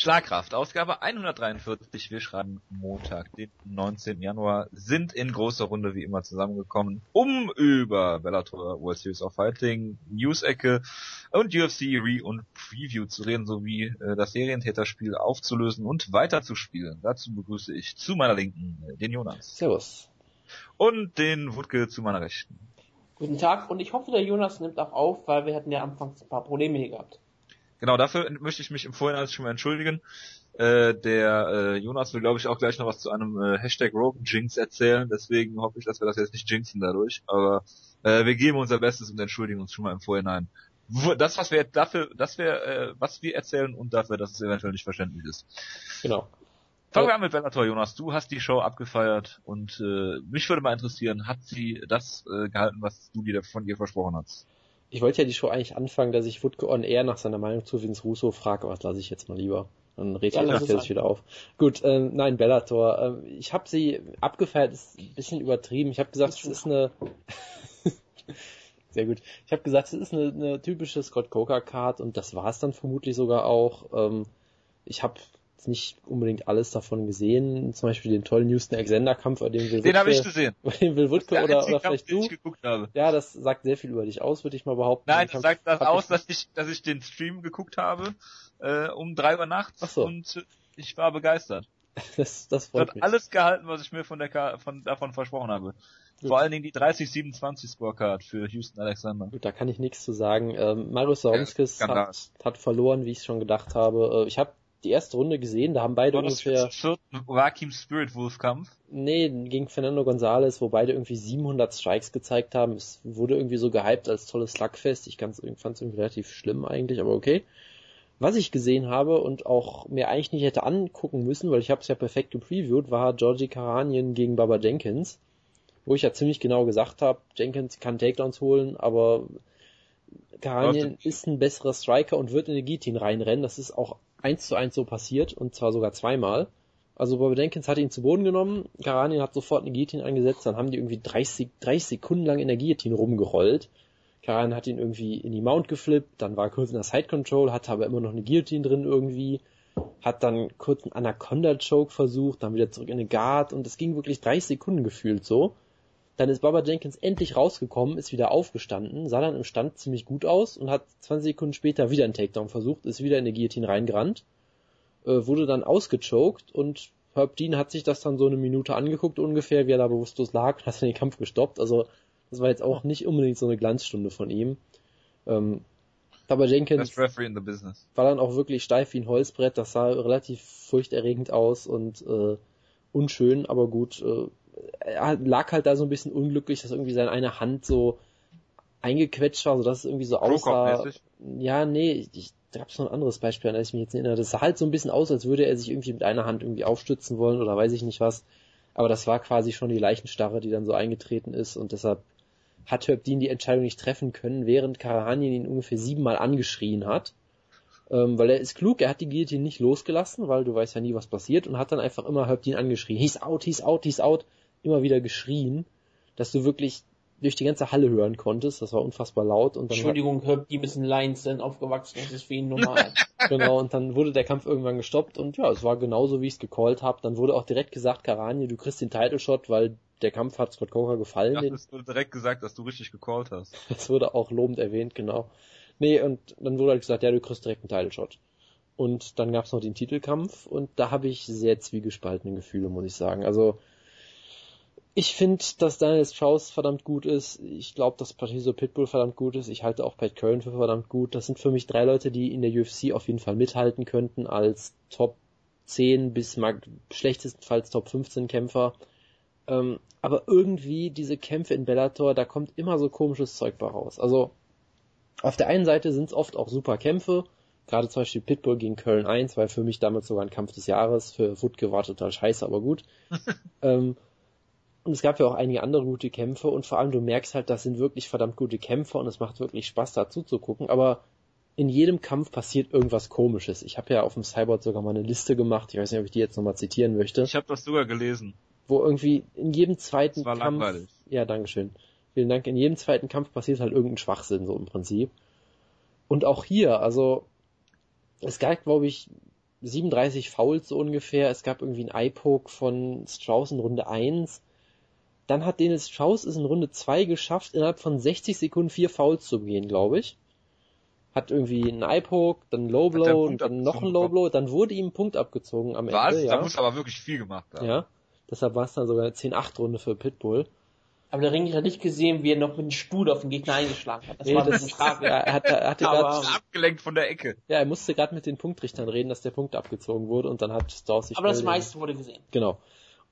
Schlagkraft, Ausgabe 143. Wir schreiben Montag, den 19. Januar, sind in großer Runde wie immer zusammengekommen, um über Bellator World Series of Fighting, News-Ecke und UFC Re- und Preview zu reden, sowie äh, das Serientäterspiel aufzulösen und weiterzuspielen. Dazu begrüße ich zu meiner Linken äh, den Jonas. Servus. Und den Wutke zu meiner Rechten. Guten Tag und ich hoffe, der Jonas nimmt auch auf, weil wir hatten ja anfangs ein paar Probleme hier gehabt. Genau, dafür möchte ich mich im Vorhinein schon mal entschuldigen. Äh, der äh, Jonas will, glaube ich, auch gleich noch was zu einem äh, Hashtag Rogan Jinx erzählen. Deswegen hoffe ich, dass wir das jetzt nicht jinxen dadurch. Aber äh, wir geben unser Bestes und entschuldigen uns schon mal im Vorhinein. Das, was wir dafür, dass wir, äh, was wir erzählen und dafür, dass es eventuell nicht verständlich ist. Genau. Fangen wir an mit Bellator, Jonas. Du hast die Show abgefeiert und äh, mich würde mal interessieren, hat sie das äh, gehalten, was du dir von ihr versprochen hast? Ich wollte ja die Show eigentlich anfangen, dass ich Wutke on Air nach seiner Meinung zu Vince Russo frage, aber das lasse ich jetzt mal lieber. Dann redet ja, er sich wieder auf. Gut, ähm, nein, Bellator. Ähm, ich habe sie abgefeiert, ist ein bisschen übertrieben. Ich habe gesagt, es ist eine... Sehr gut. Ich habe gesagt, es ist eine, eine typische Scott Coker Card und das war es dann vermutlich sogar auch. Ähm, ich habe nicht unbedingt alles davon gesehen. Zum Beispiel den tollen Houston Alexander Kampf, bei dem Will Den habe ich gesehen. Bei dem Will Wutke oder, oder vielleicht Kampf, du. geguckt habe. Ja, das sagt sehr viel über dich aus, würde ich mal behaupten. Nein, das sagt das aus, dass ich, dass ich den Stream geguckt habe, äh, um drei Uhr nachts Ach so. und ich war begeistert. Das, das freut hat mich. alles gehalten, was ich mir von der Ka von davon versprochen habe. Gut. Vor allen Dingen die 30-27 Scorecard für Houston Alexander. Gut, da kann ich nichts zu sagen. Ähm, Marius Saromskis Skandal. hat, hat verloren, wie ich schon gedacht habe. Äh, ich habe die erste Runde gesehen, da haben beide War das ungefähr, vierten Rakim Spirit Wolf Kampf? nee, gegen Fernando Gonzalez, wo beide irgendwie 700 Strikes gezeigt haben. Es wurde irgendwie so gehypt als tolles Slugfest. Ich fand es irgendwie relativ schlimm eigentlich, aber okay. Was ich gesehen habe und auch mir eigentlich nicht hätte angucken müssen, weil ich habe es ja perfekt gepreviewt, war Georgie Karanien gegen Baba Jenkins, wo ich ja ziemlich genau gesagt habe, Jenkins kann Takedowns holen, aber Karanien ist ein besserer Striker und wird in die Guillotine reinrennen. Das ist auch eins zu eins so passiert und zwar sogar zweimal. Also Bobby Jenkins hat ihn zu Boden genommen, Karanien hat sofort eine Guillotine eingesetzt, dann haben die irgendwie 30, 30 Sekunden lang in der Guillotine rumgerollt. Karan hat ihn irgendwie in die Mount geflippt, dann war kurz in der Side Control, hatte aber immer noch eine Guillotine drin irgendwie, hat dann kurz einen Anaconda Choke versucht, dann wieder zurück in eine Guard und es ging wirklich 30 Sekunden gefühlt so. Dann ist Baba Jenkins endlich rausgekommen, ist wieder aufgestanden, sah dann im Stand ziemlich gut aus und hat 20 Sekunden später wieder einen Takedown versucht, ist wieder in die Guillotine reingerannt, äh, wurde dann ausgechoked und Herb Dean hat sich das dann so eine Minute angeguckt ungefähr, wie er da bewusstlos lag und hat dann den Kampf gestoppt. Also das war jetzt auch nicht unbedingt so eine Glanzstunde von ihm. Ähm, Baba Jenkins war dann auch wirklich steif wie ein Holzbrett. Das sah relativ furchterregend aus und äh, unschön, aber gut. Äh, er lag halt da so ein bisschen unglücklich, dass irgendwie seine eine Hand so eingequetscht war, sodass es irgendwie so aussah. Ja, nee, ich, ich da gab's noch ein anderes Beispiel, an das ich mich jetzt erinnere. Das sah halt so ein bisschen aus, als würde er sich irgendwie mit einer Hand irgendwie aufstützen wollen oder weiß ich nicht was. Aber das war quasi schon die Leichenstarre, die dann so eingetreten ist und deshalb hat Herb Dean die Entscheidung nicht treffen können, während Karahanien ihn ungefähr siebenmal angeschrien hat. Ähm, weil er ist klug, er hat die Guillotine nicht losgelassen, weil du weißt ja nie, was passiert, und hat dann einfach immer Herb Dean angeschrien. He's out, he's out, he's out. Immer wieder geschrien, dass du wirklich durch die ganze Halle hören konntest. Das war unfassbar laut. Und dann Entschuldigung, Herb, die müssen Lions sind aufgewachsen, das ist für ihn normal. Genau, und dann wurde der Kampf irgendwann gestoppt und ja, es war genauso, wie ich es gecallt habe. Dann wurde auch direkt gesagt, Karanje, du kriegst den Title Shot, weil der Kampf hat Scott Coker gefallen. Ja, es wurde direkt gesagt, dass du richtig gecallt hast. Das wurde auch lobend erwähnt, genau. Nee, und dann wurde halt gesagt, ja, du kriegst direkt einen Title Shot. Und dann gab's noch den Titelkampf und da habe ich sehr zwiegespaltene Gefühle, muss ich sagen. Also ich finde, dass Daniel Strauss verdammt gut ist. Ich glaube, dass Patricio Pitbull verdammt gut ist. Ich halte auch Pat Curran für verdammt gut. Das sind für mich drei Leute, die in der UFC auf jeden Fall mithalten könnten als Top 10 bis mag schlechtestenfalls Top 15 Kämpfer. Ähm, aber irgendwie diese Kämpfe in Bellator, da kommt immer so komisches Zeug bei raus. Also auf der einen Seite sind es oft auch super Kämpfe, gerade zum Beispiel Pitbull gegen Köln 1 war für mich damals sogar ein Kampf des Jahres, für Wutke war total scheiße, aber gut. ähm, und es gab ja auch einige andere gute Kämpfe und vor allem du merkst halt, das sind wirklich verdammt gute Kämpfer und es macht wirklich Spaß dazu zu gucken, aber in jedem Kampf passiert irgendwas komisches. Ich habe ja auf dem Cyborg sogar mal eine Liste gemacht, ich weiß nicht, ob ich die jetzt nochmal zitieren möchte Ich habe das sogar gelesen. wo irgendwie in jedem zweiten Kampf. langweilig. Ja, Dankeschön. Vielen Dank. In jedem zweiten Kampf passiert halt irgendein Schwachsinn, so im Prinzip. Und auch hier, also es gab, glaube ich, 37 Fouls so ungefähr. Es gab irgendwie einen Eye-Poke von Strauss in Runde 1. Dann hat Dennis Strauss es in Runde 2 geschafft, innerhalb von 60 Sekunden vier Fouls zu begehen, glaube ich. Hat irgendwie einen Eye-Poke, dann einen Low Blow und dann noch einen Low Blow. Dann wurde ihm ein Punkt abgezogen am Was? Ende. Da Ja. muss aber wirklich viel gemacht haben. ja. Deshalb war es dann sogar eine 10-8-Runde für Pitbull. Aber der Ring hat nicht gesehen, wie er noch mit dem Stuhl auf den Gegner eingeschlagen hat. Das Nee, war ein das- tragisch. Ja, er, hat, er, hatte Aber- grad, Abgelenkt von der Ecke. ja, er musste gerade mit den Punktrichtern reden, dass der Punkt abgezogen wurde und dann hat sich Aber das meiste wurde gesehen. Genau.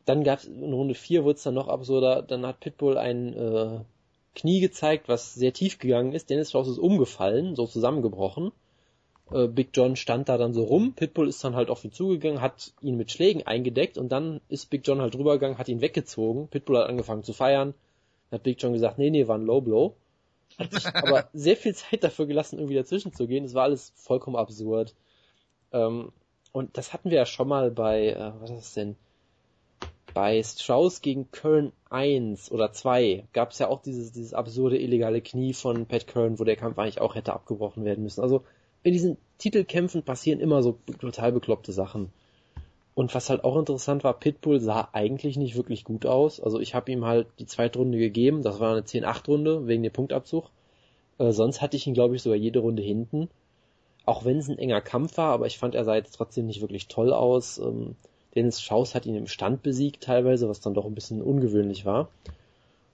Dann gab es in Runde 4 wurde es dann noch absurder. Dann hat Pitbull ein äh, Knie gezeigt, was sehr tief gegangen ist. Dennis Strauss ist umgefallen, so zusammengebrochen. Äh, Big John stand da dann so rum. Pitbull ist dann halt auf ihn zugegangen, hat ihn mit Schlägen eingedeckt und dann ist Big John halt drübergegangen, hat ihn weggezogen. Pitbull hat angefangen zu feiern. Dann hat Big John gesagt, nee, nee, war ein Low Blow. Hat sich aber sehr viel Zeit dafür gelassen, irgendwie dazwischen zu gehen. Es war alles vollkommen absurd. Ähm, und das hatten wir ja schon mal bei, äh, was ist das denn? Bei Strauss gegen Kern 1 oder 2 gab es ja auch dieses, dieses absurde illegale Knie von Pat Kern, wo der Kampf eigentlich auch hätte abgebrochen werden müssen. Also in diesen Titelkämpfen passieren immer so total bekloppte Sachen. Und was halt auch interessant war, Pitbull sah eigentlich nicht wirklich gut aus. Also ich habe ihm halt die zweite Runde gegeben, das war eine 10-8-Runde wegen dem Punktabzug. Äh, sonst hatte ich ihn, glaube ich, sogar jede Runde hinten. Auch wenn es ein enger Kampf war, aber ich fand, er sah jetzt trotzdem nicht wirklich toll aus. Ähm, Dennis Schaus hat ihn im Stand besiegt teilweise, was dann doch ein bisschen ungewöhnlich war.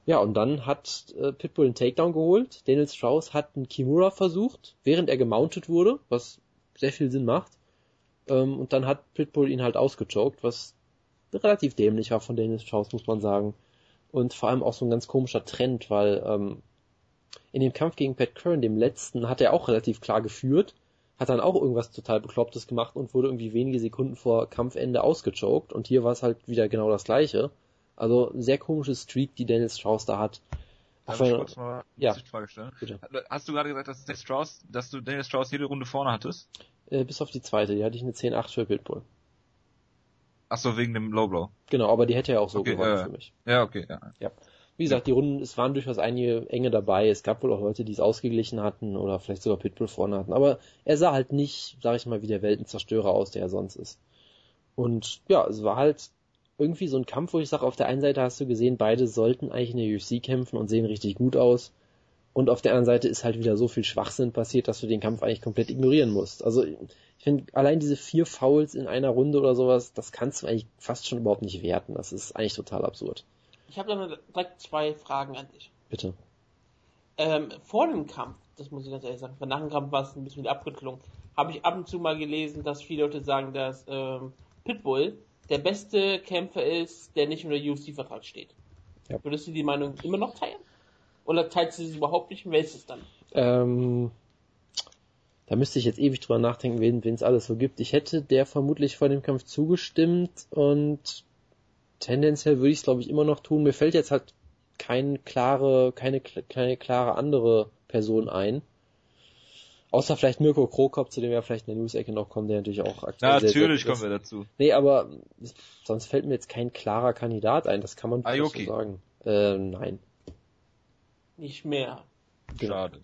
Ja, und dann hat äh, Pitbull einen Takedown geholt. Dennis Strauss hat einen Kimura versucht, während er gemountet wurde, was sehr viel Sinn macht. Ähm, und dann hat Pitbull ihn halt ausgechoked, was relativ dämlich war von Dennis Strauss, muss man sagen. Und vor allem auch so ein ganz komischer Trend, weil ähm, in dem Kampf gegen Pat Kern, dem letzten, hat er auch relativ klar geführt, hat dann auch irgendwas total Beklopptes gemacht und wurde irgendwie wenige Sekunden vor Kampfende ausgechoked. Und hier war es halt wieder genau das gleiche. Also sehr komische Streak, die Dennis Strauss da hat. Darf ich kurz mal Ja. Frage stellen? Bitte. Hast du gerade gesagt, dass, Daniel Strauss, dass du Daniel Strauss jede Runde vorne hattest? Äh, bis auf die zweite, die hatte ich eine 10-8 für Pitbull. Ach so, wegen dem Low Blow. Genau, aber die hätte er auch so Okay, gewonnen äh, für mich. Ja, okay, ja. Wie gesagt, die Runden, es waren durchaus einige enge dabei. Es gab wohl auch Leute, die es ausgeglichen hatten oder vielleicht sogar Pitbull vorne hatten. Aber er sah halt nicht, sag ich mal, wie der Weltenzerstörer aus, der er sonst ist. Und ja, es war halt irgendwie so ein Kampf, wo ich sage, auf der einen Seite hast du gesehen, beide sollten eigentlich in der UFC kämpfen und sehen richtig gut aus. Und auf der anderen Seite ist halt wieder so viel Schwachsinn passiert, dass du den Kampf eigentlich komplett ignorieren musst. Also ich finde, allein diese vier Fouls in einer Runde oder sowas, das kannst du eigentlich fast schon überhaupt nicht werten. Das ist eigentlich total absurd. Ich habe dann direkt zwei Fragen an dich. Bitte. Ähm, vor dem Kampf, das muss ich ganz ehrlich sagen, nach dem Kampf war es ein bisschen abgeklungen, habe ich ab und zu mal gelesen, dass viele Leute sagen, dass ähm, Pitbull der beste Kämpfer ist, der nicht unter UFC-Vertrag steht. Ja. Würdest du die Meinung immer noch teilen? Oder teilst du sie überhaupt nicht? Wer ist es dann? Ähm, da müsste ich jetzt ewig drüber nachdenken, wen es alles so gibt. Ich hätte der vermutlich vor dem Kampf zugestimmt und tendenziell würde ich es glaube ich immer noch tun. Mir fällt jetzt halt keine klare, keine, keine klare andere Person ein. Außer vielleicht Mirko Krokop, zu dem wir vielleicht in der News-Ecke noch kommen, der natürlich auch aktuell sehr, sehr Natürlich gut kommen ist. wir dazu. Nee, aber sonst fällt mir jetzt kein klarer Kandidat ein, das kann man Aoki. so sagen. Äh, nein. Nicht mehr. Genau. Schade.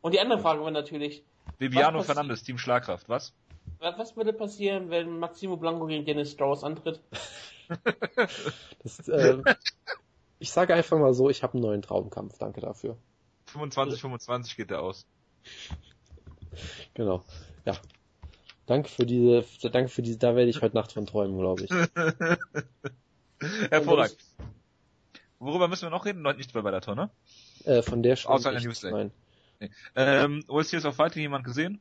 Und die andere Frage war natürlich, Viviano Fernandes, Team Schlagkraft, was? was was würde passieren, wenn Maximo Blanco gegen Dennis Strauss antritt? Das, äh, ich sage einfach mal so, ich habe einen neuen Traumkampf. Danke dafür. 25, 25 geht der aus. Genau. Ja. Danke für diese, danke für diese, da werde ich heute Nacht von träumen, glaube ich. Hervorragend. Worüber müssen wir noch reden? Nicht bei Bellator, ne? Äh, von der schon. Außer der Newsletter. Nein. Ähm, World Series of Fighting jemand gesehen?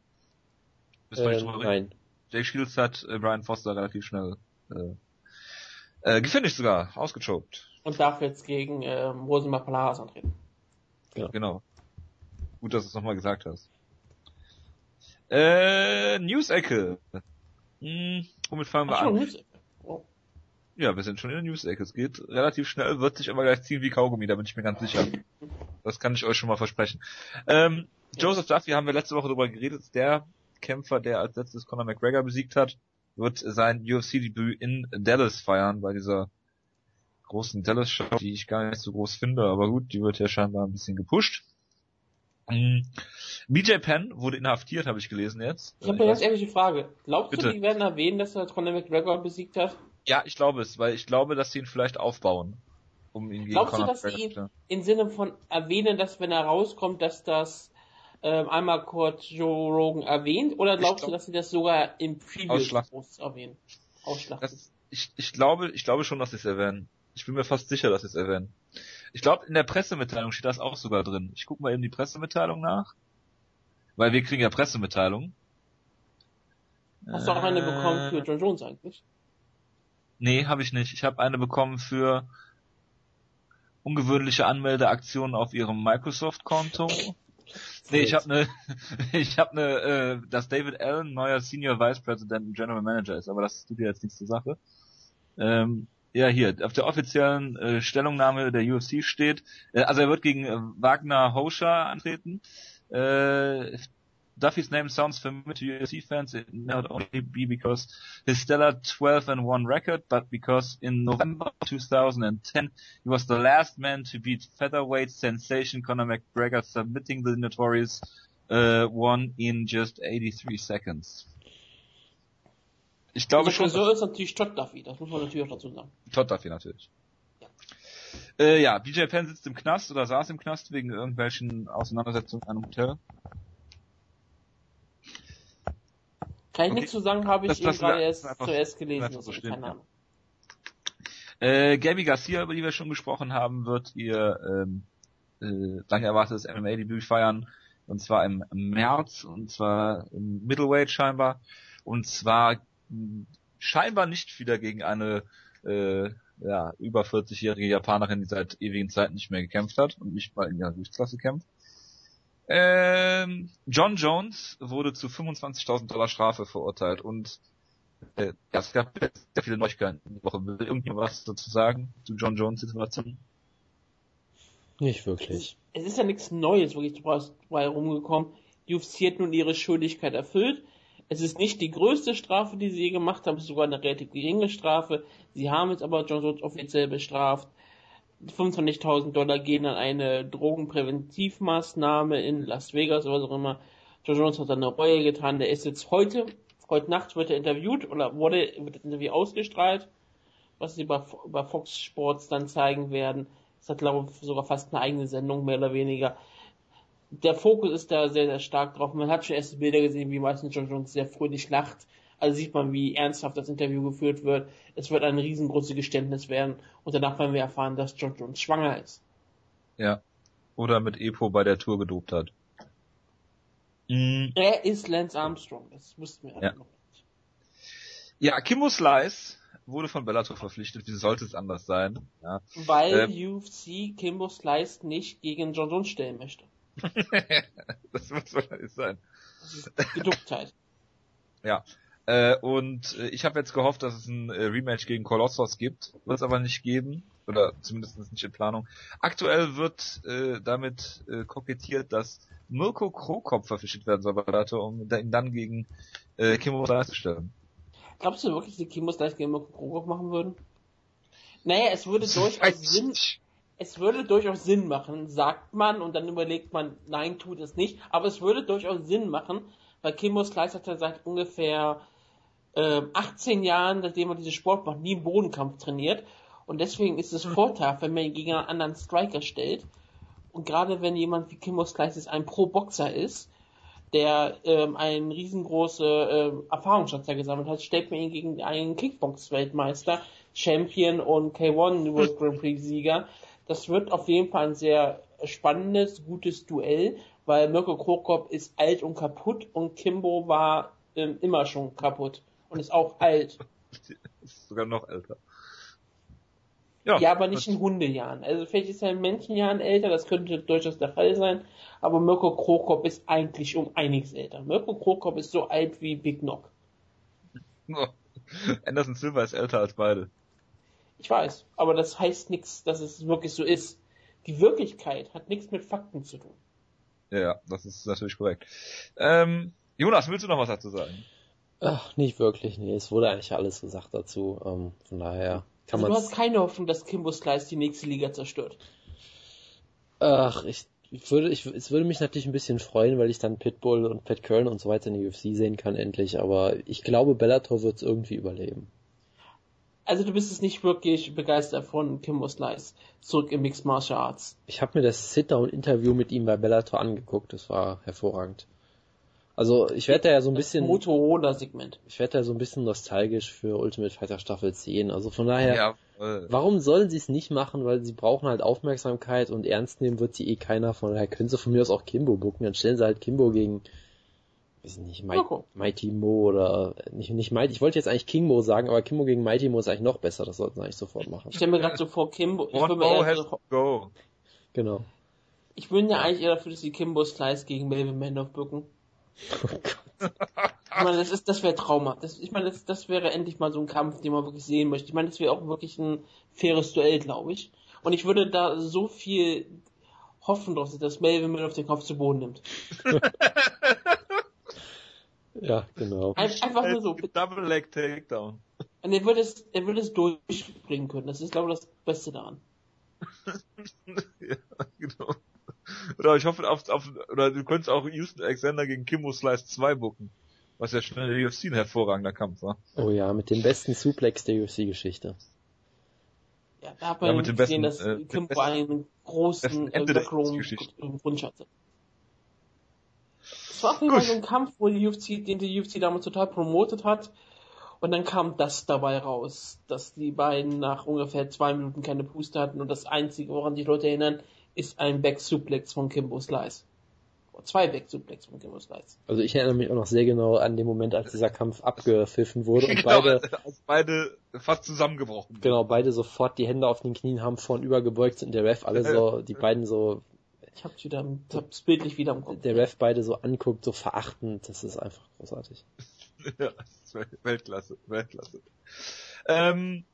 Äh, nicht drüber reden. nein. Jake Shields hat äh, Brian Foster relativ schnell äh, äh, gefinisht sogar, ausgechoked. Und darf jetzt gegen ähm, Rosenmar Palaras antreten. Genau. Gut, dass du es nochmal gesagt hast. Äh, News-Ecke. Hm, womit fangen wir Ach schon, an? News. Oh. Ja, wir sind schon in der News-Ecke. Es geht relativ schnell, wird sich aber gleich ziehen wie Kaugummi, da bin ich mir ganz sicher. Das kann ich euch schon mal versprechen. Ähm, Joseph Duffy haben wir letzte Woche darüber geredet, der Kämpfer, der als letztes Conor McGregor besiegt hat, wird sein UFC-Debüt in Dallas feiern, bei dieser großen Dallas-Show, die ich gar nicht so groß finde, aber gut, die wird ja scheinbar ein bisschen gepusht. Mhm. BJ Penn wurde inhaftiert, habe ich gelesen jetzt. Ich habe eine ganz ehrliche Frage. Glaubst Bitte. du, die werden erwähnen, dass er Conor McGregor besiegt hat? Ja, ich glaube es, weil ich glaube, dass sie ihn vielleicht aufbauen, um ihn gegen Glaubst du, dass sie ihn im Sinne von erwähnen, dass wenn er rauskommt, dass das ähm, einmal kurz Joe Rogan erwähnt? Oder glaubst glaub- du, dass sie das sogar im Preview Ausschlachten. Post erwähnen? Ausschlachten. Das, ich, ich glaube, ich glaube schon, dass sie es erwähnen. Ich bin mir fast sicher, dass sie es erwähnen. Ich glaube, in der Pressemitteilung steht das auch sogar drin. Ich gucke mal eben die Pressemitteilung nach. Weil wir kriegen ja Pressemitteilungen. Hast du auch eine Äh, bekommen für John Jones eigentlich? Nee, habe ich nicht. Ich habe eine bekommen für ungewöhnliche Anmeldeaktionen auf ihrem Microsoft-Konto. Nee, ich habe eine, ich habe eine, äh, dass David Allen neuer Senior Vice President und General Manager ist, aber das tut ja jetzt nichts zur Sache. Ähm, ja, hier, auf der offiziellen äh, Stellungnahme der UFC steht, äh, also er wird gegen äh, Wagner Hosha antreten. Äh, Duffy's name sounds familiar to UFC fans, it may not only be because his stellar 12 and 1 record, but because in November 2010 he was the last man to beat featherweight sensation Conor McGregor, submitting the notorious uh, one in just 83 seconds. Ich glaube Der schon, Friseur ist natürlich Todd Duffy, das muss man natürlich auch dazu sagen. Todd Duffy natürlich. Ja. Äh, ja, BJ Penn sitzt im Knast oder saß im Knast wegen irgendwelchen Auseinandersetzungen in einem Hotel. Kann ich Okay. nichts zu sagen, habe ich Das gerade erst einfach- zuerst gelesen. einfach so stehen, keine ja. Ahnung. Äh, Gabby Garcia, über die wir schon gesprochen haben, wird ihr ähm, äh, lang erwartetes MMA-Debüt feiern. Und zwar im März, und zwar im Middleweight scheinbar. Und zwar mh, scheinbar nicht wieder gegen eine äh, ja, über 40-jährige Japanerin, die seit ewigen Zeiten nicht mehr gekämpft hat und nicht mal in ihrer Gewichtsklasse kämpft. Ähm, John Jones wurde zu 25.000 Dollar Strafe verurteilt und äh, ja, es gab sehr viele Neuigkeiten die Woche. Will irgendjemand was dazu sagen zu John Jones Situation? Nicht wirklich. Es ist ja nichts Neues wirklich dabei rumgekommen. Die UFC hat nun ihre Schuldigkeit erfüllt. Es ist nicht die größte Strafe, die sie je gemacht haben, es ist sogar eine relativ geringe Strafe. Sie haben jetzt aber John Jones offiziell bestraft. 25.000 Dollar gehen an eine Drogenpräventivmaßnahme in Las Vegas oder auch immer. John Jones hat eine Reue getan. Der ist jetzt heute, heute Nacht wird er interviewt oder wurde, wird das Interview ausgestrahlt, was sie bei, bei Fox Sports dann zeigen werden. Es hat, glaube ich, sogar fast eine eigene Sendung, mehr oder weniger. Der Fokus ist da sehr, sehr stark drauf. Man hat schon erste Bilder gesehen, wie meistens John Jones sehr fröhlich lacht. Also sieht man, wie ernsthaft das Interview geführt wird. Es wird ein riesengroßes Geständnis werden. Und danach werden wir erfahren, dass John Jones schwanger ist. Ja. Oder mit Epo bei der Tour gedopt hat. Mm, Er ist Lance Armstrong. Das wussten wir Ja. noch nicht. Ja, Kimbo Slice wurde von Bellator verpflichtet. Wie sollte es anders sein? Ja. Weil Ähm. UFC Kimbo Slice nicht gegen John Jones stellen möchte. das wird wahrscheinlich sein. Das ist Geducktheit. Ja. Äh, und äh, ich habe jetzt gehofft, dass es ein äh, Rematch gegen Kolossos gibt. Wird es aber nicht geben. Oder zumindest nicht in Planung. Aktuell wird äh, damit äh, kokettiert, dass Mirko Krokop verpflichtet werden soll bei Bellator, um ihn dann gegen äh, Kimbo Slice zu stellen. Glaubst du wirklich, die Kimbos gleich gegen Mirko Krokop machen würden? Naja, es würde durchaus Sinn, es würde durchaus Sinn machen, sagt man, und dann überlegt man, nein, tut es nicht, aber es würde durchaus Sinn machen, weil Kimbo Slice hat ja seit ungefähr ähm, 18 Jahren, seitdem er diesen Sport macht, nie im Bodenkampf trainiert. Und deswegen ist es Vorteil, wenn man ihn gegen einen anderen Striker stellt. Und gerade wenn jemand wie Kimbo Slice ist, ein Pro-Boxer ist, der ähm, einen riesengroße ähm, Erfahrungsschatz gesammelt hat, stellt man ihn gegen einen Kickbox-Weltmeister, Champion und K1 World Grand Prix-Sieger. Das wird auf jeden Fall ein sehr spannendes, gutes Duell, weil Mirko Krokop ist alt und kaputt und Kimbo war ähm, immer schon kaputt und ist auch alt. Ist sogar noch älter. Ja, aber nicht in Hundejahren. Also vielleicht ist er in Menschenjahren älter, das könnte durchaus der Fall sein, aber Mirko Krokop ist eigentlich um einiges älter. Mirko Krokop ist so alt wie Big Knock. Anderson Silva ist älter als beide. Ich weiß, aber das heißt nichts, dass es wirklich so ist. Die Wirklichkeit hat nichts mit Fakten zu tun. Ja, ja, das ist natürlich korrekt. Ähm, Jonas, willst du noch was dazu sagen? Ach, nicht wirklich, nee. Es wurde eigentlich alles gesagt dazu. Ähm, von daher kann Also man du hast keine Hoffnung, dass Kimbo Slice die nächste Liga zerstört. Ach, ich würde, ich, es würde mich natürlich ein bisschen freuen, weil ich dann Pitbull und Pat Curran und so weiter in der UFC sehen kann endlich, aber ich glaube, Bellator wird es irgendwie überleben. Also du bist es nicht wirklich begeistert von Kimbo Slice zurück im Mixed Martial Arts. Ich habe mir das Sit-Down-Interview mit ihm bei Bellator angeguckt, das war hervorragend. Also ich werde da ja so ein Das bisschen, Motorola-Segment. ich werde da so ein bisschen nostalgisch für Ultimate Fighter Staffel 10. Also von daher, Ja, warum sollen sie es nicht machen? Weil sie brauchen halt Aufmerksamkeit und ernst nehmen wird sie eh keiner. Von daher können sie von mir aus auch Kimbo booken. Dann stellen sie halt Kimbo gegen, weiß ich nicht, Mighty, Marco. Mighty Mo oder nicht, nicht Mighty. Ich wollte jetzt eigentlich King Mo sagen, aber Kimbo gegen Mighty Mo ist eigentlich noch besser. Das sollten sie eigentlich sofort machen. Ich stelle mir gerade so vor, Kimbo. Ich One eher has so, go. Genau. ich bin ja eigentlich eher dafür, dass die Kimbo Slice gegen Melvin Mandoff bücken. Ich meine, das ist, das wäre Trauma. Das, ich meine, das, das wäre endlich mal so ein Kampf, den man wirklich sehen möchte. Ich meine, das wäre auch wirklich ein faires Duell, glaube ich. Und ich würde da so viel hoffen drauf, dass Melvin Mandoff den Kopf zu Boden nimmt. Ja, genau. Ein, einfach nur so. Double Leg Takedown. Und er würde es, er würde es durchbringen können. Das ist, glaube ich, das Beste daran. ja, genau. Oder ich hoffe auf, auf oder du könntest auch Houston Alexander gegen Kimbo Slice 2 bucken. Was ja schon in der UFC ein hervorragender Kampf war. Oh ja, mit dem besten Suplex der UFC-Geschichte. Ja, da hat Ja, man mit dem gesehen, besten, dass äh, Kimbo besten- einen großen äh, Ende der Wunsch hatte. Es war auf jeden Fall so ein Kampf, wo die UFC, den die UFC damals total promotet hat. Und dann kam das dabei raus, dass die beiden nach ungefähr zwei Minuten keine Puste hatten und das einzige, woran sich Leute erinnern, ist ein Back-Suplex von Kimbo Slice. Oder zwei Back-Suplex von Kimbo Slice. Also ich erinnere mich auch noch sehr genau an den Moment, als dieser Kampf abgepfiffen wurde und Genau, beide, als beide fast zusammengebrochen. genau, beide sofort die Hände auf den Knien haben, vorn übergebeugt sind, der Ref alle so, die beiden so, Ich hab's wieder, hab's bildlich wieder im Kopf. der Ref beide so anguckt, so verachtend, das ist einfach großartig. Ja, Weltklasse, Weltklasse. Ähm,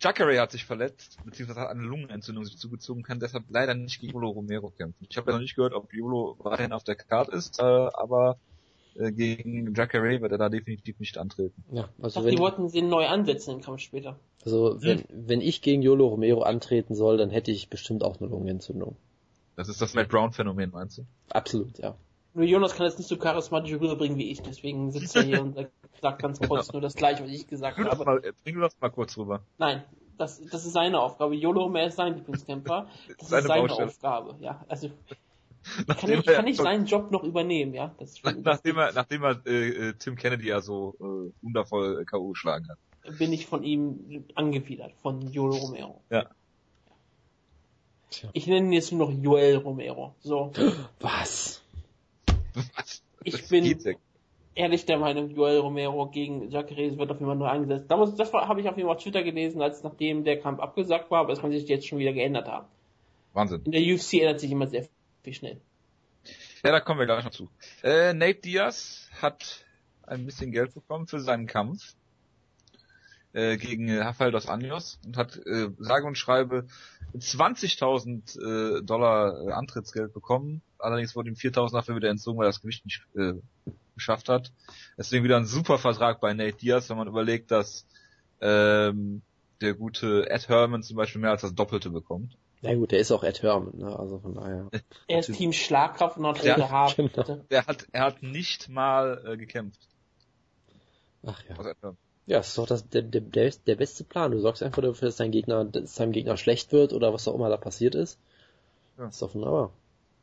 Jacare hat sich verletzt, beziehungsweise hat eine Lungenentzündung sich zugezogen, kann deshalb leider nicht gegen Yolo Romero kämpfen. Ich habe ja noch nicht gehört, ob Yolo weiterhin auf der Karte ist, äh, aber äh, gegen Jacare wird er da definitiv nicht antreten. Ja, also die wenn, wollten sie neu ansetzen, den Kampf später. also wenn, wenn ich gegen Yolo Romero antreten soll, dann hätte ich bestimmt auch eine Lungenentzündung. Das ist das Matt Brown Phänomen, meinst du? Absolut, ja. Nur Jonas kann jetzt nicht so charismatisch rüberbringen wie ich, deswegen sitzt er hier und sagt- ganz kurz nur das gleiche, was ich gesagt habe. mal, äh, bring du das mal kurz rüber. Nein, das, das ist seine Aufgabe. Yolo Romero ist sein Lieblingskämpfer. Das Seine ist seine Baustelle. Aufgabe, ja. Also kann ich, kann ich seinen Job noch übernehmen, ja. Das ist schon, nachdem er, nachdem er äh, äh, Tim Kennedy ja so äh, wundervoll äh, K.O. geschlagen hat. bin ich von ihm angewidert, von Yolo Romero. Ja. Tja. Ich nenne ihn jetzt nur noch Joel Romero. So. Was? Was? Ich Das bin- ehrlich der Meinung, Joel Romero gegen Jacques Reyes wird auf jeden Fall neu eingesetzt. Damals, das war- habe ich auf jeden Fall auf Twitter gelesen, als nachdem der Kampf abgesagt war, aber es kann sich jetzt schon wieder geändert haben. Wahnsinn. In der UFC ändert sich immer sehr viel schnell. Ja, da kommen wir gleich noch zu. Äh, Nate Diaz hat ein bisschen Geld bekommen für seinen Kampf äh, gegen äh, Rafael dos Anjos und hat äh, sage und schreibe 20.000 äh, Dollar äh, Antrittsgeld bekommen. Allerdings wurde ihm 4.000 dafür wieder entzogen, weil er das Gewicht nicht äh, geschafft hat. Deswegen wieder ein super Vertrag bei Nate Diaz, wenn man überlegt, dass ähm, der gute Ed Herman zum Beispiel mehr als das Doppelte bekommt. Na gut, der ist auch Ed Herman, ne? also von daher. Er ist Team Schlagkraft und hat Ja, rote Haare. genau. bitte. Er hat, er hat nicht mal äh, gekämpft. Ach ja. Ja, ist doch das, der, der, der, der beste Plan. Du sorgst einfach dafür, dass dein Gegner, dass deinem Gegner schlecht wird oder was auch immer da passiert ist. Ja. Ist doch wunderbar.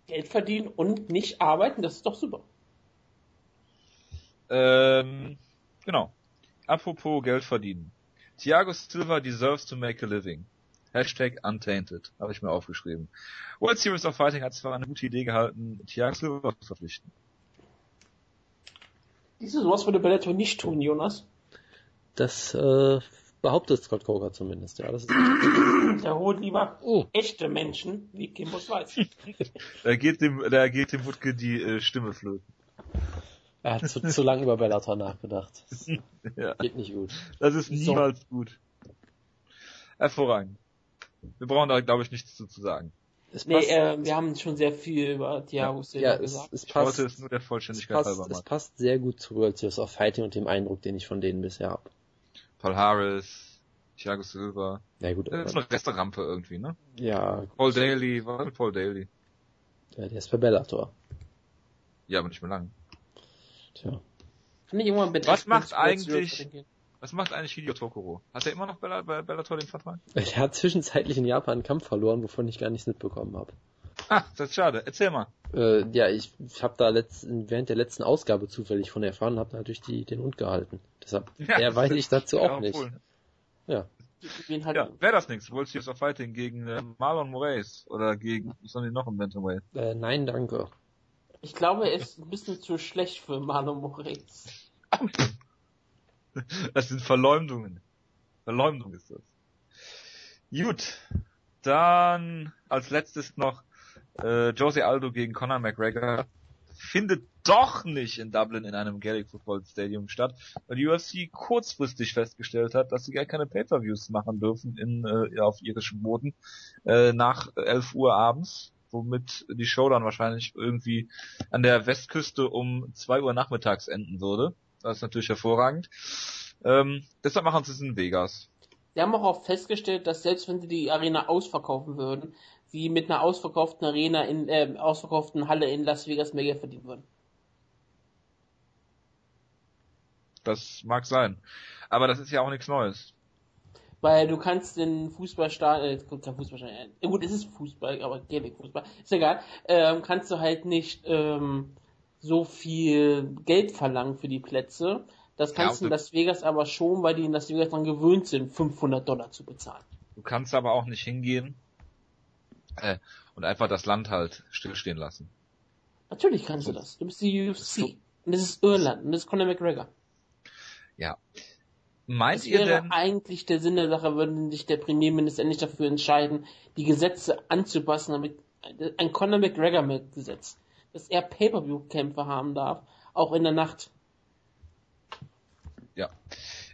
Geld verdienen und nicht arbeiten, das ist doch super. Ähm, genau. Apropos Geld verdienen. Thiago Silva deserves to make a living. Hashtag untainted. Habe ich mir aufgeschrieben. World Series of Fighting hat zwar eine gute Idee gehalten, Thiago Silva zu verpflichten. Diese sowas würde Bellator nicht tun, Jonas. Das äh, behauptet Scott Coker zumindest, ja. Das ist Der holt lieber oh. echte Menschen wie Kimbo Slice. Da geht dem, da geht dem Wutke die äh, Stimme flöten. Er hat zu, zu lange über Bellator nachgedacht. Das Ja, geht nicht gut. das ist So. niemals gut. Hervorragend. Wir brauchen da, glaube ich, nichts zu, zu sagen. Es Nee, passt, äh, wir haben schon sehr viel über Thiago Silva ja, es, gesagt. es Ich passt, wollte es nur der es Vollständigkeit passt, halber es machen. passt sehr gut zu World Series of Fighting und dem Eindruck, den ich von denen bisher habe. Paul Harris, Thiago Silva. Ja gut, Das ist eine Resterampe irgendwie, ne? ja, Paul Daly, was mit Paul Daly? Ja, der ist bei Bellator. Ja, aber nicht mehr lang. Tja. Kann ich irgendwann mit Was macht eigentlich- Was macht eigentlich Hideo Tokoro? Hat er immer noch Bella, bei Bellator den Vertrag? Er hat zwischenzeitlich in Japan einen Kampf verloren, wovon ich gar nichts mitbekommen habe. Ah, das ist schade. Erzähl mal. Äh, ja, ich, ich habe da letzt, während der letzten Ausgabe zufällig von erfahren und habe natürlich die, den Hund gehalten. Deshalb Ja, mehr weiß ich dazu Ja, auch nicht. obwohl. Wen hat, Ja, wäre das nichts. World Series of Fighting gegen äh, Marlon Moraes oder gegen, was haben die noch im Bantamweight? Äh, nein, danke. Ich glaube, er ist ein bisschen zu schlecht für Marlon Moraes. Das sind Verleumdungen. Verleumdung ist das. Gut. Dann als letztes noch äh, Jose Aldo gegen Conor McGregor. Findet doch nicht in Dublin in einem Gaelic Football Stadium statt, weil die UFC kurzfristig festgestellt hat, dass sie gar keine Pay-Per-Views machen dürfen in, äh, auf irischem Boden äh, nach 11 Uhr abends, womit die Show dann wahrscheinlich irgendwie an der Westküste um 2 Uhr nachmittags enden würde. Das ist natürlich hervorragend. Ähm, deshalb machen sie es in Vegas. Sie haben auch festgestellt, dass selbst wenn sie die Arena ausverkaufen würden, sie mit einer ausverkauften Arena in äh, ausverkauften Halle in Las Vegas mehr Geld verdienen würden. Das mag sein. Aber das ist ja auch nichts Neues. Weil du kannst den Fußballstadion, äh, kein Fußballstadion, äh, gut, es ist Fußball, aber Gaelic Fußball, ist egal, ähm, kannst du halt nicht ähm, so viel Geld verlangen für die Plätze. Das Ja, kannst du und in Las Vegas aber schon, weil die in Las Vegas dann gewöhnt sind, 500 Dollar zu bezahlen. Du kannst aber auch nicht hingehen äh, und einfach das Land halt stillstehen lassen. Natürlich kannst du das. Du bist die UFC. Und das ist Irland. Und das ist Conor McGregor. Meint Es ihr wäre denn, eigentlich der Sinn der Sache, würde sich der Premierminister endlich dafür entscheiden, die Gesetze anzupassen, damit ein Conor McGregor mit Gesetz, dass er Pay-Per-View-Kämpfe haben darf, auch in der Nacht.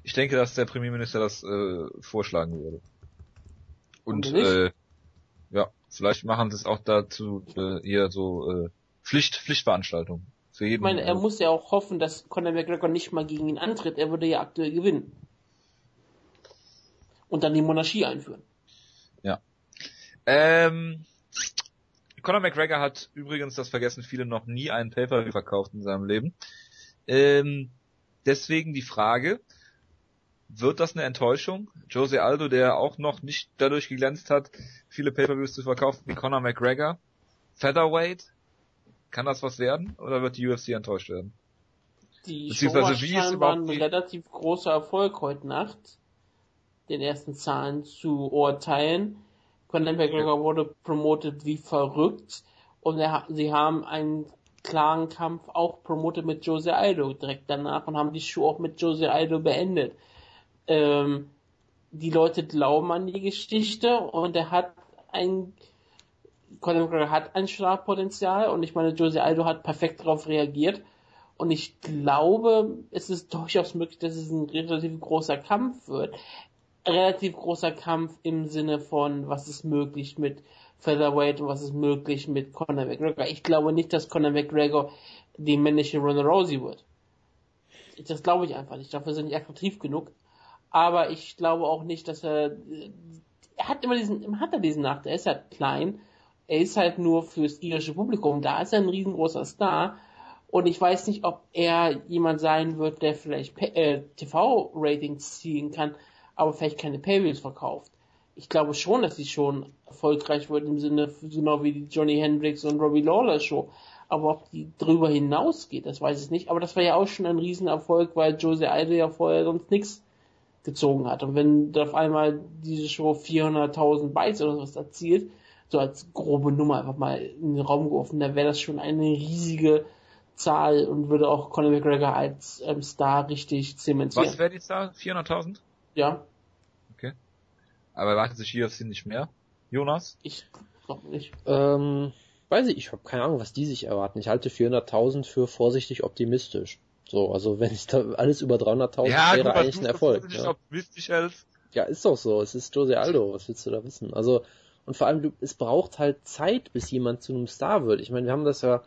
ich denke, dass der Premierminister das äh, vorschlagen würde. Und nicht? äh, ja, vielleicht machen sie es auch dazu äh, hier so äh, Pflicht, Pflichtveranstaltungen. Für jeden. Ich meine, er äh, muss ja auch hoffen, dass Conor McGregor nicht mal gegen ihn antritt. Er würde ja aktuell gewinnen. Und dann die Monarchie einführen. Ähm, Conor McGregor hat übrigens, das vergessen viele, noch nie einen Pay-Per-View verkauft in seinem Leben. Ähm, deswegen die Frage, wird das eine Enttäuschung? Jose Aldo, der auch noch nicht dadurch geglänzt hat, viele Pay-Per-Views zu verkaufen wie Conor McGregor. Featherweight, kann das was werden? Oder wird die UFC enttäuscht werden? Die Show Beziehungsweise war wie ist ein überhaupt die- relativ großer Erfolg heute Nacht, den ersten Zahlen zu urteilen. Conor McGregor wurde promotet wie verrückt und er, sie haben einen klaren Kampf auch promotet mit Jose Aldo direkt danach und haben die Show auch mit Jose Aldo beendet. Ähm, die Leute glauben an die Geschichte und er hat ein Conor McGregor hat ein Startpotenzial und ich meine, Jose Aldo hat perfekt darauf reagiert. Und ich glaube, es ist durchaus möglich, dass es ein relativ großer Kampf wird. Relativ großer Kampf im Sinne von, was ist möglich mit Featherweight und was ist möglich mit Conor McGregor. Ich glaube nicht, dass Conor McGregor die männliche Ronda Rousey wird. Das glaube ich einfach nicht. Dafür sind die attraktiv genug. Aber ich glaube auch nicht, dass er, er hat immer diesen, hat er diesen Nachteil. Er ist halt klein. Er ist halt nur fürs irische Publikum da. Ist er ein riesengroßer Star. Und ich weiß nicht, ob er jemand sein wird, der vielleicht äh, TV-Ratings ziehen kann, aber vielleicht keine Paywheels verkauft. Ich glaube schon, dass sie schon erfolgreich wird im Sinne, genau wie die Johnny Hendricks und Robbie Lawler Show. Aber ob die drüber hinausgeht, das weiß ich nicht. Aber das war ja auch schon ein Riesenerfolg, weil Jose Aldo ja vorher sonst nichts gezogen hat. Und wenn auf einmal diese Show 400.000 Bytes oder sowas erzielt, so als grobe Nummer einfach mal in den Raum geworfen, dann wäre das schon eine riesige Zahl und würde auch Conor McGregor als ähm, Star richtig zementieren. Was wäre die Zahl? 400.000? Ja, Aber erwartet sich UFC nicht mehr? Jonas? ich glaube nicht. Ähm, weiß ich, ich habe keine Ahnung, was die sich erwarten. Ich halte 400.000 für vorsichtig optimistisch. So, also wenn ich da alles über 300.000 wäre eigentlich ein Erfolg. Ja. optimistisch hältst. ja, ist doch so. Es ist Jose Aldo. Was willst du da wissen? Also, und vor allem, es braucht halt Zeit, bis jemand zu einem Star wird. Ich meine, wir haben das ja,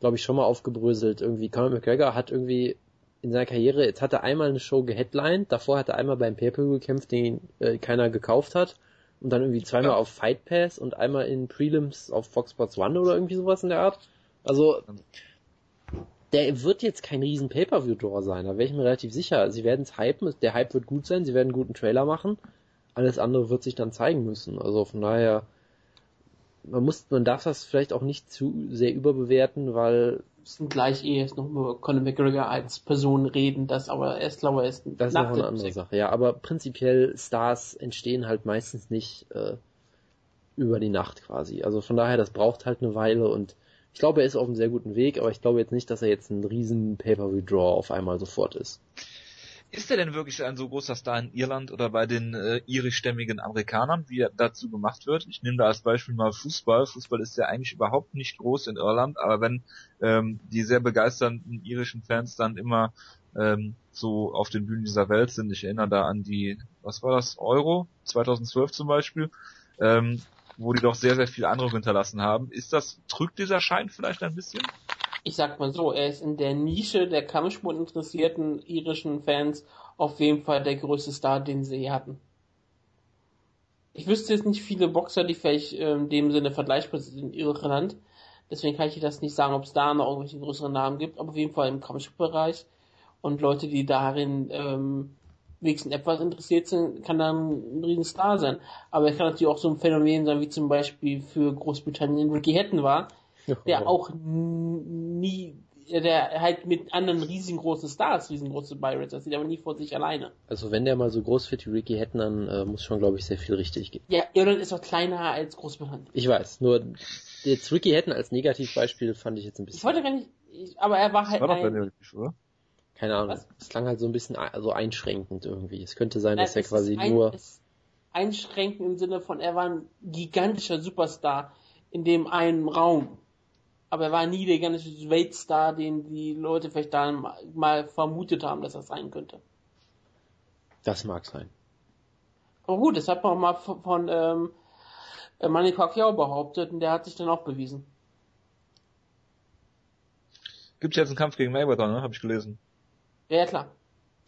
glaube ich, schon mal aufgebröselt. Irgendwie, Conor McGregor hat irgendwie in seiner Karriere, jetzt hat er einmal eine Show geheadlined, davor hat er einmal beim Pay-Per-View gekämpft, den äh, keiner gekauft hat. und dann irgendwie zweimal Ja. auf Fight Pass und einmal in Prelims auf Fox Sports One oder irgendwie sowas in der Art. Also, der wird jetzt kein riesen Pay-Per-View-Draw sein, da wäre ich mir relativ sicher. Sie werden es hypen, der Hype wird gut sein, sie werden einen guten Trailer machen. Alles andere wird sich dann zeigen müssen. Also von daher, man muss, man darf das vielleicht auch nicht zu sehr überbewerten, weil Wir sind gleich eh jetzt noch über Conor McGregor als Person reden, das aber erst, glaube ich, erst das ist noch eine andere. Sache. Ja, aber prinzipiell Stars entstehen halt meistens nicht äh, über die Nacht quasi. Also von daher, das braucht halt eine Weile und ich glaube, er ist auf einem sehr guten Weg, aber ich glaube jetzt nicht, dass er jetzt ein riesen Pay-Per-View-Draw auf einmal sofort ist. Ist er denn wirklich ein so großer Star in Irland oder bei den äh, irischstämmigen Amerikanern, wie er dazu gemacht wird? Ich nehme da als Beispiel mal Fußball. Fußball ist ja eigentlich überhaupt nicht groß in Irland, aber wenn ähm, die sehr begeisternden irischen Fans dann immer ähm, so auf den Bühnen dieser Welt sind, ich erinnere da an die, was war das, Euro 2012 zum Beispiel, ähm, wo die doch sehr, sehr viel Eindruck hinterlassen haben. Ist das, trügt dieser Schein vielleicht ein bisschen? Ich sag mal so, er ist in der Nische der Kampfsport interessierten irischen Fans auf jeden Fall der größte Star, den sie je hatten. Ich wüsste jetzt nicht viele Boxer, die vielleicht in dem Sinne vergleichbar sind in Irland. Deswegen kann ich dir das nicht sagen, ob es da noch irgendwelche größeren Namen gibt, aber auf jeden Fall im Kampfsportbereich. Und Leute, die darin ähm, wenigstens etwas interessiert sind, kann dann ein Riesenstar sein. Aber er kann natürlich auch so ein Phänomen sein, wie zum Beispiel für Großbritannien Ricky Hatton war, der auch n- nie, der halt mit anderen riesengroßen Stars riesengroße Pirates, das sieht aber nie vor sich alleine. Also wenn der mal so groß wird wie Ricky Hatton, dann äh, muss schon, glaube ich, sehr viel richtig gehen. Ja, Irland ist auch kleiner als Großbritannien. Ich weiß, nur jetzt Ricky Hatton als Negativbeispiel fand ich jetzt ein Ich bisschen, wollte gar nicht, ich, aber er war halt War doch bei ein, richtig, oder? Keine Ahnung, Was? es klang halt so ein bisschen also einschränkend irgendwie. Es könnte sein, Nein, dass er quasi ein, nur, es- einschränken im Sinne von, er war ein gigantischer Superstar in dem einen Raum. Aber er war nie der gigantische Weltstar, den die Leute vielleicht dann mal vermutet haben, dass er sein könnte. das mag sein. Aber gut, das hat man auch mal von, von ähm, äh, Manny Pacquiao behauptet und der hat sich dann auch bewiesen. Gibt jetzt einen Kampf gegen Mayweather, ne? Hab ich gelesen. Ja, ja klar.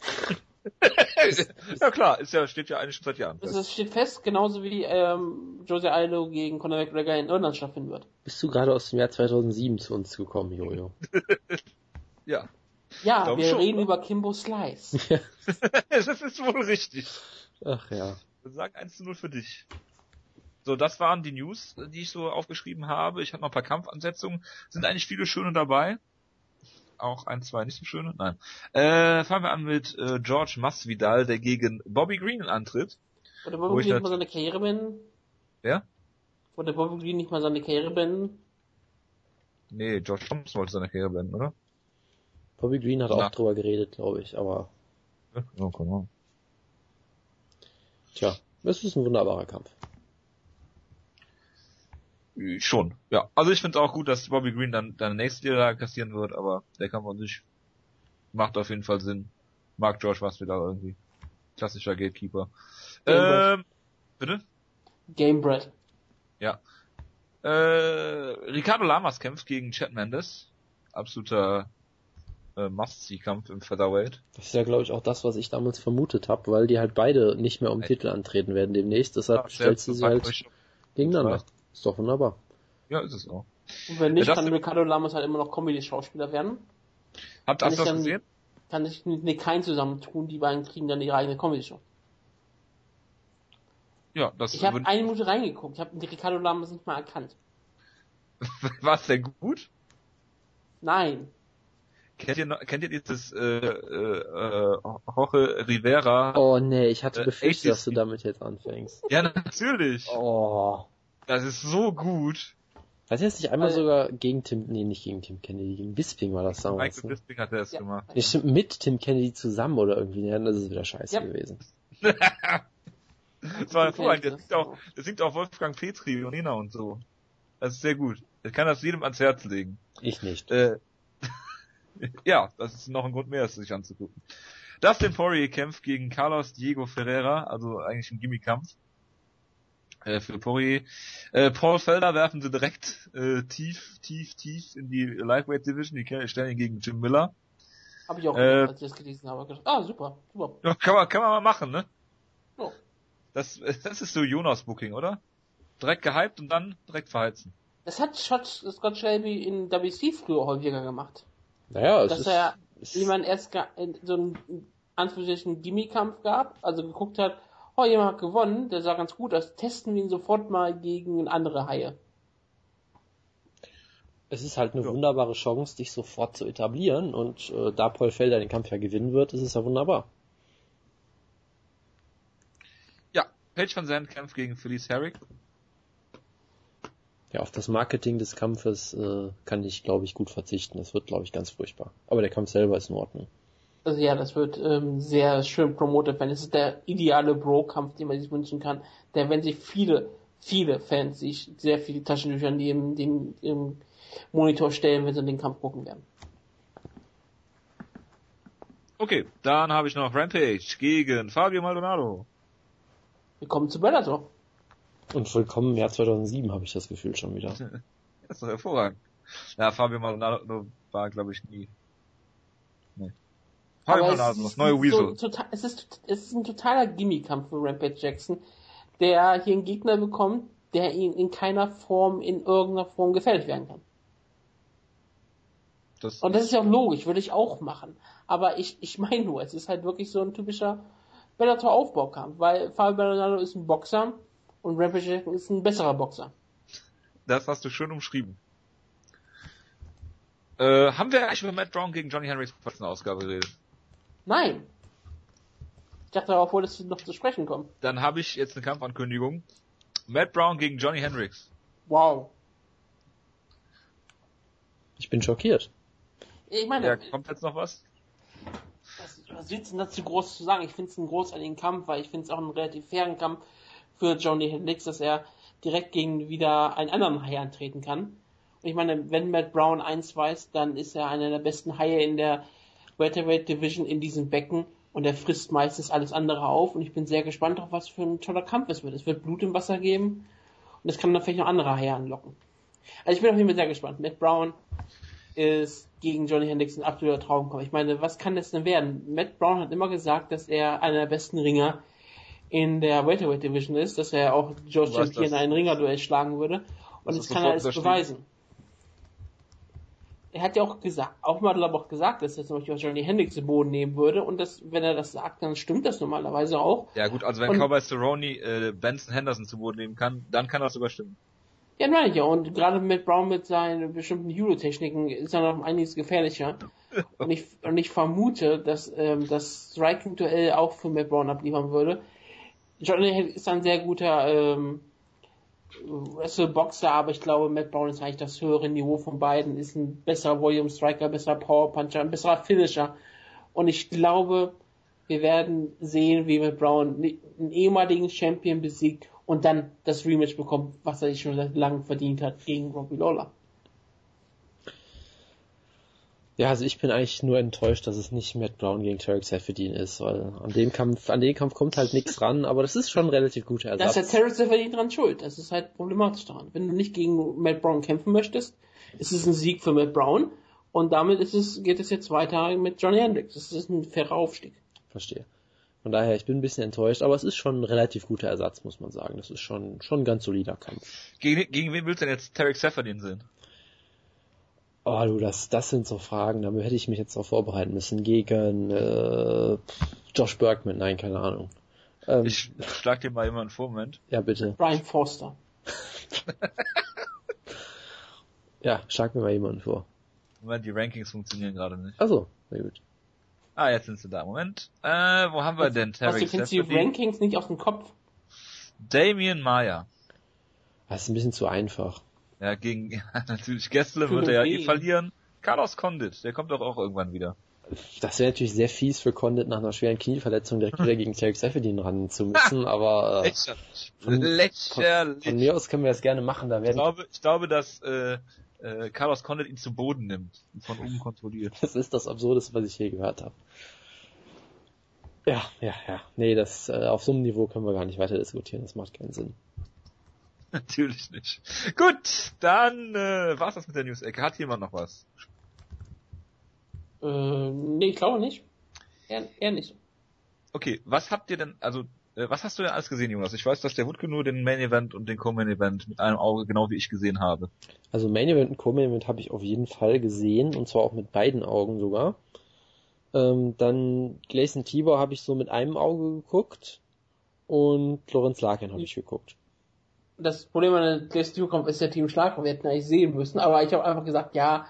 ja klar, ist ja, steht ja eigentlich schon seit Jahren. Das, fest. das steht fest, genauso wie ähm, Jose Aldo gegen Conor McGregor in Irland stattfinden wird. Bist du gerade aus dem Jahr 2007 zu uns gekommen, Jojo? Ja. Ja, Glaub wir schon, reden ne? über Kimbo Slice. das ist wohl richtig. Ach ja. Sagen 1 zu 0 für dich. So, das waren die News, die ich so aufgeschrieben habe. Ich habe noch ein paar Kampfansetzungen. Sind eigentlich viele schöne dabei. Auch ein, zwei nicht so schöne. Nein. Äh, fangen wir an mit äh, George Masvidal, der gegen Bobby Green antritt. Oder Wo Bobby Green halt- nicht mal seine Karriere beenden? Wer? Oder Bobby Green nicht mal seine Karriere beenden? Nee, George Thompson wollte seine Karriere beenden, oder? Bobby Green hat Na. auch drüber geredet, glaube ich, aber Ja, oh, Ahnung. tja, es ist ein wunderbarer Kampf. Schon, ja. Also ich finde auch gut, dass Bobby Green dann deine nächste Niederlage kassieren wird, aber der Kampf an sich macht auf jeden Fall Sinn. Mag George Masvidal irgendwie. Klassischer Gatekeeper. Ja, Ähm, bitte? Game Bread. Äh, Ricardo Lamas kämpft gegen Chad Mendes. Absoluter äh, Must-See-Kampf im Featherweight. Das ist ja, glaube ich, auch das, was ich damals vermutet habe, weil die halt beide nicht mehr um? Titel antreten werden demnächst. Deshalb stellst du sie halt gegeneinander. Ist doch wunderbar. Ja, ist es auch. Und wenn nicht, Ja, kann Ricardo Lamas halt immer noch Comedy-Schauspieler werden. Habt ich das dann- gesehen? Kann sich mit Nick zusammentun, die beiden kriegen dann ihre eigene Comedy-Show. Ja, das Ich habe eine Minute reingeguckt, ich habe Ricardo Lamas nicht mal erkannt. war's denn gut? Nein. Kennt ihr noch, kennt ihr dieses äh, äh, äh, Jorge Rivera? Oh nee, ich hatte Äh, befürchtet, 80s dass du damit jetzt anfängst. Ja, natürlich. Oh. Das ist so gut. Weiß jetzt nicht einmal Also- sogar gegen Tim, nee, nicht gegen Tim Kennedy, gegen Bisping war das damals. Michael Ne? Bisping hat das Ja. gemacht. Nee, stimmt, mit Tim Kennedy zusammen oder irgendwie, ja, das ist wieder scheiße Ja. gewesen. Das war hervorragend. Das Das singt auch, das singt auch Wolfgang Petri und Nina und so. Das ist sehr gut. Ich kann das jedem ans Herz legen. Ich nicht. Äh, ja, das ist noch ein Grund mehr, es sich anzugucken. Dustin Poirier kämpft gegen Carlos Diego Ferreira, also eigentlich ein Gimmikampf äh, für Poirier. Äh, Paul Felder werfen sie direkt äh, tief, tief, tief in die Lightweight Division. Die stellen ihn gegen Jim Miller. Habe ich auch Äh, gedacht, als ich das gelesen habe. Ah, super, super. Ja, kann man, kann man mal machen, ne? Ja. Das, das ist so Jonas-Booking, oder? Direkt gehypt und dann direkt verheizen. Das hat Scott, Scott Shelby in WC früher häufiger gemacht. Naja, es Dass ist, er jemand erst so einen Anführungsstrichen Gimmikampf gab, also geguckt hat, oh, jemand hat gewonnen, der sah ganz gut aus, testen wir ihn sofort mal gegen andere Haie. es ist halt eine Ja. wunderbare Chance, dich sofort zu etablieren und äh, da Paul Felder den Kampf ja gewinnen wird, ist es ja wunderbar. Ja, Paige van Zandt kämpft gegen Felice Herrick. Ja, auf das Marketing des Kampfes äh, kann ich, glaube ich, gut verzichten. Das wird, glaube ich, ganz furchtbar. Aber der Kampf selber ist in Ordnung. Also ja, das wird ähm, sehr schön promotet werden. Es ist der ideale Bro-Kampf, den man sich wünschen kann. Der, wenn sich viele, viele Fans sich sehr viele Taschentücher neben den im Monitor stellen, wenn sie den Kampf gucken werden. Okay, dann habe ich noch Rampage gegen Fabio Maldonado. Wir kommen zu Bellator. Und willkommen im Jahr 2007 habe ich das Gefühl schon wieder. Das ist doch hervorragend. Ja, Fabio Maldonado war, glaube ich, nie. Nee. Fabio Aber Maldonado, es das ist neue Weasel. So, total, es, ist, es ist ein totaler Gimmikampf für Rampage Jackson, der hier einen Gegner bekommt, der ihn in keiner Form, in irgendeiner Form gefährlich werden kann. Das, Und das ist ja auch logisch, würde ich auch machen. Aber ich, ich meine nur, es ist halt wirklich so ein typischer Bellator-Aufbaukampf, weil Fabio Maldonado ist ein Boxer und Rampage Jackson ist ein besserer Boxer. das hast du schön umschrieben. Äh, haben wir eigentlich über Matt Brown gegen Johnny Henrys Ausgabe geredet? Nein! Ich dachte darauf, wolltest du noch zu sprechen kommen. Dann habe ich jetzt eine Kampfankündigung. Matt Brown gegen Johnny Hendricks. Wow. Ich bin schockiert. Ich meine, Ja, kommt jetzt noch was? Was, was willst du denn dazu groß zu sagen? Ich finde es einen großartigen Kampf, weil ich finde es auch einen relativ fairen Kampf für Johnny Hendricks, dass er direkt gegen wieder einen anderen Hai antreten kann. Und ich meine, wenn Matt Brown eins weiß, dann ist er einer der besten Haie in der Welterweight Division in diesem Becken und er frisst meistens alles andere auf und ich bin sehr gespannt auf was für ein toller Kampf es wird. Es wird Blut im Wasser geben und es kann dann vielleicht noch andere Haie anlocken. Also ich bin auf jeden Fall sehr gespannt. Matt Brown ist gegen Johnny Hendricks ein absoluter Traumkampf. Ich meine, was kann das denn werden? Matt Brown hat immer gesagt, dass er einer der besten Ringer in der Welterweight Division ist, dass er auch George weißt Champion in das. einen Ringerduell schlagen würde. Und Das jetzt kann er es beweisen. Er hat ja auch gesagt, auch mal aber auch gesagt, dass er zum Beispiel Johnny Hendricks den Boden nehmen würde und das, wenn er das sagt, dann stimmt das normalerweise auch. Ja gut, also wenn Und- Cowboy Cerrone äh, Benson Henderson zu Boden nehmen kann, dann kann das sogar stimmen. Ja, ich ja. Und gerade mit Brown mit seinen bestimmten Judo-Techniken ist er noch einiges gefährlicher. Und ich, und ich vermute, dass ähm, das Striking-Duell auch für Matt Brown abliefern würde. Johnny Hill ist ein sehr guter ähm, Wrestle-Boxer, aber ich glaube, Matt Brown ist eigentlich das höhere Niveau von beiden. Ist ein besserer Volume-Striker, besserer Power-Puncher, ein besserer Finisher. Und ich glaube, wir werden sehen, wie Matt Brown einen ehemaligen Champion besiegt und dann das Rematch bekommt, was er sich schon seit langem verdient hat gegen Robbie Lawler. Ja, also ich bin eigentlich nur enttäuscht, dass es nicht Matt Brown gegen Tarek Seferdin ist, weil an dem Kampf, an den Kampf kommt halt nichts ran, aber das ist schon ein relativ guter Da ist Ersatz. der Terrence verdient dran schuld. Das ist halt problematisch daran. Wenn du nicht gegen Matt Brown kämpfen möchtest, ist es ein Sieg für Matt Brown und damit ist es, geht es jetzt weiter mit Johnny Hendricks. Das ist ein fairer Aufstieg. Verstehe. Von daher, ich bin ein bisschen enttäuscht, aber es ist schon ein relativ guter Ersatz, muss man sagen. Das ist schon, schon ein ganz solider Kampf. Gegen, gegen wen willst du denn jetzt Tarek Seferdin sehen? Oh du, das, das sind so Fragen, da hätte ich mich jetzt auch vorbereiten müssen. Gegen äh, Josh Bergman, nein, keine Ahnung. Ähm, Ich schlag dir mal jemanden vor, Moment. ja, bitte. Brian Forster. Ja, schlag mir mal jemanden vor. Moment, die Rankings funktionieren gerade nicht. Achso, sehr gut. Ah, jetzt sind sie da. Moment. Äh, wo haben wir denn Was, du kennst die? Rankings nicht aus dem Kopf? Damien Maya. Das ist ein bisschen zu einfach. Ja, gegen ja, natürlich Gessle wird er ja eh verlieren. Carlos Condit, der kommt doch auch irgendwann wieder. Das wäre natürlich sehr fies für Condit nach einer schweren Knieverletzung direkt wieder gegen Tarek Seferdin ran zu müssen, aber äh, Lächerlich. von- Lächerlich. von mir aus können wir das gerne machen. Da Ich werden glaube, ich glaube, dass äh, äh, Carlos Condit ihn zu Boden nimmt und von oben kontrolliert. Das ist das Absurdeste, was ich je gehört habe. Ja, ja, ja. Nee, das äh, auf so einem Niveau können wir gar nicht weiter diskutieren. Das macht keinen Sinn. Natürlich nicht. Gut, dann äh, war's das mit der News-Ecke. Hat jemand noch was? Äh, nee, ich glaube nicht. Eher, eher nicht. Okay, was habt ihr denn, also Äh, was hast du denn alles gesehen, Jonas? Ich weiß, dass der Wutke nur den Main Event und den Co-Main Event mit einem Auge genau wie ich gesehen habe. Also Main Event und Co-Main Event habe ich auf jeden Fall gesehen und zwar auch mit beiden Augen sogar. Ähm, dann Gleison Tibor habe ich so mit einem Auge geguckt und Lorenz Larkin habe ich geguckt. Das Problem an Tibor Kampf ist der Team Schlagkraft. Wir hätten eigentlich sehen müssen, aber ich habe einfach gesagt, ja,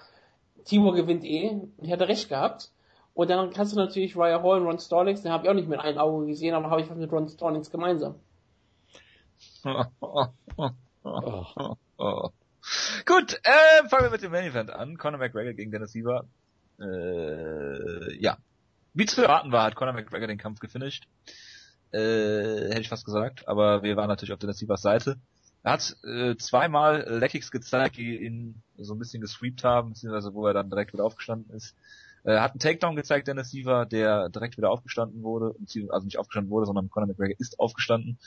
Tibor gewinnt eh. Ich hatte recht gehabt. Und dann kannst du natürlich Raya Hall und Ron Stallings, den habe ich auch nicht mit einem Auge gesehen, aber habe ich was mit Ron Stallings gemeinsam. Gut, äh, fangen wir mit dem Main Event an. Conor McGregor gegen Dennis Siever. Äh, ja. Wie zu erwarten war, hat Conor McGregor den Kampf gefinisht. Äh, hätte ich fast gesagt, aber wir waren natürlich auf Dennis Sievers Seite. Er hat äh, zweimal Leckix gezeigt, die ihn so ein bisschen gesweept haben, beziehungsweise wo er dann direkt wieder aufgestanden ist. Er hat einen Takedown gezeigt, Dennis Siever, der direkt wieder aufgestanden wurde, also nicht aufgestanden wurde, sondern Conor McGregor ist aufgestanden.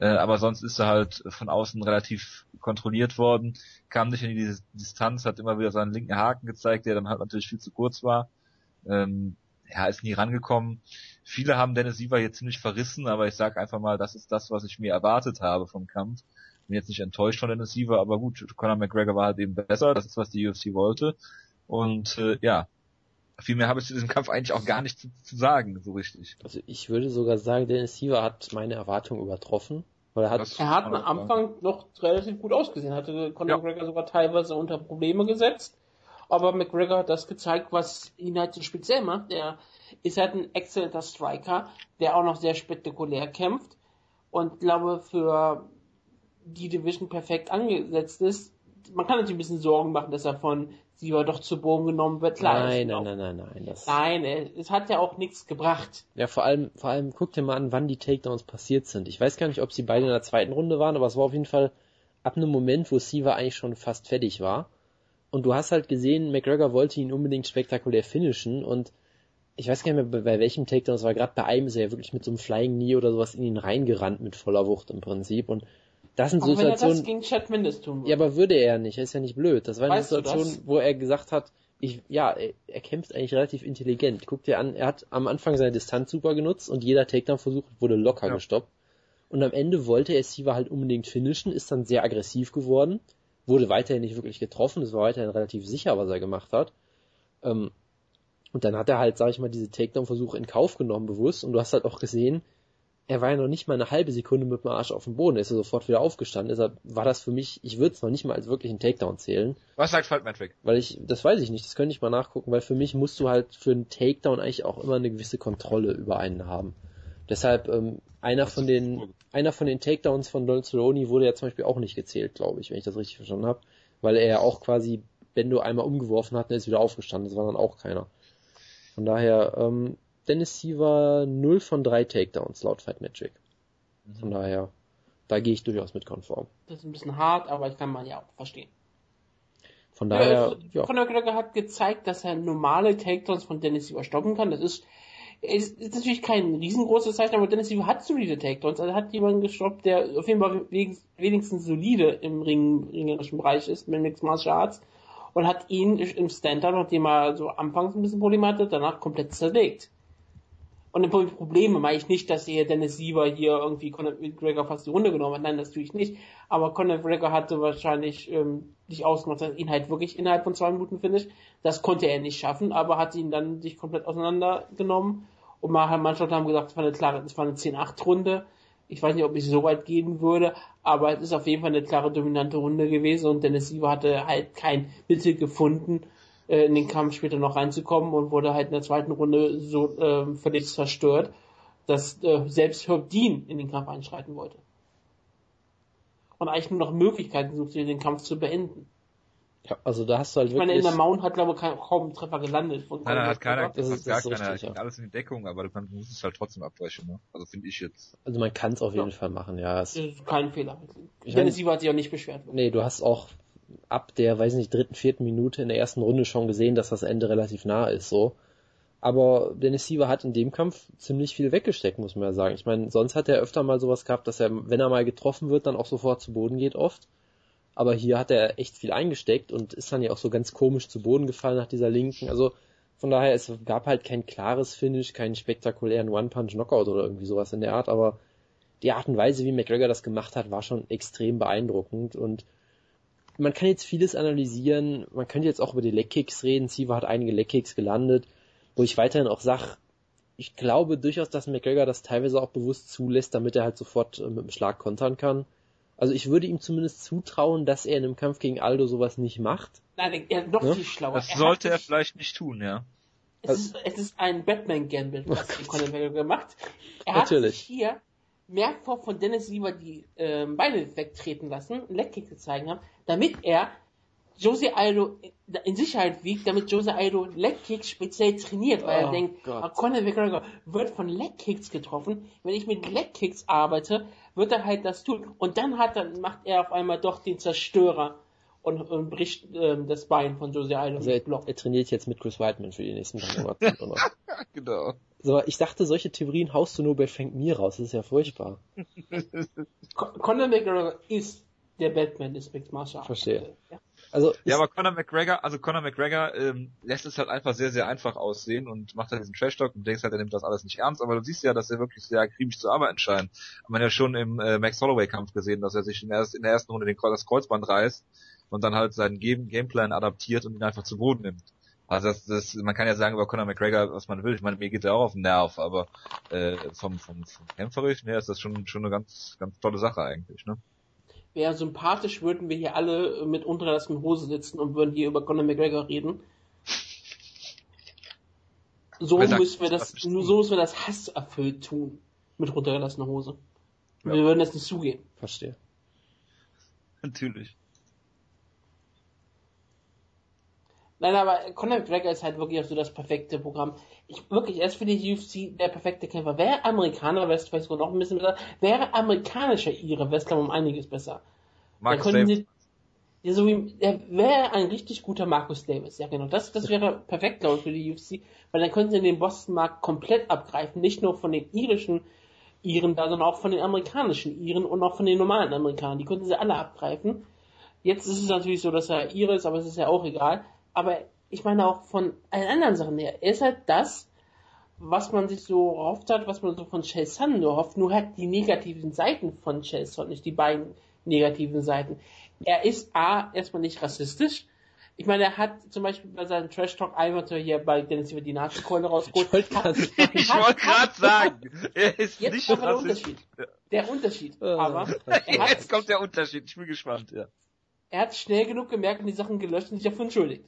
Äh, aber sonst ist er halt von außen relativ kontrolliert worden, kam nicht in die Distanz, hat immer wieder seinen linken Haken gezeigt, der dann halt natürlich viel zu kurz war. Ähm, ja, ist nie rangekommen. Viele haben Dennis Siever jetzt ziemlich verrissen, aber ich sage einfach mal, das ist das, was ich mir erwartet habe vom Kampf. Bin jetzt nicht enttäuscht von Dennis Siever, aber gut, Conor McGregor war halt eben besser, das ist, was die UFC wollte. Und äh, ja, viel mehr habe ich zu diesem Kampf eigentlich auch gar nicht zu, zu, sagen, so richtig. Also ich würde sogar sagen, Dennis Siever hat meine Erwartungen übertroffen. Weil er hat, er hat am Anfang noch relativ gut ausgesehen, hatte Conor ja. McGregor sogar teilweise unter Probleme gesetzt. Aber McGregor hat das gezeigt, was ihn halt so speziell macht. Er ist halt ein exzellenter Striker, der auch noch sehr spektakulär kämpft. Und glaube, für die Division perfekt angesetzt ist. Man kann natürlich ein bisschen Sorgen machen, dass er von Sieber doch zu Boden genommen wird. Klar, nein, nein, nein, nein, nein, das nein, es hat ja auch nichts gebracht. Ja, vor allem, vor allem guck dir mal an, wann die Takedowns passiert sind. Ich weiß gar nicht, ob sie beide in der zweiten Runde waren, aber es war auf jeden Fall ab einem Moment, wo Siever eigentlich schon fast fertig war. Und du hast halt gesehen, McGregor wollte ihn unbedingt spektakulär finishen und ich weiß gar nicht mehr, bei welchem Takedown es war, gerade bei einem ist er ja wirklich mit so einem Flying Knee oder sowas in ihn reingerannt mit voller Wucht im Prinzip und das sind aber Situationen. Wenn er das gegen Chad Mendes tun würde. Ja, aber würde er nicht. Er ist ja nicht blöd. Das war eine Situation, wo er gesagt hat, ich, ja, er, er, kämpft eigentlich relativ intelligent. Guck dir an, er hat am Anfang seine Distanz super genutzt und jeder Takedown-Versuch wurde locker ja. gestoppt. Und am Ende wollte er Siva halt unbedingt finishen, ist dann sehr aggressiv geworden, wurde weiterhin nicht wirklich getroffen, es war weiterhin relativ sicher, was er gemacht hat. Ähm, und dann hat er halt, sag ich mal, diese Takedown-Versuche in Kauf genommen, bewusst, und du hast halt auch gesehen, er war ja noch nicht mal eine halbe Sekunde mit dem Arsch auf dem Boden, ist er sofort wieder aufgestanden. Deshalb war das für mich, ich würde es noch nicht mal als wirklich einen Takedown zählen. Was sagt Fight Metric? Weil ich, das weiß ich nicht, das könnte ich mal nachgucken, weil für mich musst du halt für einen Takedown eigentlich auch immer eine gewisse Kontrolle über einen haben. Deshalb, ähm, einer von den, einer von den Takedowns von Don Cerrone wurde ja zum Beispiel auch nicht gezählt, glaube ich, wenn ich das richtig verstanden habe. Weil er ja auch quasi Bendo einmal umgeworfen hat und er ist wieder aufgestanden. Das war dann auch keiner. Von daher, ähm, Dennis Siever 0 von 3 Takedowns laut Fight Magic. Von daher, da gehe ich durchaus mit konform. Das ist ein bisschen hart, aber ich kann man ja auch verstehen. Von daher, ja. Conor McGregor hat gezeigt, dass er normale Takedowns von Dennis Siever stoppen kann. Das ist, ist, ist natürlich kein riesengroßes Zeichen, aber Dennis Siever hat solide Takedowns. Also hat jemanden gestoppt, der auf jeden Fall wenigstens solide im Ring, ringerischen Bereich ist, mit Mixed Martial Arts. Und hat ihn im Stand-Up, nachdem er so anfangs ein bisschen Probleme hatte, danach komplett zerlegt. Und die Probleme meine ich nicht, dass hier Dennis Siever hier irgendwie Conor McGregor fast die Runde genommen hat. Nein, das tue ich nicht. Aber Conor McGregor hatte wahrscheinlich ähm, nicht ausgemacht, dass ihn halt wirklich innerhalb von zwei Minuten findet. Das konnte er nicht schaffen, aber hat ihn dann sich komplett auseinandergenommen. Und manche haben gesagt, es war eine klare, es war eine 10-8-Runde. Ich weiß nicht, ob ich so weit gehen würde, aber es ist auf jeden Fall eine klare dominante Runde gewesen und Dennis Siever hatte halt kein Mittel gefunden, äh, in den Kampf später noch reinzukommen und wurde halt in der zweiten Runde so äh, völlig zerstört, dass äh, selbst Herb Dean in den Kampf einschreiten wollte. Und eigentlich nur noch Möglichkeiten suchte, den Kampf zu beenden. Ja, also da hast du halt ich wirklich... Ich meine, in der Mount hat, glaube ich, kaum ein Treffer gelandet. Von Nein, hat keiner, das ist, das gar keiner, richtig, alles in die Deckung, aber du kannst, musst es halt trotzdem abbrechen, ne? Also finde ich jetzt. Also man kann es auf jeden ja. Fall machen, ja. Es, das ist kein Fehler. Ich Dennis Siever hat sich auch nicht beschwert. Nee, du hast auch ab der, weiß nicht, dritten, vierten Minute in der ersten Runde schon gesehen, dass das Ende relativ nah ist, so. Aber Dennis Siever hat in dem Kampf ziemlich viel weggesteckt, muss man ja sagen. Ich meine, sonst hat er öfter mal sowas gehabt, dass er, wenn er mal getroffen wird, dann auch sofort zu Boden geht oft. Aber hier hat er echt viel eingesteckt und ist dann ja auch so ganz komisch zu Boden gefallen nach dieser linken. Also von daher, es gab halt kein klares Finish, keinen spektakulären One-Punch-Knockout oder irgendwie sowas in der Art, aber die Art und Weise, wie McGregor das gemacht hat, war schon extrem beeindruckend und man kann jetzt vieles analysieren, man könnte jetzt auch über die Leckkicks reden, Siva hat einige Leckkicks gelandet, wo ich weiterhin auch sage, ich glaube durchaus, dass McGregor das teilweise auch bewusst zulässt, damit er halt sofort äh, mit dem Schlag kontern kann. Also ich würde ihm zumindest zutrauen, dass er in einem Kampf gegen Aldo sowas nicht macht. Nein, er ist noch Ja? viel schlauer. Das Er sollte er vielleicht nicht tun, ja. Es ist, es ist ein Batman-Gambit, was Oh. Conor McGregor gemacht. Er Natürlich. hat sich hier mehrfach von Dennis Siever die ähm, Beine wegtreten lassen, einen Leckkick gezeigt haben, damit er Jose Aldo in Sicherheit wiegt, damit Jose Aldo Leckkicks speziell trainiert, weil er Oh denkt, Gott. oh, Conor McGregor wird von Leckkicks getroffen. Wenn ich mit Leckkicks arbeite, wird er halt das tun. Und dann hat er, macht er auf einmal doch den Zerstörer und, und bricht ähm, das Bein von Jose Aldo Also er, Block. er trainiert jetzt mit Chris Weidman für die nächsten drei Monate. Genau. so, ich dachte, solche Theorien haust du nur bei Frank Mir raus, das ist ja furchtbar. Con- Conor McGregor ist der Batman des Mixed Martial Arts. Verstehe. Ja. Also Ja, ist- aber Conor McGregor, also Conor McGregor ähm, lässt es halt einfach sehr, sehr einfach aussehen und macht halt diesen Trash-Talk und denkst halt, er nimmt das alles nicht ernst, aber du siehst ja, dass er wirklich sehr akribisch zu arbeiten scheint. Hat man ja schon im äh, Max Holloway-Kampf gesehen, dass er sich in der, erst- in der ersten Runde den, das Kreuzband reißt und dann halt seinen Game Gameplan adaptiert und ihn einfach zu Boden nimmt. Also das, das, man kann ja sagen über Conor McGregor, was man will. Ich meine, mir geht er auch auf den Nerv, aber äh, vom, vom, vom Kämpferischen her ist das schon, schon eine ganz, ganz tolle Sache eigentlich, ne? Wäre sympathisch, würden wir hier alle mit unterlassenen Hose sitzen und würden hier über Conor McGregor reden. So Wer müssen wir das nur so müssen wir das hasserfüllt tun. Mit runtergelassener Hose. Ja. Wir würden das nicht zugeben. verstehe. Natürlich. Nein, aber Conor McGregor ist halt wirklich auch so das perfekte Programm. Ich wirklich, er ist für die UFC der perfekte Kämpfer. Wäre Amerikaner, es vielleicht noch ein bisschen besser. Wäre amerikanischer ihre Wrestler um einiges besser. Marcus Davis. sie- Ja, so wie, der wäre ein richtig guter Marcus Davis. Ja, genau. Das, das wäre perfekt, glaube ich, für die UFC, weil dann könnten sie den Boston-Markt komplett abgreifen. Nicht nur von den irischen Iren da, sondern auch von den amerikanischen Iren und auch von den normalen Amerikanern. Die könnten sie alle abgreifen. Jetzt ist es natürlich so, dass er Ire ist, aber es ist ja auch egal. Aber ich meine auch von allen anderen Sachen her. Er ist halt das, was man sich so erhofft hat, was man so von Sonnen nur hofft, nur hat die negativen Seiten von Chael Sonnen, nicht die beiden negativen Seiten. Er ist A, erstmal nicht rassistisch. Ich meine, er hat zum Beispiel bei seinem Trash Talk einmal so hier bei Dennis über die Nazi-Keule rausgeholt. Ich wollte gerade sagen, er ist Jetzt nicht kommt der rassistisch. Unterschied. Der Unterschied. Ah, Aber er Jetzt kommt der Unterschied. Ich bin gespannt, ja. er hat schnell genug gemerkt und die Sachen gelöscht und sich dafür entschuldigt.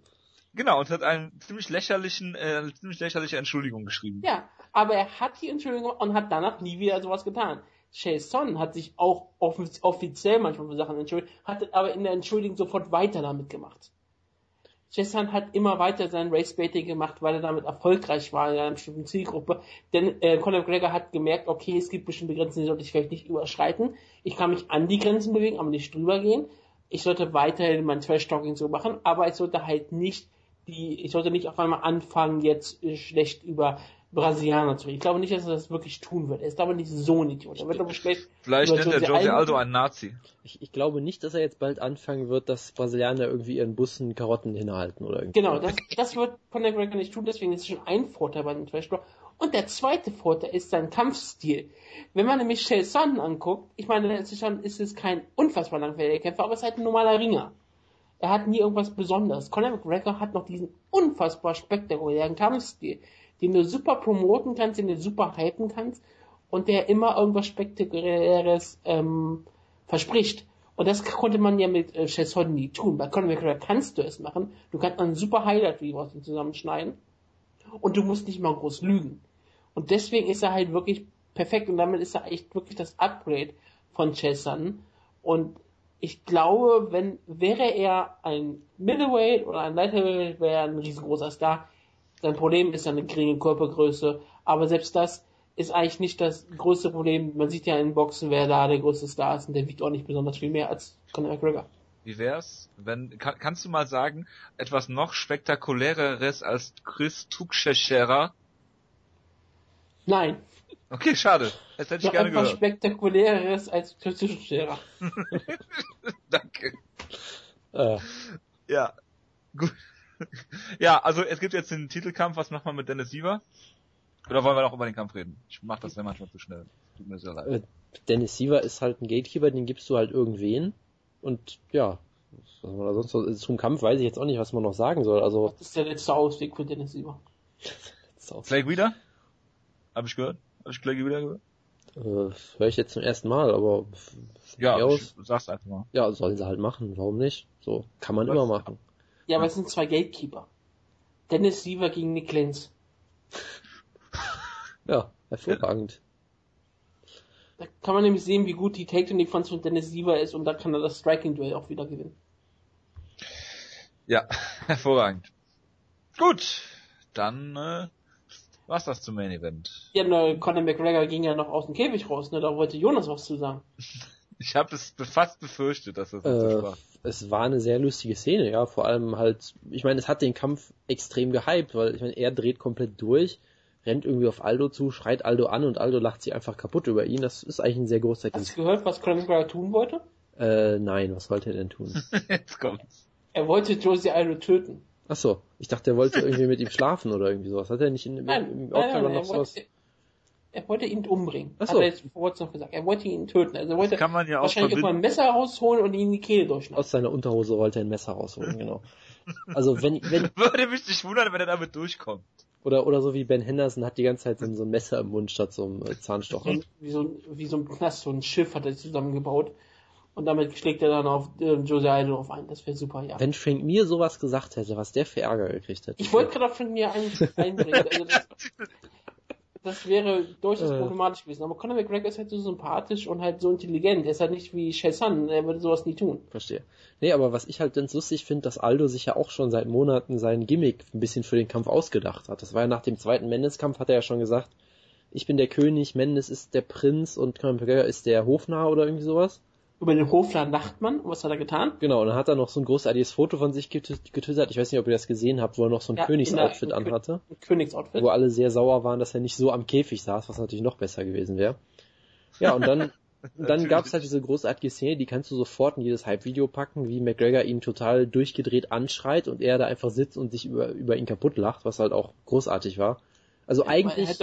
Genau, und hat einen ziemlich lächerlichen, äh, eine ziemlich lächerliche Entschuldigung geschrieben. Ja, aber er hat die Entschuldigung und hat danach nie wieder sowas getan. Son hat sich auch offiz offiziell manchmal für Sachen entschuldigt, hat aber in der Entschuldigung sofort weiter damit gemacht. Son hat immer weiter sein Race-Baiting gemacht, weil er damit erfolgreich war in einer bestimmten Zielgruppe. Denn äh, Conor McGregor hat gemerkt, okay, es gibt bestimmte Grenzen, die sollte ich vielleicht nicht überschreiten. Ich kann mich an die Grenzen bewegen, aber nicht drüber gehen. Ich sollte weiterhin mein Trash-Talking so machen, aber ich sollte halt nicht die, ich sollte nicht auf einmal anfangen, jetzt äh, schlecht über Brasilianer zu reden. Ich glaube nicht, dass er das wirklich tun wird. Er ist aber nicht so ein Idiot. Er wird aber schlecht Vielleicht nennt er Jose Aldo- einen Nazi. Ich, ich glaube nicht, dass er jetzt bald anfangen wird, dass Brasilianer irgendwie ihren Bussen Karotten hinhalten oder irgendwie. Genau, das, das wird Conor McGregor nicht tun, deswegen ist es schon ein Vorteil bei dem Trash Talk. Und der zweite Vorteil ist sein Kampfstil. Wenn man nämlich Chael Sonnen anguckt, ich meine, ist schon, ist es kein unfassbar langweiliger Kämpfer, aber es ist halt ein normaler Ringer. Er hat nie irgendwas Besonderes. Conor McGregor hat noch diesen unfassbar spektakulären Kampfstil, den du super promoten kannst, den du super hypen kannst und der immer irgendwas Spektakuläres ähm, verspricht. Und das konnte man ja mit äh, Chesson nie tun. Bei Conor McGregor kannst du es machen. Du kannst einen super Highlight-Video aus ihm zusammenschneiden und du musst nicht mal groß lügen. Und deswegen ist er halt wirklich perfekt und damit ist er echt wirklich das Upgrade von Chesson. Und ich glaube, wenn wäre er ein Middleweight oder ein Lightweight, wäre er ein riesengroßer Star. Sein Problem ist seine geringe Körpergröße, aber selbst das ist eigentlich nicht das größte Problem. Man sieht ja in Boxen, wer da der größte Star ist und der wiegt auch nicht besonders viel mehr als Conor McGregor. Wie wär's, wenn, kann, kannst du mal sagen, etwas noch spektakuläreres als Chris Tuchschescherer? Nein, Okay, schade. Das hätte ich noch gerne etwas gehört. spektakuläres als Zwischensterer. Danke. Äh, Ja. Gut. Ja, also es gibt jetzt den Titelkampf, was macht man mit Dennis Siever? Oder wollen wir noch über den Kampf reden? Ich mach das ja manchmal zu schnell. Tut mir sehr leid. Äh, Dennis Siever ist halt ein Gatekeeper, den gibst du halt irgendwen. Und ja, da sonst zum Kampf weiß ich jetzt auch nicht, was man noch sagen soll. Also, Das ist der letzte Ausweg für Dennis Sieber. ist auch, Clay wieder? Hab ich gehört? Hab ich Clay wieder gehört? äh, höre ich jetzt zum ersten Mal, aber Ja, ich aus, sag's einfach mal. ja, sollen sie halt machen, warum nicht? So, kann man Was? immer machen. Ja, aber es sind zwei Gatekeeper. Dennis Siever gegen Nick Lenz. Ja, hervorragend. Da kann man nämlich sehen, wie gut die Take-Defense von Dennis Siever ist und da kann er das Striking-Duell auch wieder gewinnen. Ja, hervorragend. Gut, dann äh, war's das zum Main Event. Ja, ne, Conor McGregor ging ja noch aus dem Käfig raus, ne? Da wollte Jonas was zu sagen. Ich habe es fast befürchtet, dass das nicht so Äh, sprach. es war eine sehr lustige Szene, ja, vor allem halt, ich meine, es hat den Kampf extrem gehypt, weil ich meine, er dreht komplett durch, rennt irgendwie auf Aldo zu, schreit Aldo an und Aldo lacht sich einfach kaputt über ihn. Das ist eigentlich ein sehr großer Hast du Kampf. gehört, was Conor McGregor tun wollte? Äh, nein, was wollte er denn tun? Jetzt kommt's. Er wollte Josie Aldo töten. Ach so, ich dachte, er wollte irgendwie mit ihm schlafen oder irgendwie sowas. Hat er nicht in, im, Nein, im nein, nein, Octagon er, noch sowas? wollte, er wollte ihn umbringen. Ach Hat so. er jetzt vor kurzem noch gesagt. Er wollte ihn töten. Also er wollte Kann man ja auch wahrscheinlich irgendwann ein. Messer rausholen und ihn in die Kehle durchschneiden. Aus seiner Unterhose wollte er ein Messer rausholen, genau. Also wenn, wenn, Würde mich nicht wundern, wenn er damit durchkommt. oder, oder so wie Ben Henderson hat die ganze Zeit so, ein Messer im Mund statt so einem äh, Zahnstocher. Und wie so, ein- wie so ein Knast, so ein Schiff hat er zusammengebaut. Und damit schlägt er dann auf äh, Josie Aldo auf ein. Das wäre super, ja. Wenn Frank mir sowas gesagt hätte, was der für Ärger gekriegt hätte. Ich wollte gerade auf Frank Mir ein, einbringen. Also das, das wäre durchaus Äh. problematisch gewesen. Aber Conor McGregor ist halt so sympathisch und halt so intelligent. Er ist halt nicht wie Shazan. Er würde sowas nie tun. Verstehe. Nee, aber was ich halt ganz lustig finde, dass Aldo sich ja auch schon seit Monaten sein Gimmick ein bisschen für den Kampf ausgedacht hat. Das war ja nach dem zweiten Mendes-Kampf, hat er ja schon gesagt, ich bin der König, Mendes ist der Prinz und Conor McGregor ist der Hofnarr oder irgendwie sowas. Über den Hofler Nachtmann. Und was hat er getan? Genau, und dann hat er noch so ein großartiges Foto von sich getw- getwittert. Ich weiß nicht, ob ihr das gesehen habt, wo er noch so ein Ja, Königsoutfit der- anhatte. Ein Königsoutfit. Wo alle sehr sauer waren, dass er nicht so am Käfig saß, was natürlich noch besser gewesen wäre. Ja, und dann, dann gab's halt diese großartige Szene, die kannst du sofort in jedes Hype-Video packen, wie McGregor ihn total durchgedreht anschreit und er da einfach sitzt und sich über, über ihn kaputt lacht, was halt auch großartig war. Also er eigentlich,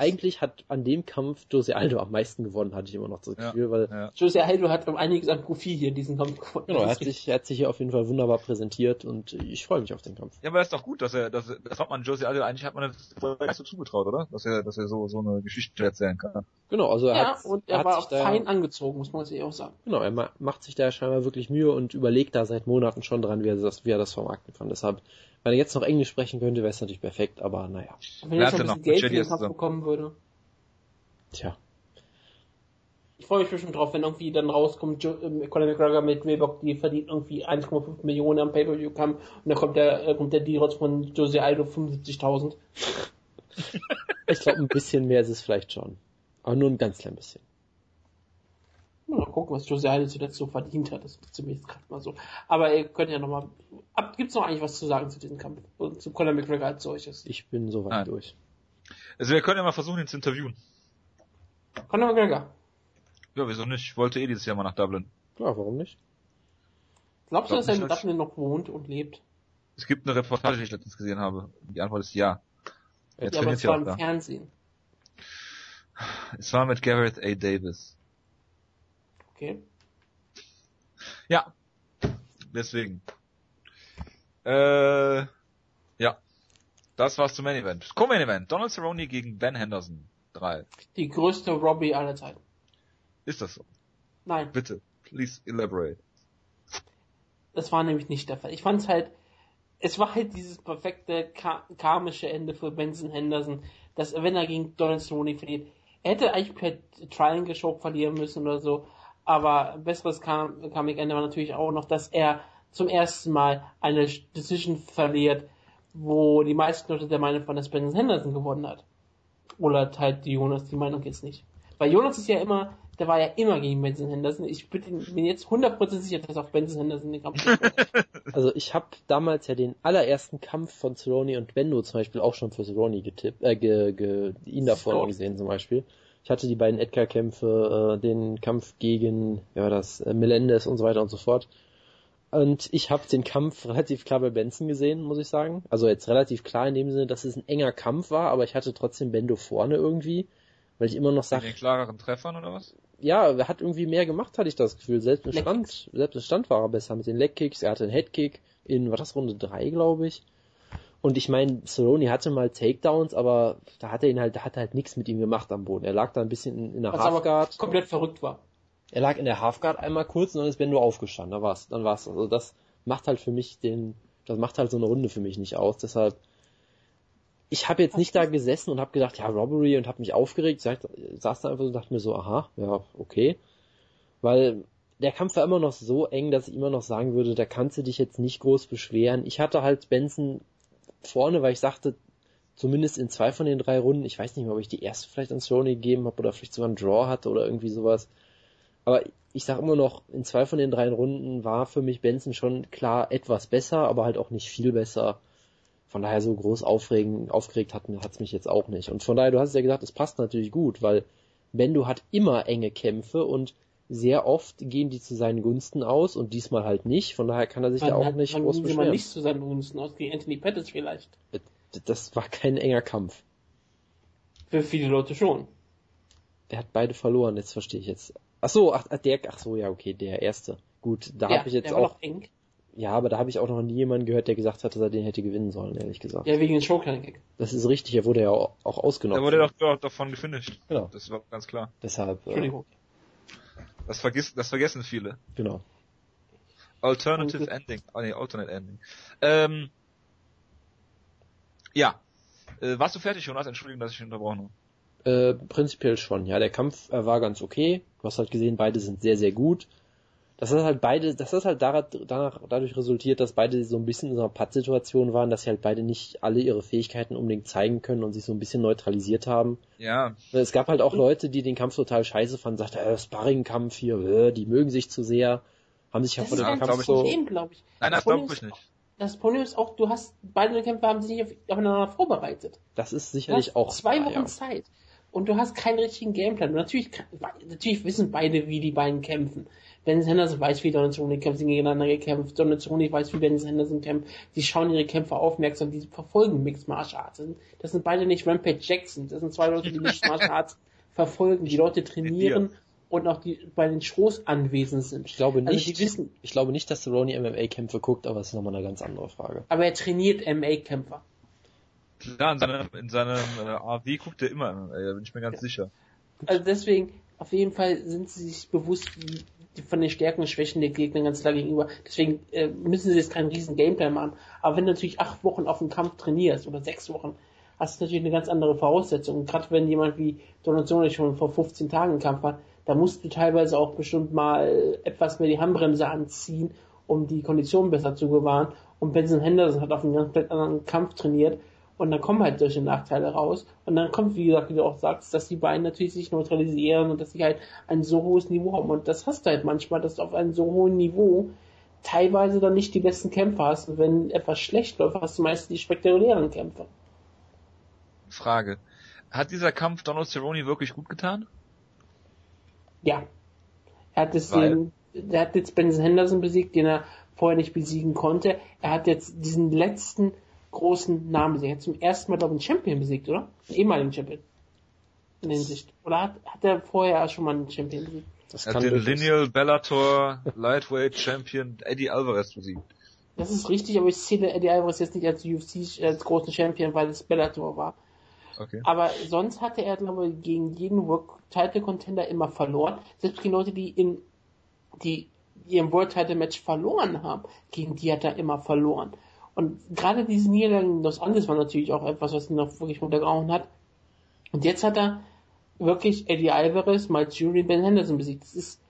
eigentlich hat an dem Kampf Jose Aldo am meisten gewonnen, hatte ich immer noch das Ja, Gefühl, weil ja. Josie Aldo hat um einiges an Profil hier diesen Kampf gewonnen. genau, er hat sich, er hat sich hier auf jeden Fall wunderbar präsentiert und ich freue mich auf den Kampf. Ja, aber das ist doch gut, dass er, dass, das hat man Josie Aldo eigentlich hat man das vorher gar nicht so zugetraut, oder? Dass er, dass er so, so eine Geschichte erzählen kann. Genau, also er Ja, hat, und er er hat war sich da, fein angezogen, muss man sich auch sagen. Genau, er ma macht sich da scheinbar wirklich Mühe und überlegt da seit Monaten schon dran, wie er das, wie er das vermarkten kann. Deshalb, wenn er jetzt noch Englisch sprechen könnte, wäre es natürlich perfekt, aber naja. Wenn er schon hatte ein noch bisschen Geld für den bekommen würde. Tja. Ich freue mich bestimmt drauf, wenn irgendwie dann rauskommt, jo äh, Conor McGregor mit Wilbock, die verdient irgendwie 1,5 Millionen am Pay-Per-View-Kampf und dann kommt der, äh, kommt der raus von Josie Aldo 75.000. Ich glaube, ein bisschen mehr ist es vielleicht schon. Aber nur ein ganz klein bisschen. Mal gucken, was Josie Aldo zuletzt so verdient hat. Das ist zumindest gerade mal so. Aber ihr könnt ja nochmal, ab, gibt's noch eigentlich was zu sagen zu diesem Kampf? Und zu Conor McGregor als solches? Ich bin soweit Nein. durch. Also wir können ja mal versuchen, ihn zu interviewen. Conor McGregor. Ja, wieso nicht? Ich wollte eh dieses Jahr mal nach Dublin. Ja, warum nicht? Glaubst du, Glaub dass er in Dublin noch wohnt und lebt? Es gibt eine Reportage, die ich letztens gesehen habe. Die Antwort ist ja. Er ja, aber es ja war auch im da. Fernsehen. Es war mit Gareth A. Davis. Okay. Ja. Deswegen. Äh, ja. Das war's zum Main Event. Co-Main Event. Donald Cerrone gegen Ben Henderson. Drei. Die größte Robbie aller Zeiten. Ist das so? Nein. Bitte. Please elaborate. Das war nämlich nicht der Fall. Ich fand's halt, es war halt dieses perfekte ka karmische Ende für Benson Henderson, dass wenn er gegen Donald Cerrone verliert, er hätte eigentlich per Triangle Choke verlieren müssen oder so, aber besseres Kam- Comic Ende war natürlich auch noch, dass er zum ersten Mal eine Decision verliert, wo die meisten Leute der Meinung waren, dass Benson Henderson gewonnen hat. Oder teilt die Jonas die Meinung jetzt nicht. Weil Jonas ist ja immer, der war ja immer gegen Benson Henderson. Ich bin, bin jetzt 100% sicher, dass auch Benson Henderson den Kampf. Also ich habe damals ja den allerersten Kampf von Cerrone und Bendo zum Beispiel auch schon für Cerrone getippt, äh, ge, ge, ihn da vorne Scored. gesehen zum Beispiel. Ich hatte die beiden Edgar-Kämpfe, äh, den Kampf gegen, ja das, äh, Melendez und so weiter und so fort. Und ich habe den Kampf relativ klar bei Benson gesehen, muss ich sagen. Also jetzt relativ klar in dem Sinne, dass es ein enger Kampf war, aber ich hatte trotzdem Bendo vorne irgendwie, weil ich immer noch sage. den klareren Treffern oder was? Ja, er hat irgendwie mehr gemacht, hatte ich das Gefühl. Selbst im Stand, selbst im Stand war er besser mit den Legkicks. Er hatte einen Headkick in, war das Runde 3, glaube ich. Und ich meine, Cerrone hatte mal Takedowns, aber da hat er ihn halt, da hat er halt nichts mit ihm gemacht am Boden. Er lag da ein bisschen in, in der Was Halfguard. aber komplett verrückt war. Er lag in der Halfguard einmal kurz und dann ist Bendo aufgestanden. Da war's, dann war's. Also das macht halt für mich den, das macht halt so eine Runde für mich nicht aus. Deshalb, ich habe jetzt nicht da gesessen und habe gedacht, ja Robbery und habe mich aufgeregt. Ich saß da einfach so und dachte mir so, aha, ja okay, weil der Kampf war immer noch so eng, dass ich immer noch sagen würde, da kannst du dich jetzt nicht groß beschweren. Ich hatte halt Benson vorne, weil ich sagte, zumindest in zwei von den drei Runden, ich weiß nicht mehr, ob ich die erste vielleicht an Sony gegeben habe oder vielleicht sogar einen Draw hatte oder irgendwie sowas. Aber ich sag immer noch, in zwei von den drei Runden war für mich Benson schon klar etwas besser, aber halt auch nicht viel besser. Von daher so groß aufregen, aufgeregt hat es mich jetzt auch nicht. Und von daher, du hast ja gesagt, es passt natürlich gut, weil Bendo hat immer enge Kämpfe und sehr oft gehen die zu seinen Gunsten aus und diesmal halt nicht. Von daher kann er sich Man da auch hat- nicht groß beschweren. nicht zu seinen Gunsten aus, gegen Anthony Pettis vielleicht. Das war kein enger Kampf. Für viele Leute schon. Er hat beide verloren, jetzt verstehe ich jetzt. Ach so, ach, der, ach so, ja, okay, der erste. Gut, da ja, habe ich jetzt der war auch, noch eng. ja, aber da habe ich auch noch nie jemanden gehört, der gesagt hat, dass er den hätte gewinnen sollen, ehrlich gesagt. Ja, wegen den Showclan-Gag. Das ist richtig, er wurde ja auch, ausgenommen. wurde doch, doch davon gefinisht. Genau. Das war ganz klar. Deshalb, äh, Entschuldigung. Das, vergisst, das vergessen viele. genau. Alternative Und- Ending. Oh nee, Alternate Ending. Ähm, ja. Äh, warst du fertig, Jonas? Entschuldigung, dass ich unterbrochen habe. Äh, prinzipiell schon, ja. Der Kampf äh, war ganz okay. Du hast halt gesehen, beide sind sehr, sehr gut. Das ist halt beide, das ist halt danach, danach, dadurch resultiert, dass beide so ein bisschen in so einer Pattsituation waren, dass sie halt beide nicht alle ihre Fähigkeiten unbedingt zeigen können und sich so ein bisschen neutralisiert haben. Ja, Es gab halt auch Leute, die den Kampf total scheiße fanden, sagten, äh, Sparring-Kampf hier, äh, die mögen sich zu sehr, haben sich ja vor dem glaub Kampf ich so, Problem, glaube ich. nein, das Problem glaube ich ist- nicht. Das Problem ist auch, du hast, beide Kämpfe haben sich nicht auf, aufeinander vorbereitet. das ist Du sicherlich hast auch zwei Wochen ja. Zeit. Und du hast keinen richtigen Gameplan. Und natürlich, kann- natürlich wissen beide, wie die beiden kämpfen. Ben Henderson weiß, wie Donald Cerrone kämpft, sie gegeneinander gekämpft. Donald Cerrone weiß, wie Ben Henderson kämpft. Die schauen ihre Kämpfe aufmerksam, die verfolgen Mixed Martial Arts. Das sind- beide nicht Rampage Jackson. Das sind zwei Leute, die Mixed Martial Arts verfolgen. Die Leute trainieren und auch die bei den Shows anwesend sind. Ich glaube Also nicht, die wissen, ich glaube nicht, dass Cerrone MMA-Kämpfe guckt, aber das ist nochmal eine ganz andere Frage. aber er trainiert MA-Kämpfer. Klar, in seinem, in seinem äh, AV guckt er immer, da bin ich mir ganz sicher. Also deswegen, auf jeden Fall sind sie sich bewusst wie- von den Stärken und Schwächen der Gegner ganz klar gegenüber. Deswegen äh, müssen sie jetzt keinen riesen Gameplay machen. Aber wenn du natürlich acht Wochen auf den Kampf trainierst oder sechs Wochen, hast du natürlich eine ganz andere Voraussetzung. Und gerade wenn jemand wie Donation schon vor 15 Tagen einen Kampf hat, da musst du teilweise auch bestimmt mal etwas mehr die Handbremse anziehen, um die Kondition besser zu bewahren. Und Benson Henderson hat auf einen ganz anderen Kampf trainiert. Und dann kommen halt solche Nachteile raus. Und dann kommt, wie gesagt, wie du auch sagst, dass die beiden natürlich sich neutralisieren und dass sie halt ein so hohes Niveau haben. Und das hast du halt manchmal, dass du auf einem so hohen Niveau teilweise dann nicht die besten Kämpfer hast. Und wenn etwas schlecht läuft, hast du meist die spektakulären Kämpfe. Frage. Hat dieser Kampf Donald Cerrone wirklich gut getan? Ja. Er hat es den, er hat jetzt Benson Henderson besiegt, den er vorher nicht besiegen konnte. Er hat jetzt diesen letzten großen Namen besiegt. Er hat zum ersten Mal, glaube ich, einen Champion besiegt, oder? Einen ehemaligen Champion. In der Hinsicht. Oder hat, hat er vorher schon mal einen Champion besiegt? Das Er hat den Lineal Bellator Lightweight Champion Eddie Alvarez besiegt. Das ist richtig, aber ich zähle Eddie Alvarez jetzt nicht als UFC, als großen Champion, weil es Bellator war. Okay. Aber sonst hatte er, glaube ich, gegen jeden World Title Contender immer verloren. Selbst gegen Leute, die in, die, die im World Title Match verloren haben, gegen die hat er immer verloren. Und gerade diese Niederlagen Los Angeles war natürlich auch etwas, was ihn noch wirklich runtergehauen hat. Und jetzt hat er wirklich Eddie Alvarez, Mike Jury und Ben Henderson besiegt. Das ist,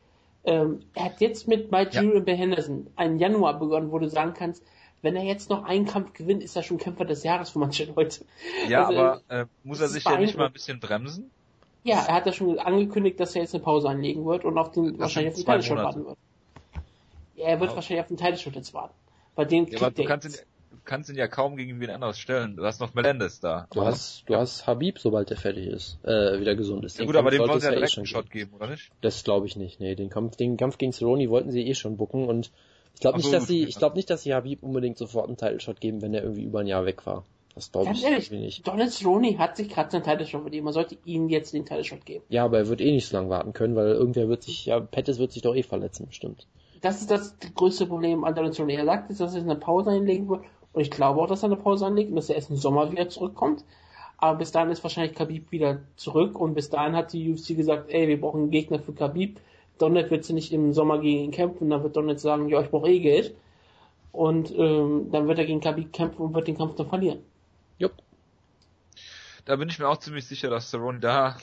ähm, er hat jetzt mit Mike Ja. Jury und Ben Henderson einen Januar begonnen, wo du sagen kannst, wenn er jetzt noch einen Kampf gewinnt, ist er schon Kämpfer des Jahres für manche Leute. Ja, Also, aber äh, muss er sich ja nicht mal ein bisschen bremsen? Ja, er hat ja schon angekündigt, dass er jetzt eine Pause einlegen wird und auf den, Das wahrscheinlich auf den zwei Title Shot Monate. warten wird. Ja, er wird Ja. wahrscheinlich auf den Title Shot jetzt warten. Bei dem Ja, aber kriegt du er kannst ihn. Du kannst ihn ja kaum gegen wen anderes stellen. Du hast noch Melendez da. Du Aber- hast, du hast Habib, sobald er fertig ist, äh, wieder gesund ist. ja Den gut, aber Kampf dem sollte wollen sie ja eh direkt schon einen Shot geben. oder nicht? Das glaube ich nicht. Nee, den Kampf, den Kampf gegen Cerrone wollten sie eh schon bucken und Ich glaube nicht, so, dass sie, ich glaube nicht, dass sie Habib unbedingt sofort einen Title Shot geben, wenn er irgendwie über ein Jahr weg war. Das glaube Ganz ich ehrlich, nicht. Donald Cerrone hat sich gerade seinen Title Shot verdient. Man sollte ihm jetzt den Title Shot geben. Ja, aber er wird eh nicht so lange warten können, weil irgendwer wird sich, ja, Pettis wird sich doch eh verletzen, bestimmt. Das ist das größte Problem an Donald Cerrone. Er sagt jetzt, dass er eine Pause einlegen wird. Und ich glaube auch, dass er eine Pause einlegt und dass er erst im Sommer wieder zurückkommt. Aber bis dahin ist wahrscheinlich Khabib wieder zurück und bis dahin hat die UFC gesagt, ey, wir brauchen einen Gegner für Khabib. Donald wird sie nicht im Sommer gegen ihn kämpfen, dann wird Donald sagen, ja, ich brauche eh Geld. Und ähm, dann wird er gegen Khabib kämpfen und wird den Kampf dann verlieren. Jupp. Da bin ich mir auch ziemlich sicher, dass Cerrone da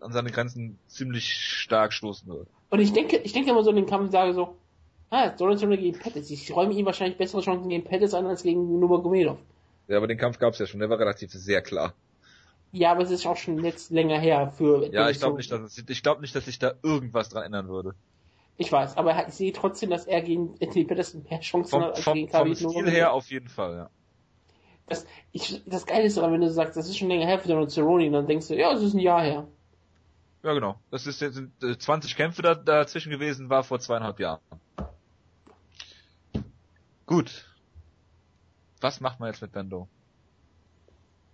an seine Grenzen ziemlich stark stoßen wird. Und ich denke, ich denke immer so in den Kampf und sage so, ah, Donald Cerrone gegen Pettis. Ich räume ihm wahrscheinlich bessere Chancen gegen Pettis an als gegen Nurmagomedov. Ja, aber den Kampf gab's ja schon, der war relativ sehr klar. Ja, aber es ist auch schon jetzt länger her für. Ja, ich glaube nicht, dass es, ich glaube nicht, dass sich da irgendwas dran ändern würde. Ich weiß, aber ich sehe trotzdem, dass er gegen Anthony Pettis mehr Chancen Vom, hat als vom, gegen vom Khabib Stil Nurmagomedov. her auf jeden Fall, ja. Das, ich, das Geile ist aber, wenn du sagst, das ist schon länger her für Donald Cerrone, dann denkst du, ja, es ist ein Jahr her. Ja, genau. Das ist jetzt sind äh, 20 Kämpfe da, dazwischen gewesen, war vor zweieinhalb Jahren. Gut. Was macht man jetzt mit Bendo?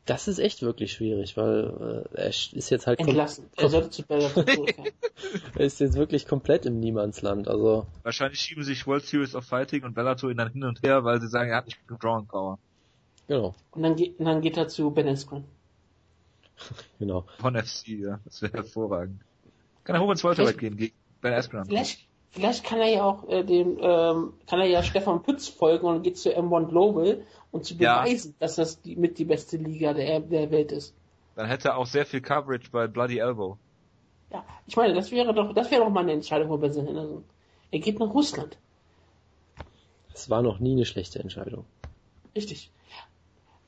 Das ist echt wirklich schwierig, weil äh, er ist jetzt halt Entlassen. Er sollte zu er ist jetzt wirklich komplett im Niemandsland. Also Wahrscheinlich schieben sich World Series of Fighting und Bellator ihn dann hin und her, weil sie sagen, er hat nicht genug Drawing Power. genau, Und dann geht, und dann geht er zu Ben Askren. genau. Von FC, ja. Das wäre hervorragend. Kann er hoch ins Welterweight gehen gegen Ben Askren. Vielleicht, vielleicht kann er ja auch äh, dem, ähm, kann er ja Stefan Pütz folgen und geht zu M1 Global und zu Ja. beweisen, dass das die, mit die beste Liga der, der Welt ist. Dann hätte er auch sehr viel Coverage bei Bloody Elbow. Ja, ich meine, das wäre doch, das wäre doch mal eine Entscheidung von Benson Henderson. Er geht nach Russland. Es war noch nie eine schlechte Entscheidung. Richtig.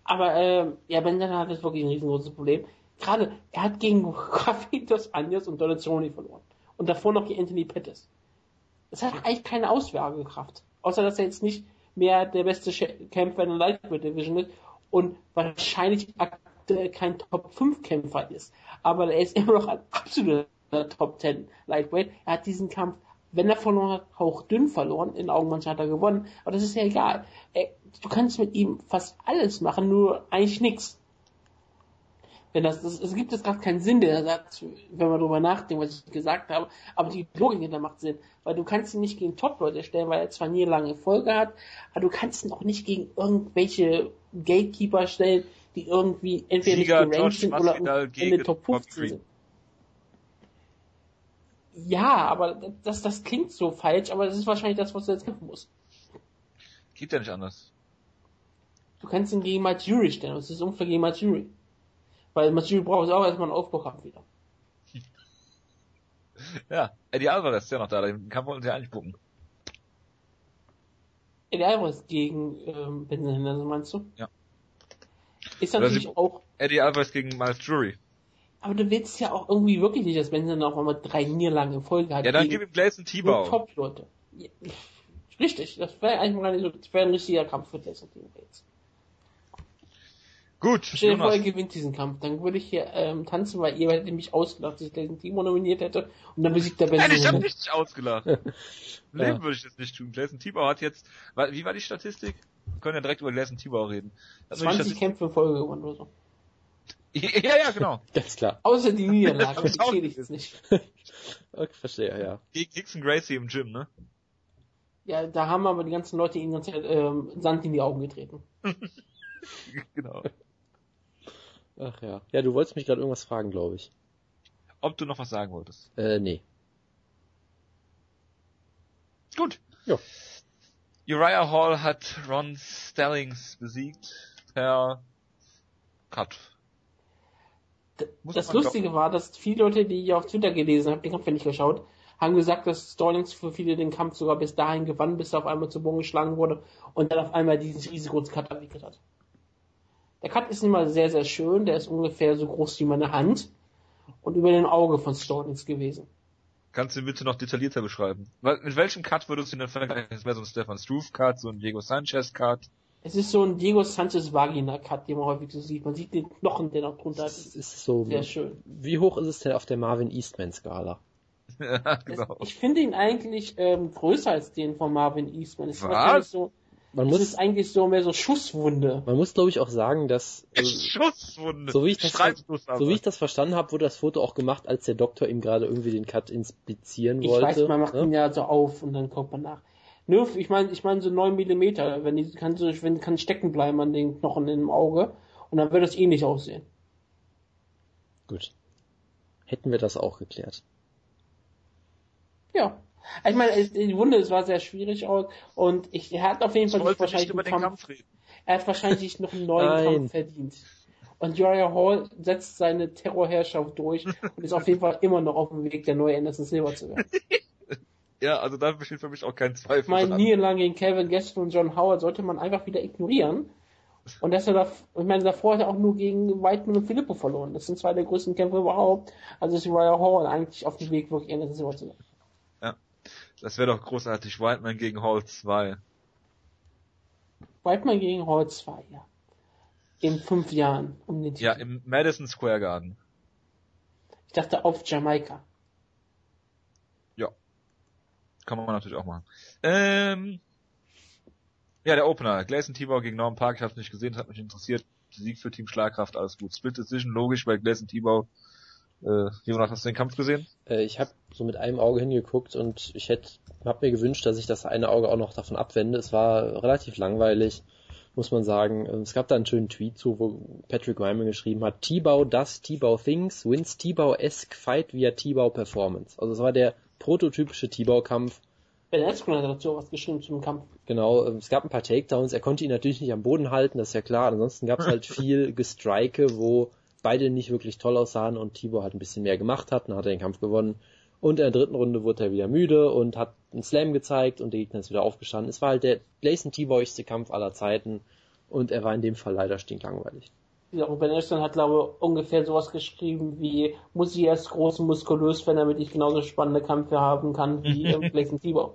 Aber ähm, ja, Benson hat jetzt wirklich ein riesengroßes Problem. Gerade, er hat gegen Rafitos Anjas und Donald Cerrone verloren. Und davor noch gegen Anthony Pettis. Das hat eigentlich keine Aussagekraft. Außer, dass er jetzt nicht mehr der beste Kämpfer in der Lightweight Division ist und wahrscheinlich aktuell kein Top 5 Kämpfer ist. Aber er ist immer noch ein absoluter Top 10 Lightweight. Er hat diesen Kampf, wenn er verloren hat, hauchdünn verloren. In Augen mancher hat er gewonnen. Aber das ist ja egal. Du kannst mit ihm fast alles machen, nur eigentlich nichts. Wenn das, das, es gibt jetzt gerade keinen Sinn, der Satz, wenn man drüber nachdenkt, was ich gesagt habe, aber die Logik hinter macht Sinn, weil du kannst ihn nicht gegen Top-Leute stellen, weil er zwar nie lange Folge hat, aber du kannst ihn auch nicht gegen irgendwelche Gatekeeper stellen, die irgendwie entweder Sieger nicht gerankt sind oder in den Top Bobby 15 Green. sind. Ja, aber das, das klingt so falsch, aber das ist wahrscheinlich das, was du jetzt kämpfen musst. Geht ja nicht anders. Du kannst ihn gegen Majuri stellen, und es ist ungefähr gegen Majuri. Weil Majuri braucht auch erstmal einen Aufbaukampf wieder. Ja, Eddie Alvarez ist ja noch da, den kann man uns ja eigentlich gucken. Eddie Alvarez gegen ähm, Benson Henderson, meinst du? Ja. Ist natürlich auch, Eddie Alvarez gegen Miles Drury. aber du willst ja auch irgendwie wirklich nicht, dass Benson auf einmal drei Niederlagen in Folge hat. Ja, dann gib ihm Gleison nur Tibau. Top-Leute. Ja, richtig, das wäre eigentlich mal so, das wäre ein richtiger Kampf für Jason gegen Bates. Gut, Stell dir vor, er gewinnt diesen Kampf, dann würde ich hier ähm, tanzen, weil ihr hättet mich ausgelacht, dass ich den Timo nominiert hätte und dann besiegt der Benson Nein, ich habe nicht ausgelacht. Im Leben Ja. würde ich das nicht tun. Gleison Tibau hat jetzt, wie war die Statistik? Wir können ja direkt über Gleison Tibau reden. Die 20 Kämpfe in Folge gewonnen oder so. Ja, ja, genau. Ganz klar. Außer die Niederlage, Das ich auch zähle ich jetzt nicht. Okay, verstehe, ja. Gegen Dixon Gracie im Gym, ne? Ja, da haben aber die ganzen Leute ganze Zeit ähm, Sand in die Augen getreten. genau. Ach ja. Ja, du wolltest mich gerade irgendwas fragen, glaube ich. Ob du noch was sagen wolltest. Äh, nee. Gut. Ja. Uriah Hall hat Ron Stallings besiegt per Cut. D- Muss Das Lustige war, dass viele Leute, die ich auf Twitter gelesen habe, den Kampf ja nicht geschaut, haben gesagt, dass Stallings für viele den Kampf sogar bis dahin gewann, bis er auf einmal zu Boden geschlagen wurde und dann auf einmal diesen riesengroßen Cut abwickelt hat. Der Cut ist immer sehr, sehr schön, der ist ungefähr so groß wie meine Hand und über dem Auge von Stallings gewesen. Kannst du bitte noch detaillierter beschreiben? Mit welchem Cut würdest du denn vergleichen? Das wäre so ein Stefan Struve Cut, so ein Diego Sanchez Cut. Es ist so ein Diego Sanchez Vagina Cut, den man häufig so sieht. Man sieht den Knochen, der noch drunter Das ist. ist so. Sehr schön. Wie hoch ist es denn auf der Marvin Eastman Skala? ja, genau. Ich finde ihn eigentlich ähm, größer als den von Marvin Eastman. Es ist Was? wahrscheinlich so, Man muss, ist eigentlich so mehr so Schusswunde. man muss glaube ich auch sagen, dass äh, Schusswunde. so wie ich das, so wie ich das verstanden habe, wurde das Foto auch gemacht, als der Doktor ihm gerade irgendwie den Cut inspizieren Ich wollte. weiß, man macht ne? ihn ja so auf und dann guckt man nach. Nur, ich meine, ich meine so 9 Millimeter, wenn die kann so, wenn kann stecken bleiben an den Knochen im Auge und dann wird das ähnlich aussehen. Gut. Hätten wir das auch geklärt. Ja. Ich meine, die Wunde, es war sehr schwierig aus und ich, er hat auf jeden Fall nicht wahrscheinlich den Kampf, Kampf reden. er hat wahrscheinlich noch einen neuen Nein. Kampf verdient. Und Uriah Hall setzt seine Terrorherrschaft durch und ist auf jeden Fall immer noch auf dem Weg, der neue Anderson Silver zu werden. Ja, also da besteht für mich auch kein Zweifel. Meine dran. Niederlagen gegen Kevin Gaston und John Howard sollte man einfach wieder ignorieren. Und dass er da, ich meine, davor hat er auch nur gegen Whiteman und Filippo verloren. Das sind zwei der größten Kämpfe überhaupt. Also ist Uriah Hall eigentlich auf dem Weg, wirklich Anderson Silver zu werden. Das wäre doch großartig. Whiteman gegen Hall 2. Whiteman gegen Hall 2, ja. In fünf Jahren um den Titel. Ja, im Madison Square Garden. Ich dachte auf Jamaika. Kann man natürlich auch machen. Ähm, ja, der Opener. Gleison Tibau gegen Norman Park. Ich habe nicht gesehen, das hat mich interessiert. Sieg für Team Schlagkraft, alles gut. Split Decision, logisch, weil Gleison Tibau äh, Jonas, hast du den Kampf gesehen? Äh, ich habe so mit einem Auge hingeguckt und ich hätte, habe mir gewünscht, dass ich das eine Auge auch noch davon abwende. Es war relativ langweilig, muss man sagen. Ähm, Es gab da einen schönen Tweet zu, wo Patrick Wyman geschrieben hat, T-Bow does T-Bow things, wins T-Bow-esque fight via T-Bow performance. Also es war der prototypische T-Bow-Kampf. Ben Askren hat dazu was geschrieben zum Kampf. Genau, ähm, es gab ein paar Takedowns, er konnte ihn natürlich nicht am Boden halten, das ist ja klar. Ansonsten gab es halt viel Gestrike, wo beide nicht wirklich toll aussahen und Tibor hat ein bisschen mehr gemacht hat, dann hat er den Kampf gewonnen. Und in der dritten Runde wurde er wieder müde und hat einen Slam gezeigt und der Gegner ist wieder aufgestanden. Es war halt der Gleison Tiborigste Kampf aller Zeiten und er war in dem Fall leider stinklangweilig. Ja, und Ben Askren hat, glaube ich, ungefähr sowas geschrieben wie, muss ich erst groß und muskulös werden, damit ich genauso spannende Kämpfe haben kann wie ähm, Gleison Tibor.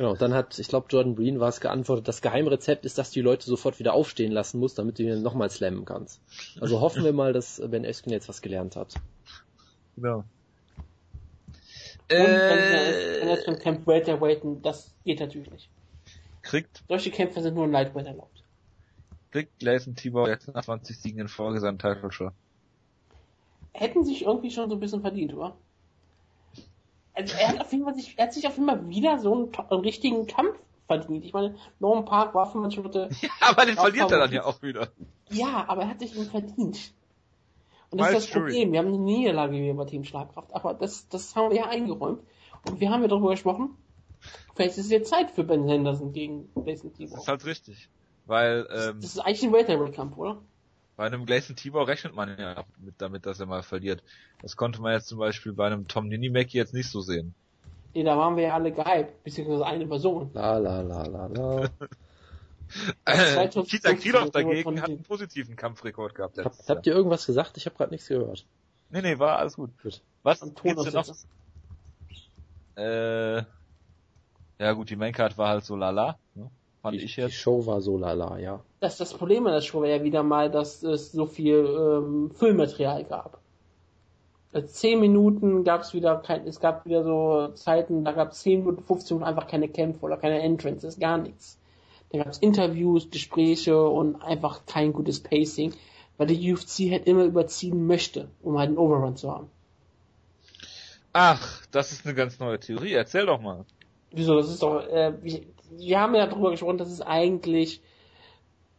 Genau, dann hat, ich glaube, Jordan Breen war es geantwortet, das Geheimrezept ist, dass du die Leute sofort wieder aufstehen lassen musst, damit du ihn nochmal slammen kannst. Also hoffen wir mal, dass Ben Askren jetzt was gelernt hat. Genau. Und Äh, Ben Askren kämpft Welterweight, das geht natürlich nicht. kriegt, Solche Kämpfe sind nur in Lightweight erlaubt. kriegt Gleison Tibau jetzt nach 20 Siegen in Folge seinen Title. Hätten sich irgendwie schon so ein bisschen verdient, oder? Also er hat auf jeden Fall sich, er hat sich auf jeden Fall wieder so einen, einen richtigen Kampf verdient. Ich meine, Norman Park war 25 Schritte, Aber den verliert er dann ja auch wieder. ja, aber er hat sich ihn verdient. Und das ist Miles das Problem. Wir haben eine Niederlage wie bei Team Schlagkraft, aber das, das haben wir ja eingeräumt. Und wir haben ja darüber gesprochen, vielleicht ist es jetzt Zeit für Ben Henderson gegen Jason Das Tibor. ist halt richtig. Weil ähm, Das ist eigentlich ein Welterweight-Kampf, oder? Bei einem Gleison Tibau rechnet man ja mit, damit, dass er mal verliert. Das konnte man jetzt zum Beispiel bei einem Tom Ninimaki jetzt nicht so sehen. Nee, da waren wir ja alle gehypt, beziehungsweise eine Person. La la la la la. Das 2015 Kita Krylov dagegen hat den- einen positiven Kampfrekord gehabt Hab, habt ihr irgendwas gesagt? Ich habe gerade nichts gehört. Nee, nee, war alles gut. Gut. Was Am gibt's denn noch? Äh, ja gut, die Maincard war halt so lala, ne? Fand Die, ich die jetzt. Show war so lala, ja. Das, das Problem an der Show war ja wieder mal, dass es so viel ähm, Füllmaterial gab. Also 10 Minuten gab es wieder kein, es gab wieder so Zeiten, da gab es 10 Minuten, 15 Minuten einfach keine Kämpfe oder keine Entrances, gar nichts. Da gab es Interviews, Gespräche und einfach kein gutes Pacing, weil die UFC halt immer überziehen möchte, um halt einen Overrun zu haben. Ach, das ist eine ganz neue Theorie. Erzähl doch mal. Wieso, das ist doch, äh, wir, haben ja darüber gesprochen, dass es eigentlich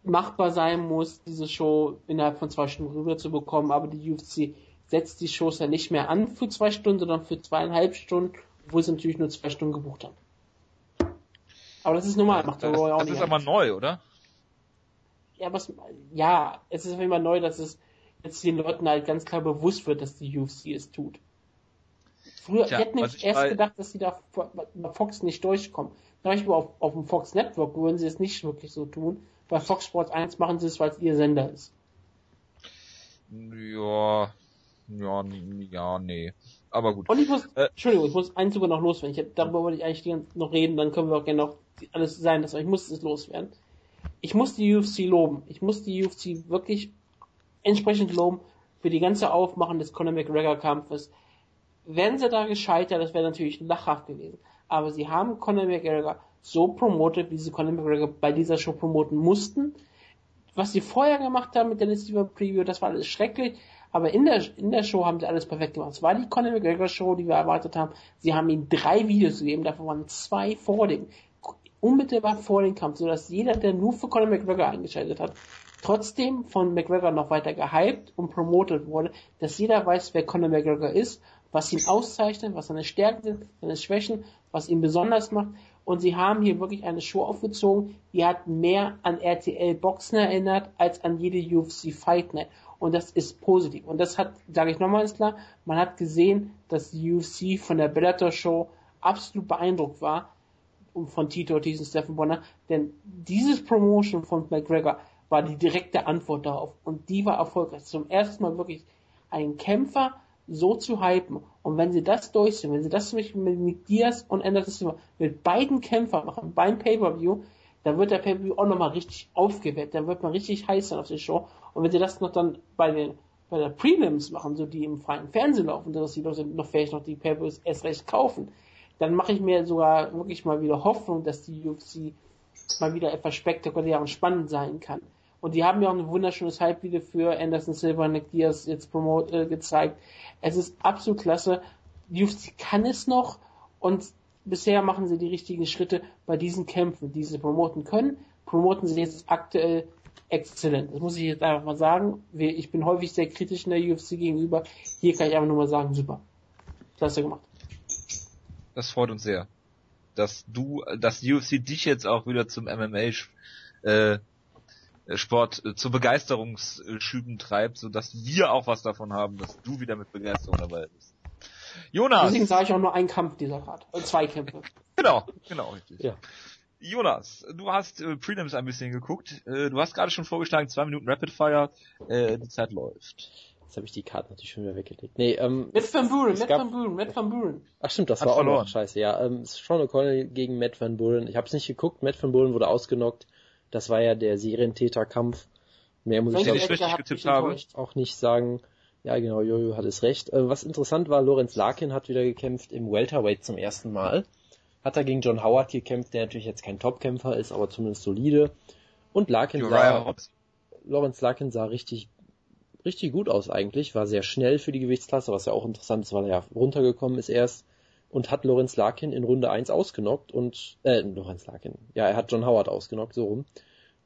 machbar sein muss, diese Show innerhalb von zwei Stunden rüber zu bekommen, aber die UFC setzt die Shows ja nicht mehr an für zwei Stunden, sondern für zweieinhalb Stunden, obwohl sie natürlich nur zwei Stunden gebucht haben. Aber das ist normal, macht der Das, Roy auch das nicht. ist aber neu, oder? ja, was, ja, es ist auf jeden Fall neu, dass es jetzt den Leuten halt ganz klar bewusst wird, dass die UFC es tut. Früher, Tja, ich hätte was nämlich ich erst bei- gedacht, dass sie da bei Fox nicht durchkommen. Zum Beispiel auf, auf dem Fox Network würden sie es nicht wirklich so tun. Bei Fox Sports 1 machen sie es, weil es ihr Sender ist. Ja, ja, ja, nee. Aber gut. Und ich muss, Äh. Entschuldigung, ich muss eins sogar noch loswerden. Ich, hab- darüber wollte ich eigentlich noch reden, dann können wir auch gerne noch alles sein lassen. Aber ich muss es loswerden. Ich muss die UFC loben. Ich muss die UFC wirklich entsprechend loben für die ganze Aufmachen des Conor McGregor Kampfes. wären sie da gescheitert, das wäre natürlich lachhaft gewesen. Aber sie haben Conor McGregor so promotet, wie sie Conor McGregor bei dieser Show promoten mussten. Was sie vorher gemacht haben mit der Silver Preview, das war alles schrecklich. Aber in der, in der Show haben sie alles perfekt gemacht. Es war die Conor McGregor Show, die wir erwartet haben. Sie haben ihm drei Videos gegeben, davon waren zwei vor dem, unmittelbar vor dem Kampf, sodass jeder, der nur für Conor McGregor eingeschaltet hat, trotzdem von McGregor noch weiter gehypt und promotet wurde, dass jeder weiß, wer Conor McGregor ist, was ihn auszeichnet, was seine Stärken sind, seine Schwächen, was ihn besonders macht. Und sie haben hier wirklich eine Show aufgezogen, die hat mehr an RTL Boxen erinnert, als an jede UFC Fight Night. Und das ist positiv. Und das hat, sage ich nochmal ganz klar, man hat gesehen, dass die UFC von der Bellator Show absolut beeindruckt war, von Tito Ortiz und Stephen Bonner, denn dieses Promotion von McGregor war die direkte Antwort darauf. Und die war erfolgreich. Zum ersten Mal wirklich ein Kämpfer so zu hypen. Und wenn sie das durchziehen, wenn sie das mit, mit Diaz und Anderson mit beiden Kämpfern machen, beim Pay-Per-View, dann wird der Pay-Per-View auch nochmal richtig aufgeweckt. Dann wird man richtig heiß sein auf die Show. Und wenn sie das noch dann bei den bei der Prelims machen, so die im freien Fernsehen laufen, dass die Leute noch vielleicht noch die Pay-Per-Views erst recht kaufen, dann mache ich mir sogar wirklich mal wieder Hoffnung, dass die UFC mal wieder etwas spektakulär und spannend sein kann. Und die haben ja auch ein wunderschönes Hype-Video für Anderson Silva und Nick Diaz jetzt promote, äh, gezeigt. Es ist absolut klasse. Die UFC kann es noch und bisher machen sie die richtigen Schritte bei diesen Kämpfen, die sie promoten können. Promoten sie jetzt aktuell exzellent. Das muss ich jetzt einfach mal sagen. Ich bin häufig sehr kritisch in der UFC gegenüber. Hier kann ich einfach nur mal sagen, super. Klasse gemacht. Das freut uns sehr. Dass du, dass UFC dich jetzt auch wieder zum MMA äh, Sport äh, zu Begeisterungsschüben treibt, so dass wir auch was davon haben, dass du wieder mit Begeisterung dabei bist. Jonas. Deswegen sage ich auch nur einen Kampf dieser Art. Und zwei Kämpfe. genau, genau, richtig. Ja. Jonas, du hast äh, Prelims ein bisschen geguckt. Äh, du hast gerade schon vorgeschlagen, zwei Minuten Rapid Fire. Äh, die Zeit läuft. Jetzt habe ich die Karte natürlich schon wieder weggelegt. Nee, ähm, Matt Van Buren, Matt Van Buren, Matt Van Buren. Ach stimmt, das Hat war verloren. auch noch scheiße. Ja, ähm, Sean O'Connell gegen Matt Van Buren. Ich habe es nicht geguckt. Matt Van Buren wurde ausgenockt. Das war ja der Serientäterkampf. Mehr muss ich, ich richtig getippt habe. auch nicht sagen. Ja, genau, Jojo hat es recht. Äh, was interessant war, Lorenz Larkin hat wieder gekämpft im Welterweight zum ersten Mal. Hat er gegen John Howard gekämpft, der natürlich jetzt kein Topkämpfer ist, aber zumindest solide. Und Larkin sah, Lorenz Larkin sah richtig, richtig gut aus eigentlich, war sehr schnell für die Gewichtsklasse, was ja auch interessant ist, weil er ja runtergekommen ist erst und hat Lorenz Larkin in Runde 1 ausgenockt und, äh, Lorenz Larkin, ja, er hat John Howard ausgenockt, so rum.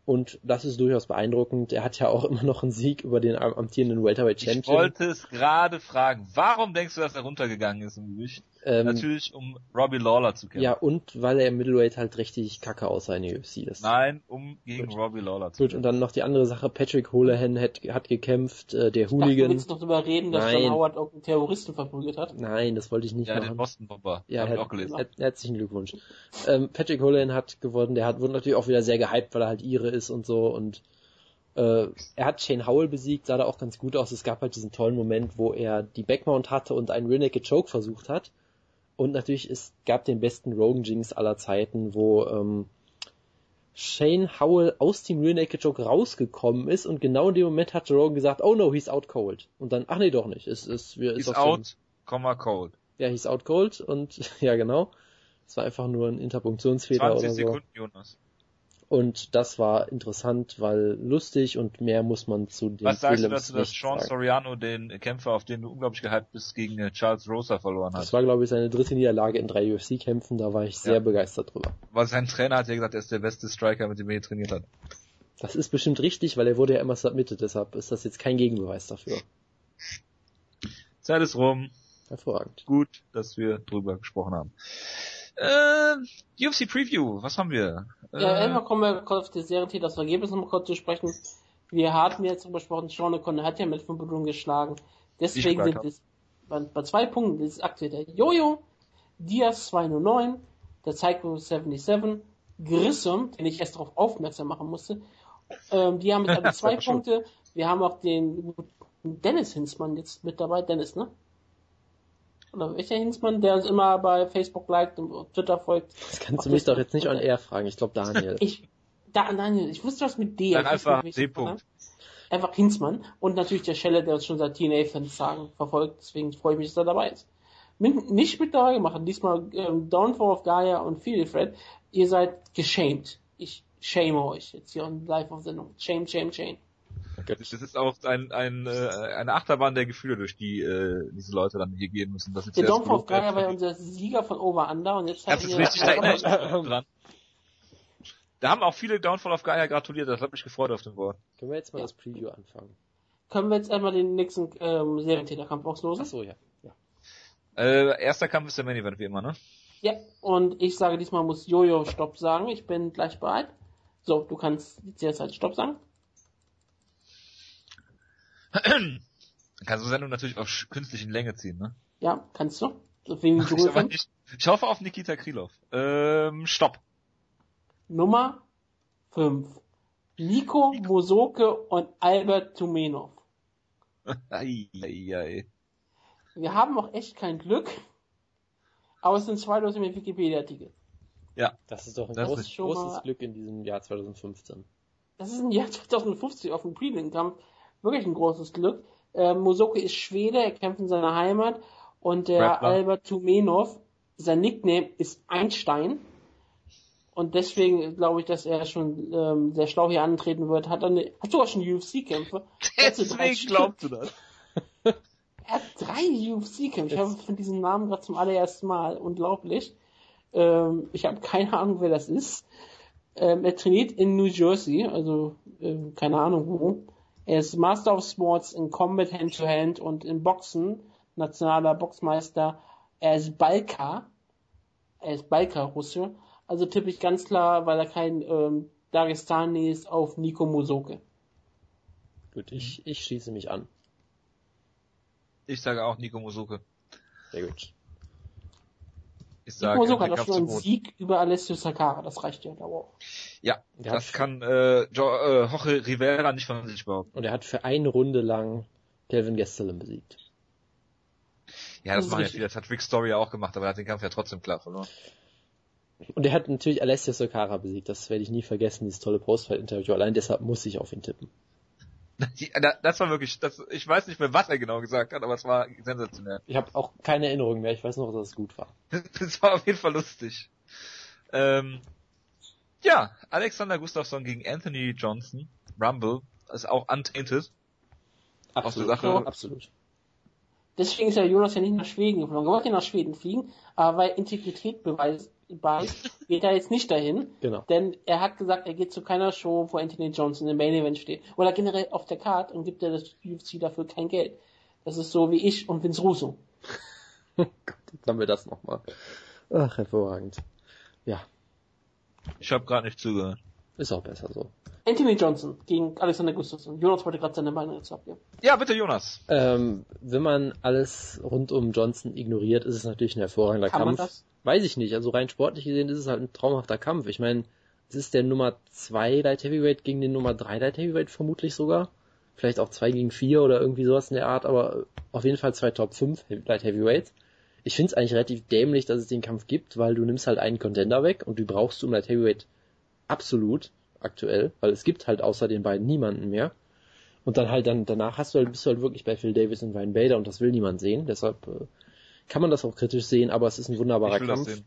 Und das ist durchaus beeindruckend. Er hat ja auch immer noch einen Sieg über den amtierenden Welterweight Champion. Ich wollte es gerade fragen. Warum denkst du, dass er runtergegangen ist im Gewicht? Ähm, Natürlich, um Robbie Lawler zu kämpfen. Ja, und weil er im Middleweight halt richtig kacke aussah in der UFC. Das Nein, um gegen gut. Robbie Lawler zu kämpfen. Gut, und dann noch die andere Sache. Patrick Holohan hat, hat gekämpft, äh, der Hooligan. Ich dachte, du willst noch drüber reden, dass Nein. John Howard auch einen Terroristen verprügelt hat? Nein, das wollte ich nicht ja, machen. Ja, den Boston Bomber. Ja, hat, auch gelesen. Her herzlichen Glückwunsch. ähm, Patrick Holohan hat gewonnen. Der hat, wurde natürlich auch wieder sehr gehypt, weil er halt Ire ist und so und äh, er hat Shane Howell besiegt, sah da auch ganz gut aus. Es gab halt diesen tollen Moment, wo er die Backmount hatte und einen Rear Naked Choke versucht hat. Und natürlich, es gab den besten Rogan Jinx aller Zeiten, wo ähm, Shane Howell aus dem Rear Naked Choke rausgekommen ist und genau in dem Moment hat Rogan gesagt, oh no, he's out cold. Und dann, ach nee, doch nicht. Es, es, wir, he's out, comma cold. Ja, he's out cold und ja genau. Es war einfach nur ein Interpunktionsfehler 20 oder so. Sekunden, Jonas. Und das war interessant, weil lustig und mehr muss man zu dem Was sagst Philips du dazu, dass Sean sagen. Soriano den Kämpfer, auf den du unglaublich gehypt bist, gegen äh, Charles Rosa verloren hat? Das war, glaube ich, seine dritte Niederlage in drei UFC-Kämpfen, da war ich sehr ja. begeistert drüber. Weil sein Trainer hat ja gesagt, er ist der beste Striker, mit dem er hier trainiert hat. Das ist bestimmt richtig, weil er wurde ja immer submitted, deshalb ist das jetzt kein Gegenbeweis dafür. Zeit ist rum. Hervorragend. Gut, dass wir drüber gesprochen haben. Äh, UFC Preview, was haben wir? Ja, äh, kommen wir kurz auf die Serie das Ergebnis noch mal kurz zu sprechen. Wir hatten jetzt darüber gesprochen, Sean O'Connor hat ja mit 5 Minuten geschlagen. Deswegen sind es bei, bei, zwei Punkten, das ist aktuell der Jojo, Diaz 209, der Psycho 77, Grissom, den ich erst darauf aufmerksam machen musste. Ähm, die haben jetzt alle zwei Punkte. Wir haben auch den Dennis Hinsmann jetzt mit dabei. Dennis, ne? Oder welcher Hinsmann, der uns immer bei Facebook liked und auf Twitter folgt. Das kannst du mich doch jetzt nicht an er fragen, ich glaube Daniel. ich, da, Daniel, ich wusste was mit D. Dann einfach D-Punkt. Einfach Hinsmann und natürlich der Schelle, der uns schon seit TNA-Fans sagen, verfolgt, deswegen freue ich mich, dass er dabei ist. Mit, nicht mit dabei gemacht. Diesmal ähm, Downfall of Gaia und Feel Fred. Ihr seid geschämt. Ich shame euch jetzt hier on live auf Sendung. Shame, shame, shame. Das ist auch ein, ein, äh, eine Achterbahn der Gefühle, durch die äh, diese Leute dann hier gehen müssen. Das ist Der of genug, Gaia war ja unser Sieger von Over Under und jetzt Das hat ist ihr- richtig, da erinnere ich mich dran. Da haben auch viele Downfall of Gaia gratuliert, das hat mich gefreut auf dem Wort. Können wir jetzt mal Ja. das Preview anfangen? Können wir jetzt einmal den nächsten ähm, Serientäterkampf auslosen? Achso, ja. ja. Äh, erster Kampf ist der Main Event, wie immer, ne? Ja, und ich sage diesmal muss Jojo Stopp sagen. Ich bin gleich bereit. So, du kannst jetzt derzeit Stopp sagen. Dann kannst du Sendung natürlich auf künstlichen Länge ziehen, ne? Ja, kannst du. Wegen Mach ich, aber nicht. ich hoffe auf Nikita Krylov. Ähm, stopp. Nummer 5. Nico Mosoke und Albert Tumenov. Ei, ei, ei. Wir haben auch echt kein Glück. Aber es sind zwei Leute mit Wikipedia-Artikel. Das ist doch ein Das großes, ist großes mal- Glück in diesem Jahr 2015. Das ist im Jahr 2050 auf dem Prelim-Kampf wirklich ein großes Glück. Äh, Mosoke ist Schwede, er kämpft in seiner Heimat und der Grappler. Albert Tumenov, sein Nickname ist Einstein. Und deswegen glaube ich, dass er schon ähm, sehr schlau hier antreten wird. Hat, eine, hat sogar schon UFC-Kämpfe. Deswegen glaubst du das. Er hat drei UFC-Kämpfe. Ich habe von diesem Namen gerade zum allerersten Mal. Unglaublich. Ähm, ich habe keine Ahnung, wer das ist. Ähm, er trainiert in New Jersey, also ähm, keine Ahnung wo. Er ist Master of Sports in Combat Hand-to-Hand und in Boxen, nationaler Boxmeister. Er ist Balka. Er ist Balka-Russe. Also tippe ich ganz klar, weil er kein ähm, Dagestani ist, auf Nico Mosoke. Gut, ich, ich schließe mich an. Ich sage auch Nico Musuke. Sehr gut. Ich Nico sage, auch Kampf schon zum einen. Sieg über Alessio Sakara. Das reicht ja, glaube ich. auch. Ja, Der das kann äh, jo äh, Jorge Rivera nicht von sich behaupten. Und er hat für eine Runde lang Kelvin Gastelum besiegt. Ja, Das das machen ja viele. Das hat Rick Story auch gemacht, aber er hat den Kampf ja trotzdem klar verloren. Und er hat natürlich Alessio Sokara besiegt. Das werde ich nie vergessen, dieses tolle Postfight-Interview. Allein deshalb muss ich auf ihn tippen. Das war wirklich, das, ich weiß nicht mehr, was er genau gesagt hat, aber es war sensationell. Ich habe auch keine Erinnerung mehr. Ich weiß noch, dass es gut war. Das war auf jeden Fall lustig. Ähm, ja, Alexander Gustafsson gegen Anthony Johnson, Rumble, ist auch untainted. Aus der Sache- Absolut. Deswegen ist ja Jonas ja nicht nach Schweden geflogen. Er wollte nach Schweden fliegen, aber weil Integrität beweist, geht er jetzt nicht dahin. Genau. Denn er hat gesagt, er geht zu keiner Show, wo Anthony Johnson im Main Event steht. Oder generell auf der Card und gibt er das UFC dafür kein Geld. Das ist so wie ich und Vince Russo. Gott, jetzt haben wir das nochmal. Ach, hervorragend. Ja, Ich habe gerade nicht zugehört. Ist auch besser so. Anthony Johnson gegen Alexander Gustafsson. Jonas wollte gerade seine Meinung dazu abgeben. Ja, bitte Jonas. Ähm, wenn man alles rund um Johnson ignoriert, ist es natürlich ein hervorragender Kann man Kampf. das? Weiß ich nicht. Also rein sportlich gesehen ist es halt ein traumhafter Kampf. Ich meine, es ist der Nummer 2 Light Heavyweight gegen den Nummer 3 Light Heavyweight vermutlich sogar. Vielleicht auch 2 gegen 4 oder irgendwie sowas in der Art, aber auf jeden Fall zwei Top 5 Light Heavyweights. Ich finde es eigentlich relativ dämlich, dass es den Kampf gibt, weil du nimmst halt einen Contender weg und du brauchst du im Light Heavyweight absolut aktuell, weil es gibt halt außer den beiden niemanden mehr. Und dann halt dann danach hast du halt, bist du halt wirklich bei Phil Davis und Ryan Bader und das will niemand sehen. Deshalb äh, kann man das auch kritisch sehen, aber es ist ein wunderbarer Ich will das Kampf. sehen.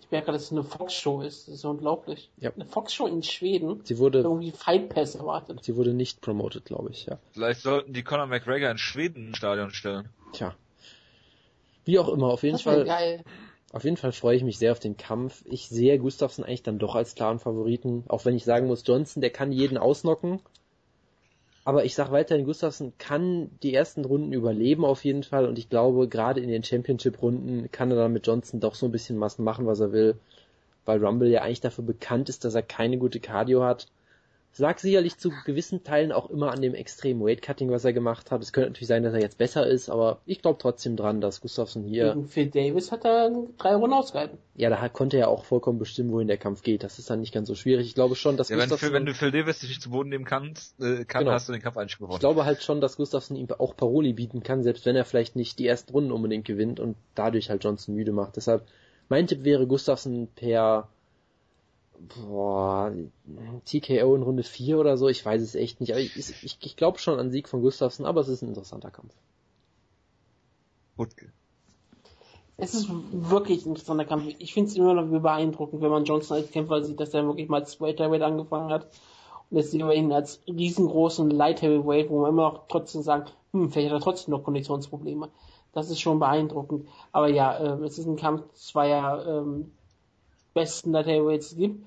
Ich merke gerade, dass es eine Fox-Show ist. Das ist unglaublich. Ja. Eine Fox-Show in Schweden. Sie wurde, Irgendwie Fight Pass erwartet. sie wurde nicht promoted, glaube ich, ja. Vielleicht sollten die Conor McGregor in Schweden ein Stadion stellen. Tja. Wie auch immer, auf jeden Das Fall, geil. Auf jeden Fall freue ich mich sehr auf den Kampf. Ich sehe Gustafsson eigentlich dann doch als klaren Favoriten, auch wenn ich sagen muss, Johnson, der kann jeden ausnocken. Aber ich sage weiterhin, Gustafsson kann die ersten Runden überleben auf jeden Fall und ich glaube, gerade in den Championship-Runden kann er dann mit Johnson doch so ein bisschen was machen, was er will, weil Rumble ja eigentlich dafür bekannt ist, dass er keine gute Cardio hat. Sag sicherlich zu gewissen Teilen auch immer an dem extremen Weightcutting, was er gemacht hat. Es könnte natürlich sein, dass er jetzt besser ist, aber ich glaube trotzdem dran, dass Gustafsson hier Gegen Phil Davis hat er drei Runden ausgehalten. ja, da konnte er auch vollkommen bestimmen, wohin der Kampf geht. Das ist dann nicht ganz so schwierig. Ich glaube schon, dass Ja, wenn, Gustafsson, wenn du Phil Davis dich nicht zu Boden nehmen kannst, äh, kann, Genau. hast du den Kampf eigentlich ich gewonnen. glaube halt schon, dass Gustafsson ihm auch Paroli bieten kann, selbst wenn er vielleicht nicht die ersten Runden unbedingt gewinnt und dadurch halt Johnson müde macht. Deshalb, mein Tipp wäre Gustafsson per boah, TKO in Runde 4 oder so, ich weiß es echt nicht. Aber ich, ich, ich glaube schon an Sieg von Gustafsson, aber es ist ein interessanter Kampf. Wutke. Es ist wirklich ein interessanter Kampf. Ich finde es immer noch beeindruckend, wenn man Johnson als Kämpfer sieht, dass er wirklich mal als Welterweight angefangen hat. Und jetzt sehen wir ihn als riesengroßen Light Heavyweight, wo man immer noch trotzdem sagen, hm, vielleicht hat er trotzdem noch Konditionsprobleme. Das ist schon beeindruckend. Aber ja, äh, es ist ein Kampf zweier ähm, besten Light Heavyweights gibt.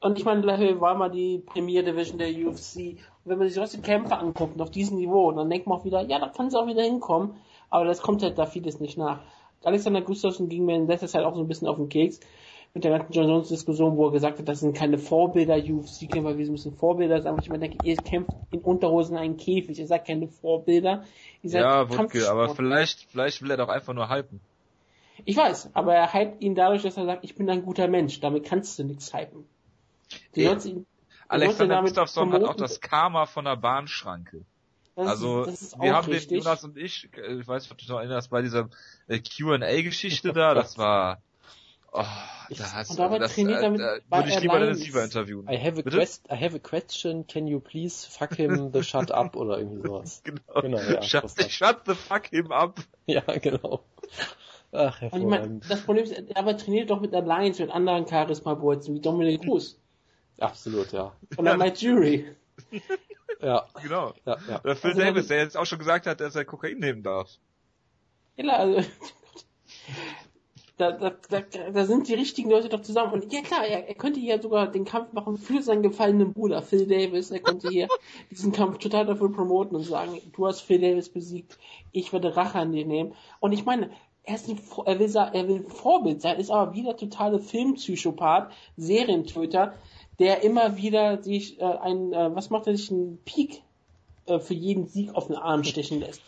Und ich meine, Light Heavyweight war mal die Premier Division der UFC. Und wenn man sich solche Kämpfe anguckt, auf diesem Niveau, dann denkt man auch wieder, ja, da kann es auch wieder hinkommen. Aber das kommt halt da vieles nicht nach. Alexander Gustafsson ging mir in letzter Zeit auch so ein bisschen auf den Keks mit der ganzen John Jones Diskussion, wo er gesagt hat, das sind keine Vorbilder UFC-Kämpfer, wir müssen Vorbilder sein. Ich meine, ihr kämpft in Unterhosen einen Käfig, ihr seid keine Vorbilder. Ihr seid ja, Wutke, aber vielleicht, vielleicht will er doch einfach nur hypen. Ich weiß, aber er hypt ihn dadurch, dass er sagt, ich bin ein guter Mensch, damit kannst du nichts hypen. Du ja. ihn, Alexander Gustafsson hat auch das Karma von der Bahnschranke. Das also ist, wir haben richtig. den Jonas und ich, äh, ich weiß nicht, ob du dich noch erinnerst, bei dieser äh, Q&A-Geschichte da, das war Oh, ich, da hast, dabei das, trainiert äh, damit da würde ich lieber den Receiver interviewen. I have, a quest, I have a question, can you please fuck him the shut up oder irgendwie sowas. genau. genau ja, shut, shut the fuck him up. Ja, genau. Ach, hervorragend. Ich mein, das Problem ist, er aber trainiert doch mit Alliance, mit anderen Charisma-Bolzen, wie Dominic Cruz. Absolut, ja. Und dann Mike Jury. ja. Genau. Ja, ja. Oder Phil also, Davis, der jetzt auch schon gesagt hat, dass er Kokain nehmen darf. Ja, also, da, da, da, da sind die richtigen Leute doch zusammen. Und ja klar, er, er könnte hier sogar den Kampf machen für seinen gefallenen Bruder Phil Davis. Er könnte hier diesen Kampf total dafür promoten und sagen, du hast Phil Davis besiegt, ich werde Rache an dir nehmen. Und ich meine, er, ist ein, er, will, er will ein Vorbild sein, ist aber wieder totale Filmpsychopath, Serientöter, der immer wieder sich äh, ein, äh, was macht er sich, einen Peak äh, für jeden Sieg auf den Arm stechen lässt.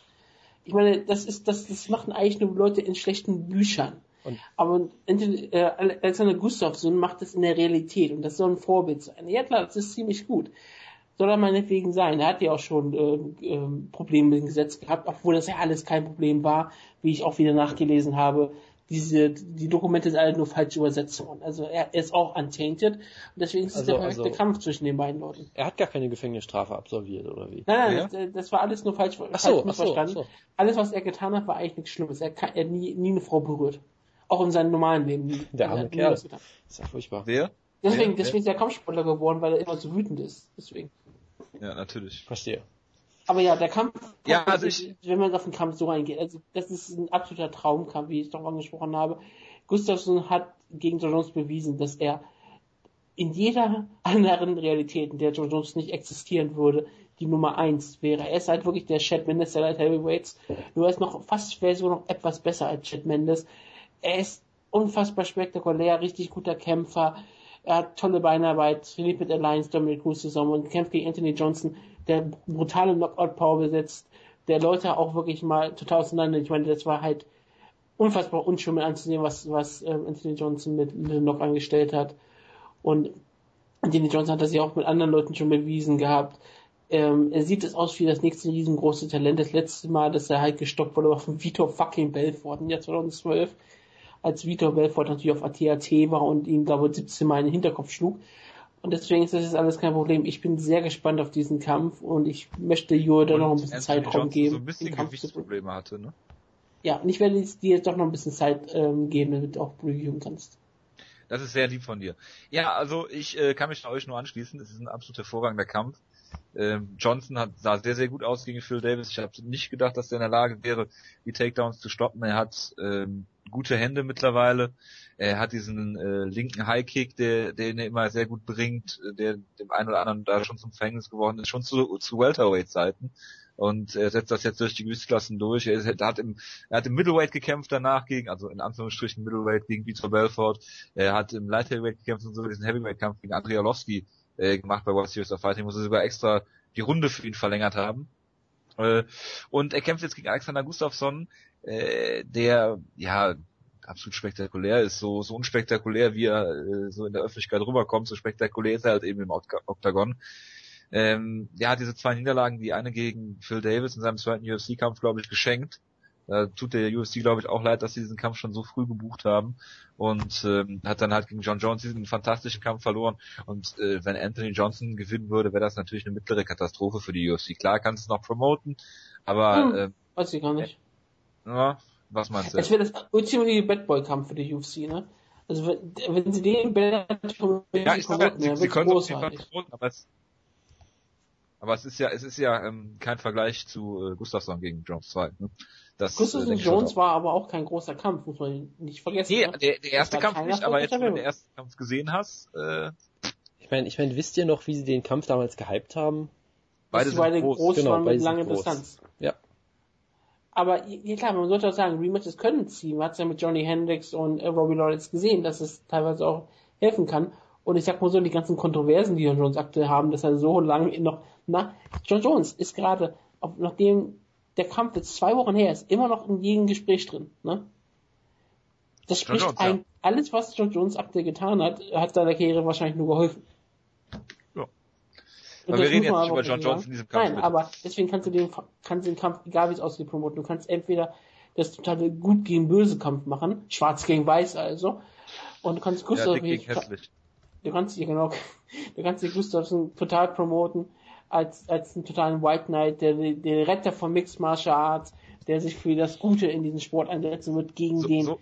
Ich meine, das ist, das, das machen eigentlich nur Leute in schlechten Büchern. Und aber äh, Alexander Gustafsson macht das in der Realität und das soll ein Vorbild sein. Ja klar, das ist ziemlich gut. Soll er meinetwegen sein. Er hat ja auch schon äh, äh, Probleme mit dem Gesetz gehabt, obwohl das ja alles kein Problem war, wie ich auch wieder nachgelesen habe. Diese, die Dokumente sind alle nur falsch übersetzt worden. Also er, er ist auch untainted und deswegen ist es also, der perfekte also, Kampf zwischen den beiden Leuten. Er hat gar keine Gefängnisstrafe absolviert, oder wie? Nein, nein, ja? das, das, war alles nur falsch, ach so, falsch missverstanden. So, so. Alles, was er getan hat, war eigentlich nichts Schlimmes. Er, kann, er nie, nie eine Frau berührt. Auch in seinem normalen Leben. Der arme Kerl. Das ist ja furchtbar. Wer? Deswegen, Wer? deswegen ist er Kampfsportler geworden, weil er immer so wütend ist. Deswegen. Ja, natürlich. Verstehe. Aber ja, der Kampf, ja, also ich, wenn man auf den Kampf so reingeht, also das ist ein absoluter Traumkampf, wie ich es doch angesprochen habe. Gustafsson hat gegen John Jones bewiesen, dass er in jeder anderen Realität, in der John Jones nicht existieren würde, die Nummer eins wäre. Er ist halt wirklich der Chad Mendes der Light Heavyweights. Nur er ist noch fast wäre so noch etwas besser als Chad Mendes er ist unfassbar spektakulär, richtig guter Kämpfer. Er hat tolle Beinarbeit, trainiert mit Alliance Dominic Cruz zusammen und kämpft gegen Anthony Johnson, der brutale Knockout-Power besitzt, der Leute auch wirklich mal total auseinander. Ich meine, das war halt unfassbar unschön mit anzusehen, was, was äh, Anthony Johnson mit Knock angestellt hat. Und Anthony Johnson hat das ja auch mit anderen Leuten schon bewiesen gehabt. Ähm, er sieht es aus wie das nächste riesengroße Talent. Das letzte Mal, dass er halt gestoppt wurde, war von Vitor fucking Belfort im Jahr 2012 als Vitor Belfort natürlich auf ATAT war und ihn, glaube ich, 17 Mal in den Hinterkopf schlug. Und deswegen ist das jetzt alles kein Problem. Ich bin sehr gespannt auf diesen Kampf und ich möchte Jure da noch ein bisschen Anthony Zeitraum Johnson geben. so ein bisschen Gewichtsprobleme hatte, ne? Ja, und ich werde dir jetzt doch noch ein bisschen Zeit ähm, geben, damit du auch reviewen kannst. Das ist sehr lieb von dir. Ja, also ich äh, kann mich euch nur anschließen. Es ist ein absolut hervorragender Kampf. Ähm, Johnson hat, sah sehr, sehr gut aus gegen Phil Davis. Ich habe nicht gedacht, dass er in der Lage wäre, die Takedowns zu stoppen. Er hat ähm, gute Hände mittlerweile. Er hat diesen äh, linken High Kick, der, den er immer sehr gut bringt, der dem einen oder anderen da schon zum Verhängnis geworden ist, schon zu, zu Welterweight-Zeiten. Und er setzt das jetzt durch die Gewichtsklassen durch. Er, er, hat im, er hat im Middleweight gekämpft danach gegen, also in Anführungsstrichen Middleweight gegen Vitor Belfort. Er hat im Light Heavyweight gekämpft und so diesen Heavyweight-Kampf gegen Andrea Lowski äh, gemacht bei World Series of Fighting, wo sie sogar extra die Runde für ihn verlängert haben. Äh, und er kämpft jetzt gegen Alexander Gustafsson, äh, der ja absolut spektakulär ist, so, so unspektakulär, wie er äh, so in der Öffentlichkeit rüberkommt, so spektakulär ist er halt eben im Oktagon. Ähm, ja, hat diese zwei Niederlagen, die eine gegen Phil Davis in seinem zweiten UFC-Kampf, glaube ich, geschenkt. Da tut der UFC, glaube ich, auch leid, dass sie diesen Kampf schon so früh gebucht haben und ähm, hat dann halt gegen John Jones diesen fantastischen Kampf verloren. Und äh, wenn Anthony Johnson gewinnen würde, wäre das natürlich eine mittlere Katastrophe für die UFC. Klar kannst du es noch promoten, aber hm, äh, weiß ich gar nicht. Ja, Was meinst du? Es wäre das ultimative Bad Boy Kampf für die UFC, ne? Also wenn, wenn sie den Bellator ja, ich sag sie, sie können es aber es, aber es ist ja, es ist ja ähm, kein Vergleich zu äh, Gustafsson gegen Jones 2. Ne? Das, Gustafsson denke ich schon Jones war aber auch kein großer Kampf, muss man nicht vergessen. Nee, ne? der, der erste Kampf nicht, aber jetzt, wenn du den ersten Kampf gesehen hast, äh, Ich meine, ich meine, wisst ihr noch, wie sie den Kampf damals gehypt haben? beide sind beide groß. groß Genau, waren beide mit langer groß. Distanz. Ja. Aber ja klar, man sollte auch sagen, Rematches können ziehen. Man hat es ja mit Johnny Hendricks und äh, Robbie Lawrence gesehen, dass es teilweise auch helfen kann. Und ich sag mal so, die ganzen Kontroversen, die John Jones aktuell haben, dass er so lange noch, na, John Jones ist gerade, nachdem der Kampf jetzt zwei Wochen her ist, immer noch in jedem Gespräch drin, ne? Das John spricht Jones, ja. ein, alles, was John Jones aktuell getan hat, hat seiner Karriere wahrscheinlich nur geholfen. Ja. Und Aber wir reden jetzt nicht über John Jones in diesem Kampf, Nein, bitte. aber deswegen kannst du den, kannst den Kampf, egal wie es aussieht, promoten. Du kannst entweder das totale gut gegen böse Kampf machen, schwarz gegen weiß also, und du kannst Ja, Gustav, gegen hässlich. du kannst dich genau, du kannst dich Gustafsson total promoten als, als einen totalen White Knight, der, der Retter von Mixed Martial Arts, der sich für das Gute in diesem Sport einsetzen wird gegen So, den, so,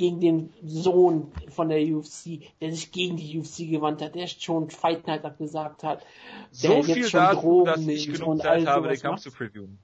gegen den Sohn von der UFC, der sich gegen die UFC gewandt hat, der schon Fight Night abgesagt hat. so der jetzt viel schon dazu, Drogen dass ich nimmt genug und Zeit habe, den Kampf zu previewen.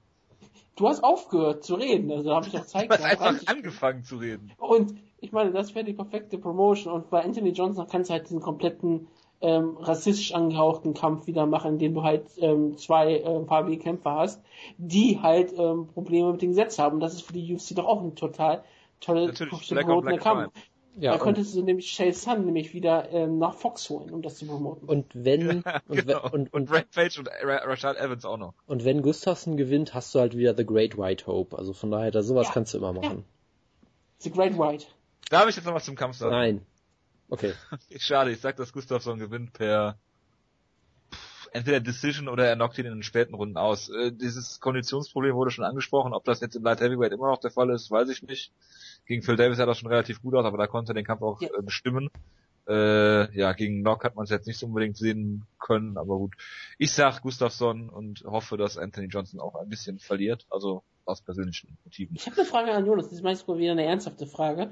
Du hast aufgehört zu reden, also habe ich doch Zeit Du hast einfach rein- angefangen zu reden. Und ich meine, das wäre die perfekte Promotion. Und bei Anthony Johnson kannst du halt diesen kompletten ähm, rassistisch angehauchten Kampf wieder machen, in dem du halt ähm, zwei äh, farbige Kämpfer hast, die halt ähm, Probleme mit dem Gesetz haben. Das ist für die UFC doch auch ein total tolle on promotener Black Kampf. Ja, da und, könntest du nämlich Shale Sun nämlich wieder ähm, nach Fox holen, um das zu promoten. und wenn, und, genau. wenn und, und, Rampage und Ra Rashad Evans auch noch. und wenn Gustafsson gewinnt, hast du halt wieder The Great White Hope. Also von daher, da sowas Ja, kannst du immer machen. The Great White. Da habe ich jetzt noch was zum Kampf sagen. Nein. Okay. Schade, ich sag, dass Gustafsson gewinnt per entweder Decision oder er knockt ihn in den späten Runden aus. Äh, dieses Konditionsproblem wurde schon angesprochen. Ob das jetzt im Light Heavyweight immer noch der Fall ist, weiß ich nicht. Gegen Phil Davis sah das schon relativ gut aus, aber da konnte er den Kampf auch Ja. äh, bestimmen. Äh, ja, gegen Knock hat man es jetzt nicht so unbedingt sehen können, aber gut. Ich sag Gustafsson und hoffe, dass Anthony Johnson auch ein bisschen verliert, also aus persönlichen Motiven. Ich habe eine Frage an Jonas, das ist meistens mal wieder eine ernsthafte Frage.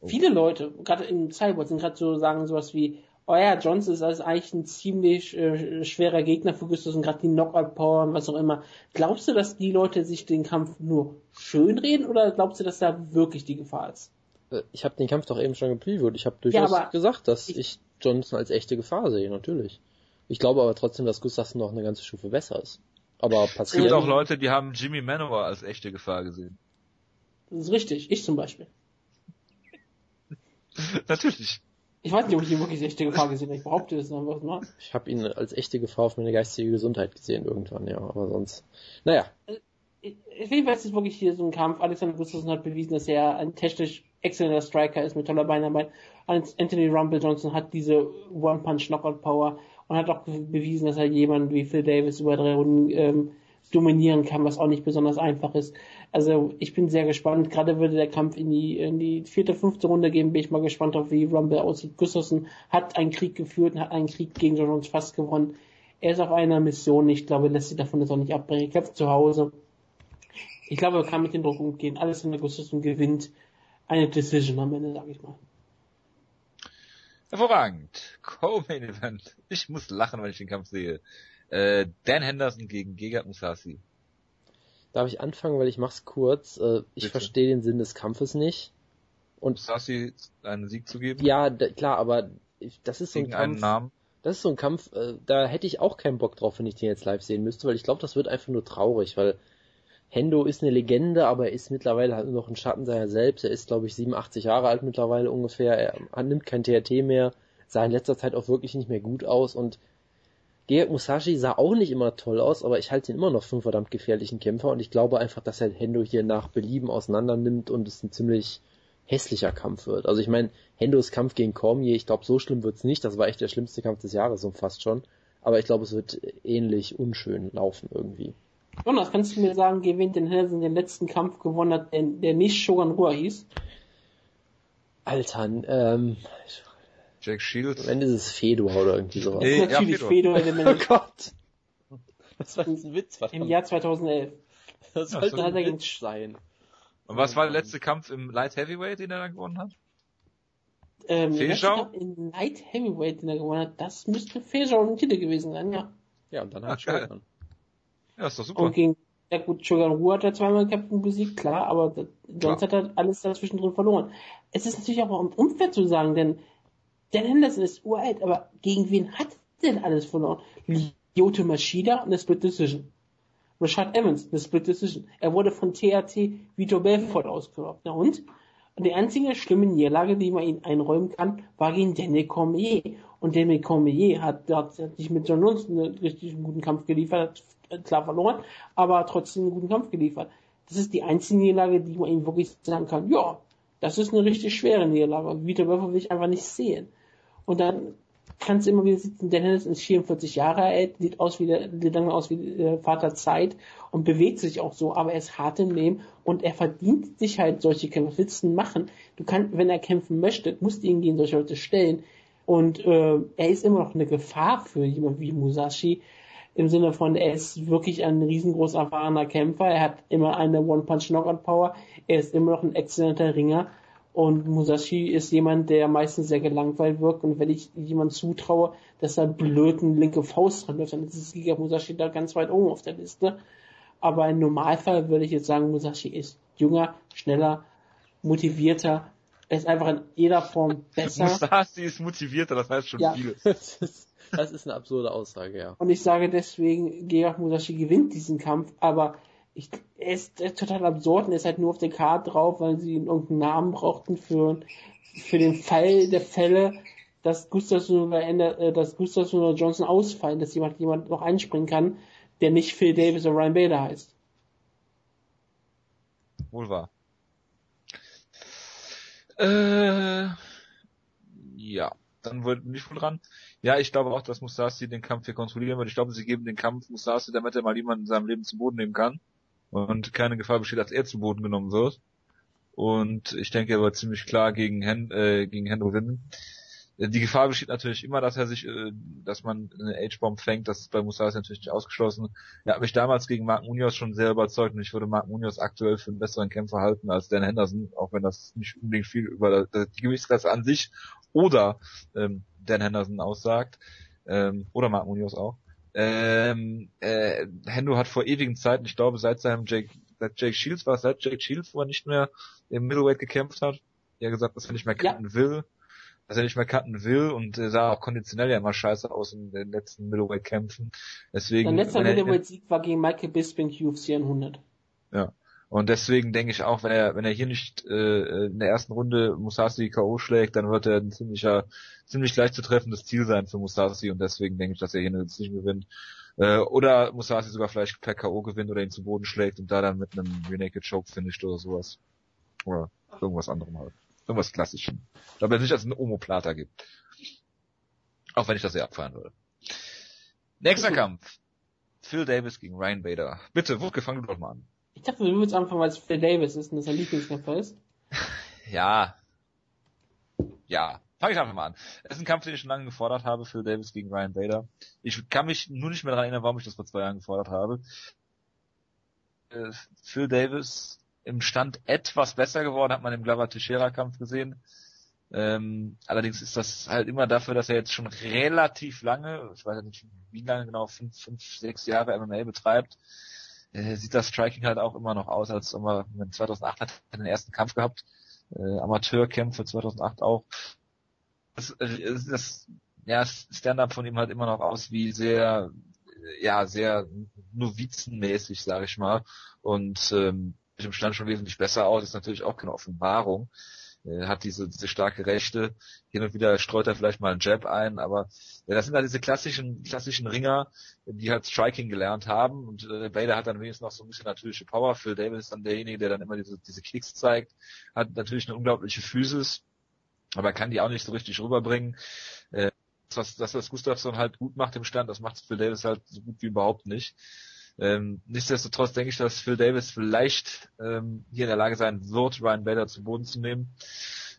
Oh. Viele Leute, gerade im Cyborg, sind gerade so sagen sowas wie, oh ja, Johnson ist also eigentlich ein ziemlich äh, schwerer Gegner für Gustafsson, gerade die Knockout-Power und was auch immer. Glaubst du, dass die Leute sich den Kampf nur schönreden oder glaubst du, dass da wirklich die Gefahr ist? Äh, Ich habe den Kampf doch eben schon gepreviewt. Ich habe durchaus aber gesagt, dass ich- ich, Johnson als echte Gefahr sehe, natürlich. Ich glaube aber trotzdem, dass Gustafsson noch eine ganze Stufe besser ist. Aber Es gibt passiert. auch Leute, die haben Jimmy Manowar als echte Gefahr gesehen. Das ist richtig, ich zum Beispiel. Natürlich. Ich weiß nicht, ob ich ihn wirklich als echte Gefahr gesehen habe. Ich behaupte das einfach mal. Ich habe ihn als echte Gefahr auf meine geistige Gesundheit gesehen irgendwann, ja. Aber sonst. Naja, Auf jeden Fall ist es wirklich hier so ein Kampf. Alexander Gustafsson hat bewiesen, dass er ein technisch exzellenter Striker ist mit toller Beinarbeit. Anthony Rumble Johnson hat diese One-Punch-Knockout-Power und hat auch bewiesen, dass er jemanden wie Phil Davis über drei Runden ähm, dominieren kann, was auch nicht besonders einfach ist. Also ich bin sehr gespannt. Gerade würde der Kampf in die, in die vierte, fünfte Runde gehen, bin ich mal gespannt auf, wie Rumble aussieht. Gustafsson hat einen Krieg geführt und hat einen Krieg gegen John Jones fast gewonnen. Er ist auf einer Mission. Ich glaube, lässt sich davon jetzt auch nicht abbringen. Er kämpft zu Hause. Ich glaube, er kann mit dem Druck umgehen. Alles in der Gustafsson gewinnt eine Decision am Ende, sag ich mal. Hervorragend. Co-Main Event. Ich muss lachen, wenn ich den Kampf sehe. Äh, Dan Henderson gegen Gegard Musasi. darf ich anfangen, weil ich mach's kurz. Äh, ich verstehe den Sinn des Kampfes nicht. Und Musasi einen Sieg zu geben? ja, klar, aber ich- das ist so ein Kampf. Namen? Das ist so ein Kampf, äh, da hätte ich auch keinen Bock drauf, wenn ich den jetzt live sehen müsste, weil ich glaube, das wird einfach nur traurig, weil Hendo ist eine Legende, aber er ist mittlerweile halt nur noch ein Schatten seiner selbst. Er ist, glaube ich, 87 Jahre alt mittlerweile ungefähr. Er nimmt kein TRT mehr, sah in letzter Zeit auch wirklich nicht mehr gut aus und Georg Musashi sah auch nicht immer toll aus, aber ich halte ihn immer noch für einen verdammt gefährlichen Kämpfer und ich glaube einfach, dass er Hendo hier nach Belieben auseinander nimmt und es ein ziemlich hässlicher Kampf wird. Also ich meine, Hendos Kampf gegen Cormier, ich glaube, so schlimm wird's nicht. Das war echt der schlimmste Kampf des Jahres und fast schon. Aber ich glaube, es wird ähnlich unschön laufen irgendwie. Jonas, kannst du mir sagen, gewinnt den Henderson den letzten Kampf gewonnen hat, der, der nicht Shogun Rua hieß? Alter, ähm, Jack Shields? am Ende ist es Fedor oder irgendwie sowas. Nee, ja, Natürlich Fedor. Fedor Oh Gott. Das war ein Witz, im Jahr 2011. Das Ja, sollte so ein Witz sein. Und was war der letzte Kampf im Light Heavyweight, den er dann gewonnen hat? Ähm, Feschau? In Light Heavyweight, den er gewonnen hat, das müsste Feschau im Titel gewesen sein, ja. Ja, und dann hat. Shogun. Ja, ist doch super. Und gegen, ja gut, Shogun Rua hat er zweimal Captain besiegt, klar, aber das- sonst hat er alles dazwischen drin verloren. Es ist natürlich auch unfair zu sagen, denn Dan Henderson ist uralt, aber gegen wen hat denn alles verloren? Lyoto Machida eine Split Decision. Rashad Evans eine Split Decision. Er wurde von TRT Vitor Belfort ausgeraubt. Na und? Und die einzige schlimme Niederlage, die man ihm einräumen kann, war gegen Daniel Cormier. Und Daniel Cormier hat, sich mit John Jones einen richtig guten Kampf geliefert, hat klar verloren, aber trotzdem einen guten Kampf geliefert. Das ist die einzige Niederlage, die man ihm wirklich sagen kann, ja, das ist eine richtig schwere Niederlage. Vitor Belfort will ich einfach nicht sehen. Und dann kannst du immer wieder sitzen, Henderson ist 44 Jahre alt, sieht aus wie der, sieht lange aus wie der Vater Zeit und bewegt sich auch so, aber er ist hart im Leben und er verdient sich halt solche Kämpfe. Was machen? Du kannst, wenn er kämpfen möchte, musst du ihn gegen solche Leute stellen. Und äh, er ist immer noch eine Gefahr für jemand wie Musashi. Im Sinne von, er ist wirklich ein riesengroß erfahrener Kämpfer. Er hat immer eine One-Punch-Knockout-Power. Er ist immer noch ein exzellenter Ringer. Und Musashi ist jemand, der meistens sehr gelangweilt wirkt. Und wenn ich jemand zutraue, dass er blöden linke Faust dran läuft, dann ist es Giga Musashi da ganz weit oben auf der Liste. Aber im Normalfall würde ich jetzt sagen, Musashi ist jünger, schneller, motivierter. Er ist einfach in jeder Form besser. Musashi ist motivierter, das heißt schon Ja. vieles. Das ist, eine absurde Aussage, ja. Und ich sage deswegen, Gerard Musashi gewinnt diesen Kampf, aber ich, er ist äh, total absurd und er ist halt nur auf der Karte drauf, weil sie irgendeinen Namen brauchten für, für den Fall der Fälle, dass Gustafsson oder, Ender- äh, dass Gustafsson oder Johnson ausfallen, dass jemand, jemand noch einspringen kann, der nicht Phil Davis oder Ryan Bader heißt. Wohl wahr. Äh, ja, dann wurde nicht wohl dran. Ja, ich glaube auch, dass Musashi den Kampf hier kontrollieren wird. Ich glaube, sie geben den Kampf Musashi, damit er mal jemanden in seinem Leben zu Boden nehmen kann. Und keine Gefahr besteht, dass er zu Boden genommen wird. Und ich denke, er wird ziemlich klar gegen, Hen äh, gegen Hendo gewinnen. Äh, Die Gefahr besteht natürlich immer, dass er sich, äh, dass man eine H-Bomb fängt. Das ist bei Musashi natürlich nicht ausgeschlossen. Er hat mich damals gegen Mark Munoz schon sehr überzeugt und ich würde Mark Munoz aktuell für einen besseren Kämpfer halten als Dan Henderson, auch wenn das nicht unbedingt viel über die Gewichtsklasse an sich oder ähm, Dan Henderson aussagt. Ähm, oder Mark Munoz auch. Ähm, äh, Hendo hat vor ewigen Zeiten, ich glaube seit seinem Jake, seit Jake Shields war seit Jake Shields, wo er nicht mehr im Middleweight gekämpft hat, er gesagt, dass er nicht mehr Ja. cutten will, dass er nicht mehr cutten will und äh, sah auch konditionell ja immer scheiße aus in den letzten Middleweight-Kämpfen. Deswegen, Sein letzter er- Middleweight-Sieg war gegen Michael Bisping UFC 100. Und deswegen denke ich auch, wenn er, wenn er hier nicht äh, in der ersten Runde Musashi K.O. schlägt, dann wird er ein ziemlicher, ziemlich leicht zu treffendes Ziel sein für Musashi und deswegen denke ich, dass er hier eine Decision gewinnt. Äh, oder Musashi sogar vielleicht per K.O. gewinnt oder ihn zu Boden schlägt und da dann mit einem Renaked Choke finisht oder sowas. Oder irgendwas anderem halt. Irgendwas Klassischen. Ich glaube nicht, dass es einen Omoplata gibt. Auch wenn ich das sehr abfeiern würde. Nächster Kampf. Phil Davis gegen Ryan Bader. Bitte, Wutke, fang du doch mal an. Ich dachte, du würdest anfangen, weil es Phil Davis ist und das sein Lieblingskämpfer ist. Ja. Ja. Fang ich einfach mal an. Es ist ein Kampf, den ich schon lange gefordert habe, Phil Davis gegen Ryan Bader. Ich kann mich nur nicht mehr daran erinnern, warum ich das vor zwei Jahren gefordert habe. Äh, Phil Davis im Stand etwas besser geworden, hat man im Glover Teixeira Kampf gesehen. Ähm, allerdings ist das halt immer dafür, dass er jetzt schon relativ lange, ich weiß ja nicht wie lange genau, fünf, fünf, sechs Jahre MMA betreibt, äh, sieht das Striking halt auch immer noch aus, als ob er 2008 hat er den ersten Kampf gehabt, äh, Amateurkämpfe 2008 auch. Das, äh, das ja, Stand-up von ihm halt immer noch aus wie sehr, äh, ja, sehr novizenmäßig, sage ich mal. Und ähm, im Stand schon wesentlich besser aus, ist natürlich auch keine Offenbarung. Er hat diese, diese starke Rechte. Hin und wieder streut er vielleicht mal einen Jab ein, aber ja, das sind halt diese klassischen, klassischen Ringer, die halt Striking gelernt haben. Und äh, Bader hat dann wenigstens noch so ein bisschen natürliche Power. Phil Davis ist dann derjenige, der dann immer diese, diese Kicks zeigt. Hat natürlich eine unglaubliche Physis, aber kann die auch nicht so richtig rüberbringen. Äh, das, das, was Gustafsson halt gut macht im Stand, das macht Phil Davis halt so gut wie überhaupt nicht. Ähm, nichtsdestotrotz denke ich, dass Phil Davis vielleicht ähm, hier in der Lage sein wird, Ryan Bader zu Boden zu nehmen,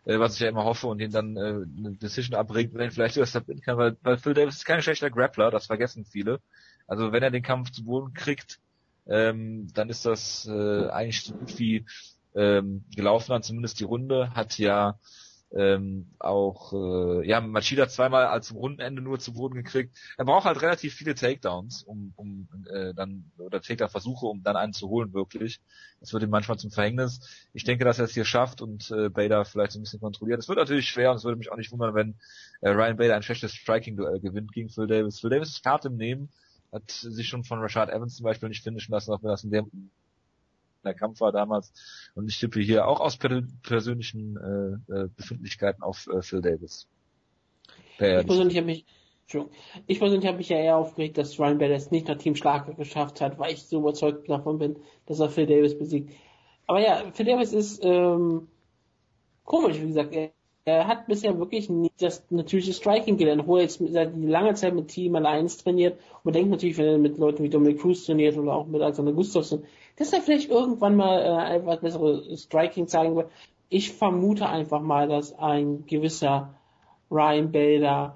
äh, was ich ja immer hoffe und ihn dann äh, eine Decision abbringt, wenn er vielleicht sogar submitten kann, weil, weil Phil Davis ist kein schlechter Grappler, das vergessen viele. Also wenn er den Kampf zu Boden kriegt, ähm, dann ist das äh, eigentlich so gut wie ähm, gelaufen dann zumindest die Runde, hat ja ähm, auch äh, ja Machida zweimal als Rundenende nur zu Boden gekriegt. Er braucht halt relativ viele Takedowns, um, um äh, dann oder Takedown-Versuche, um dann einen zu holen wirklich. Das wird ihm manchmal zum Verhängnis. Ich denke, dass er es hier schafft und äh, Bader vielleicht so ein bisschen kontrolliert. Es wird natürlich schwer und es würde mich auch nicht wundern, wenn äh, Ryan Bader ein schlechtes Striking-Duell gewinnt gegen Phil Davis. Phil Davis ist hart im Nehmen, hat sich schon von Rashad Evans zum Beispiel nicht finishen lassen, auch wenn das in dem der Kampf war damals. Und ich tippe hier auch aus per persönlichen äh, äh, Befindlichkeiten auf äh, Phil Davis. ich persönlich habe mich, ich persönlich habe mich ja eher aufgeregt, dass Ryan Bader es nicht nach Team Schlager geschafft hat, weil ich so überzeugt davon bin, dass er Phil Davis besiegt. Aber ja, Phil Davis ist ähm, komisch, wie gesagt. Er, er hat bisher wirklich nicht das natürliche Striking gelernt, obwohl er jetzt seit langer Zeit mit Team Alliance trainiert. Und man denkt natürlich, wenn er mit Leuten wie Dominic Cruz trainiert oder auch mit Alexander Gustafsson, dass er vielleicht irgendwann mal äh, etwas bessere Striking zeigen wird. Ich vermute einfach mal, dass ein gewisser Ryan Bader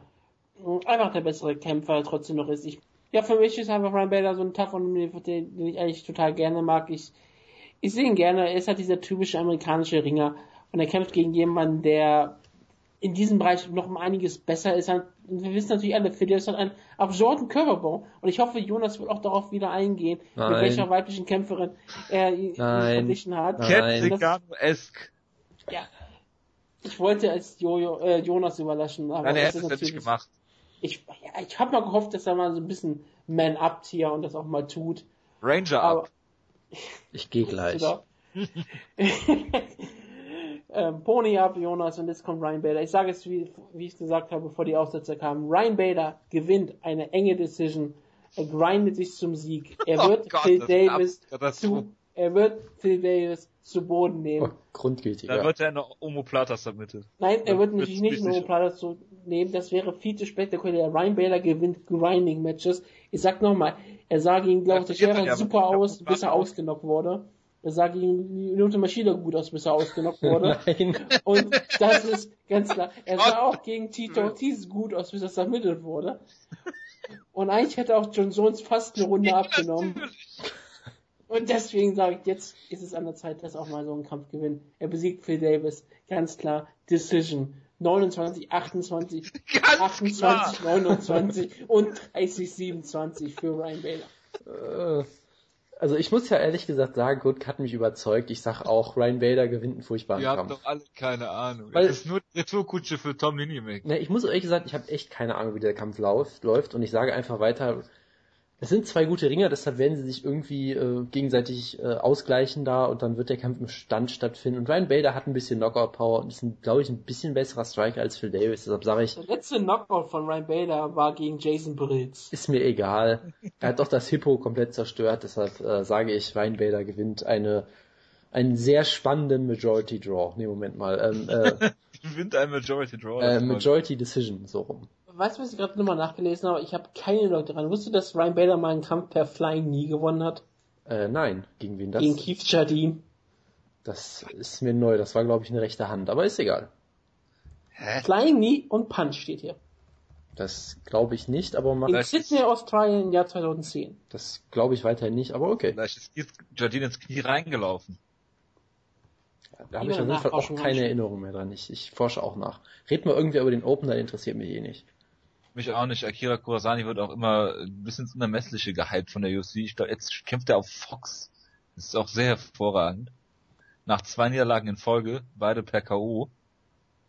äh, einfach der bessere Kämpfer trotzdem noch ist. Ich, ja, für mich ist einfach Ryan Bader so ein Tough und den, den ich eigentlich total gerne mag. Ich, ich sehe ihn gerne. Er ist halt dieser typische amerikanische Ringer und er kämpft gegen jemanden, der in diesem Bereich noch um einiges besser ist. Und wir wissen natürlich alle, für ist halt ein absurden Körperbau. Und ich hoffe, Jonas wird auch darauf wieder eingehen, Nein. mit welcher weiblichen Kämpferin er ihn verglichen hat. Ketzigano-esk. Ja. Ich wollte es Jojo, äh, Jonas überlassen, aber Nein, er hat es nicht gemacht. Ich, ja, ich habe mal gehofft, dass er mal so ein bisschen Man-Up hier und das auch mal tut. Ranger aber, up. Ich gehe gleich. ähm, Pony ab, Jonas, und jetzt kommt Ryan Bader. Ich sage es, wie, wie ich es gesagt habe, bevor die Aussetzer kamen. Ryan Bader gewinnt eine enge Decision. Er grindet sich zum Sieg. Er oh wird oh Gott, Phil Davis zu, er wird Phil Davis zu Boden nehmen. Oh, grundgültig. Dann wird er eine Omoplata submitted. Nein, er wird natürlich nicht eine Omoplata zu nehmen. Das wäre viel zu spektakulär. Ryan Bader gewinnt Grinding Matches. Ich sag nochmal, er sah gegen, glaube ich, ja, super aus, bis er ausgenockt wurde. Er sah gegen Minute Maschine gut aus, bis er ausgenockt wurde. Nein. Und das ist ganz klar. Er sah auch gegen Tito Ortiz gut aus, bis er submitted wurde. Und eigentlich hätte auch John Jones fast eine Runde abgenommen. Und deswegen sage ich, jetzt ist es an der Zeit, dass auch mal so ein Kampf gewinnt. Er besiegt Phil Davis. Ganz klar. Decision. 29, 28, Ganz 28, klar. 29 und 30, 27 für Ryan Baylor. Also ich muss ja ehrlich gesagt sagen, Good hat mich überzeugt. Ich sag auch, Ryan Bader gewinnt einen furchtbaren Wir Kampf. Wir haben doch alle keine Ahnung. Weil, das ist nur Retourkutsche für Tom Linimek. Ne, ich muss ehrlich gesagt, ich habe echt keine Ahnung, wie der Kampf läuft, läuft und ich sage einfach weiter, es sind zwei gute Ringer, deshalb werden sie sich irgendwie äh, gegenseitig äh, ausgleichen da und dann wird der Kampf im Stand stattfinden. Und Ryan Bader hat ein bisschen Knockout-Power und ist, glaube ich, ein bisschen besserer Striker als Phil Davis. Deshalb sage ich. Der letzte Knockout von Ryan Bader war gegen Jason Brills. Ist mir egal. er hat doch das Hippo komplett zerstört, deshalb äh, sage ich, Ryan Bader gewinnt eine einen sehr spannenden Majority Draw. Nee, Moment mal. Ähm, äh, gewinnt ein Majority Draw. Äh, Majority Decision, so rum weißt du, was ich gerade nochmal nachgelesen habe? Ich habe keine Leute dran. Wusstest du, dass Ryan Bader mal einen Kampf per Flying nie gewonnen hat? Äh, nein. Gegen wen das? Gegen Keith Jardine. Das ist mir neu. Das war, glaube ich, eine rechte Hand. Aber ist egal. Hä? Flying Knee und Punch steht hier. Das glaube ich nicht, aber man. In Sydney, Australien im Jahr 2010. Das glaube ich weiterhin nicht, aber okay. Vielleicht ist Jardine ins Knie reingelaufen. Ja, da habe ich auf jeden Fall auch keine Erinnerung mehr dran. Ich, ich forsche auch nach. Red mal irgendwie über den Open, der interessiert mich eh nicht. Mich auch nicht. Akira Kurasani wird auch immer ein bisschen ins Unermessliche gehypt von der UFC. Ich glaube, jetzt kämpft er auf Fox. Das ist auch sehr hervorragend. Nach zwei Niederlagen in Folge, beide per K.O.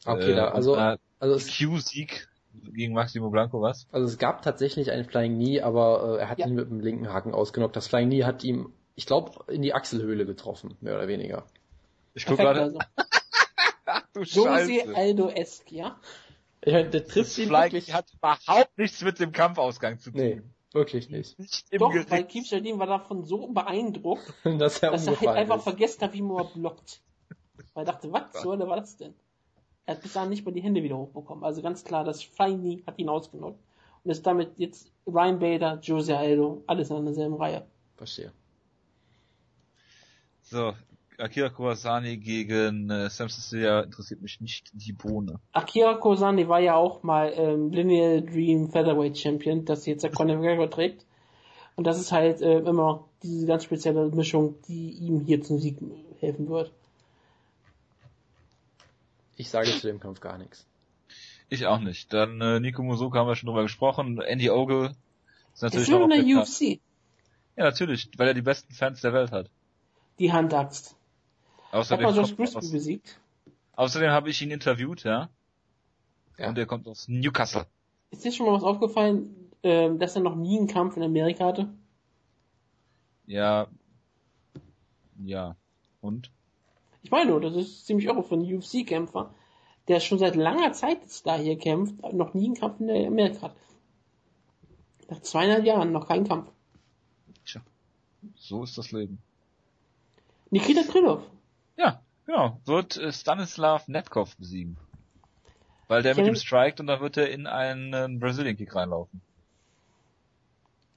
Okay, äh, da, also, also Q-Sieg gegen Maximo Blanco, was? Also es gab tatsächlich einen Flying Knee, aber äh, er hat ja. ihn mit dem linken Haken ausgenockt. Das Flying Knee hat ihm, ich glaube, in die Achselhöhle getroffen, mehr oder weniger. Ich guck gerade. Also. du Josie Aldo-esque, ja? Ich meine, der trifft ihn wirklich. hat überhaupt nichts mit dem Kampfausgang zu tun. Nee, wirklich nicht. nicht Doch, Gericht. weil Keith Jardine war davon so beeindruckt, dass er, dass er halt einfach ist. vergessen hat, wie man blockt. Weil er dachte, was zur Hölle war das denn? Er hat bis dahin nicht mal die Hände wieder hochbekommen. Also ganz klar, das Feini hat ihn ausgenockt. Und ist damit jetzt Ryan Bader, Jose Aldo, alles in derselben Reihe. Verstehe. So, Akira Kurosani gegen äh, Sam Cecilia interessiert mich nicht die Bohne. Akira Kurosani war ja auch mal ähm, Lineal Dream Featherweight Champion, das jetzt der Conor McGregor trägt. Und das ist halt äh, immer diese ganz spezielle Mischung, die ihm hier zum Sieg helfen wird. Ich sage zu dem Kampf gar nichts. Ich auch nicht. Dann äh, Nico Musoka haben wir schon drüber gesprochen. Andy Ogle ist natürlich Ist noch in der. UFC. Ja, natürlich, weil er die besten Fans der Welt hat. Die Handaxt. Hat Außerdem, man Josh aus, besiegt? außerdem habe ich ihn interviewt, ja. Ja. Und er kommt aus Newcastle. Ist dir schon mal was aufgefallen, ähm, dass er noch nie einen Kampf in Amerika hatte? Ja. Ja. Und? Ich meine nur, das ist ziemlich irre für einen UFC-Kämpfer, der schon seit langer Zeit jetzt da hier kämpft, noch nie einen Kampf in Amerika hat. Nach zweieinhalb Jahren noch keinen Kampf. So ist das Leben. Nikita Krylov. Ja, genau. Wird äh, Stanislav Netkov besiegen. Weil der Ich mit ihm strikt und dann wird er in einen Brazilian Kick reinlaufen.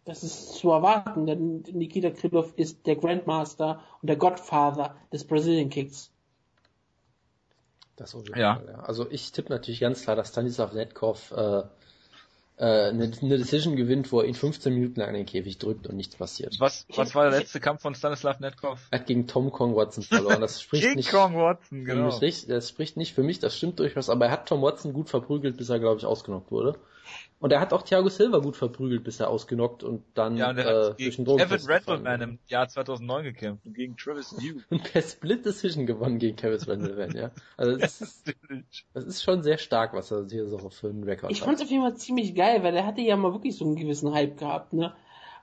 Das ist zu erwarten, denn Nikita Krylov ist der Grandmaster und der Godfather des Brazilian Kicks. Das jeden Ja. Fall, ja. Also ich tippe natürlich ganz klar, dass Stanislav Netkov äh, äh, eine, eine Decision gewinnt, wo er ihn 15 Minuten lang in den Käfig drückt und nichts passiert. Was, was war der letzte Kampf von Stanislav Netkov? Er hat gegen Tom Kong Watson verloren. Das spricht King nicht Kong Watson, für genau. mich nicht, das spricht nicht für mich, das stimmt durchaus, aber er hat Tom Watson gut verprügelt, bis er, glaube ich, ausgenockt wurde. Und er hat auch Thiago Silva gut verprügelt, bis er ausgenockt und dann Ja, und er äh, gegen festgefallen Randleman im Jahr 2009 gekämpft und gegen Travis New. Und per Split Decision gewonnen gegen Kevin Randleman, ja. Also das ist, Natürlich. das ist schon sehr stark, was er hier so für einen Rekord Ich hat. fand's auf jeden Fall ziemlich geil, weil er hatte ja mal wirklich so einen gewissen Hype gehabt, ne?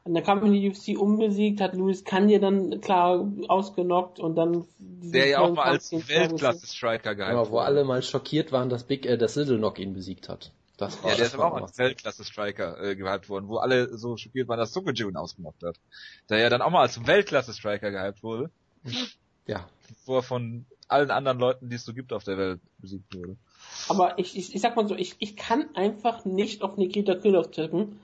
Und dann kam in die UFC unbesiegt, hat Luis Kanye dann klar ausgenockt und dann Der ja auch mal als. Weltklasse-Striker gehalten Aber wo alle mal schockiert waren, dass Big, äh, dass Little Knock ihn besiegt hat. Das war, Ja, der das ist aber auch als Weltklasse-Striker äh, gehypt worden, wo alle so schockiert waren, dass Sokoju ihn ausgemacht hat. Der ja dann auch mal als Weltklasse-Striker gehypt wurde, Ja, wo er von allen anderen Leuten, die es so gibt auf der Welt, besiegt wurde. Aber ich, ich, ich sag mal so, ich, ich kann einfach nicht auf Nikita Krylov tippen.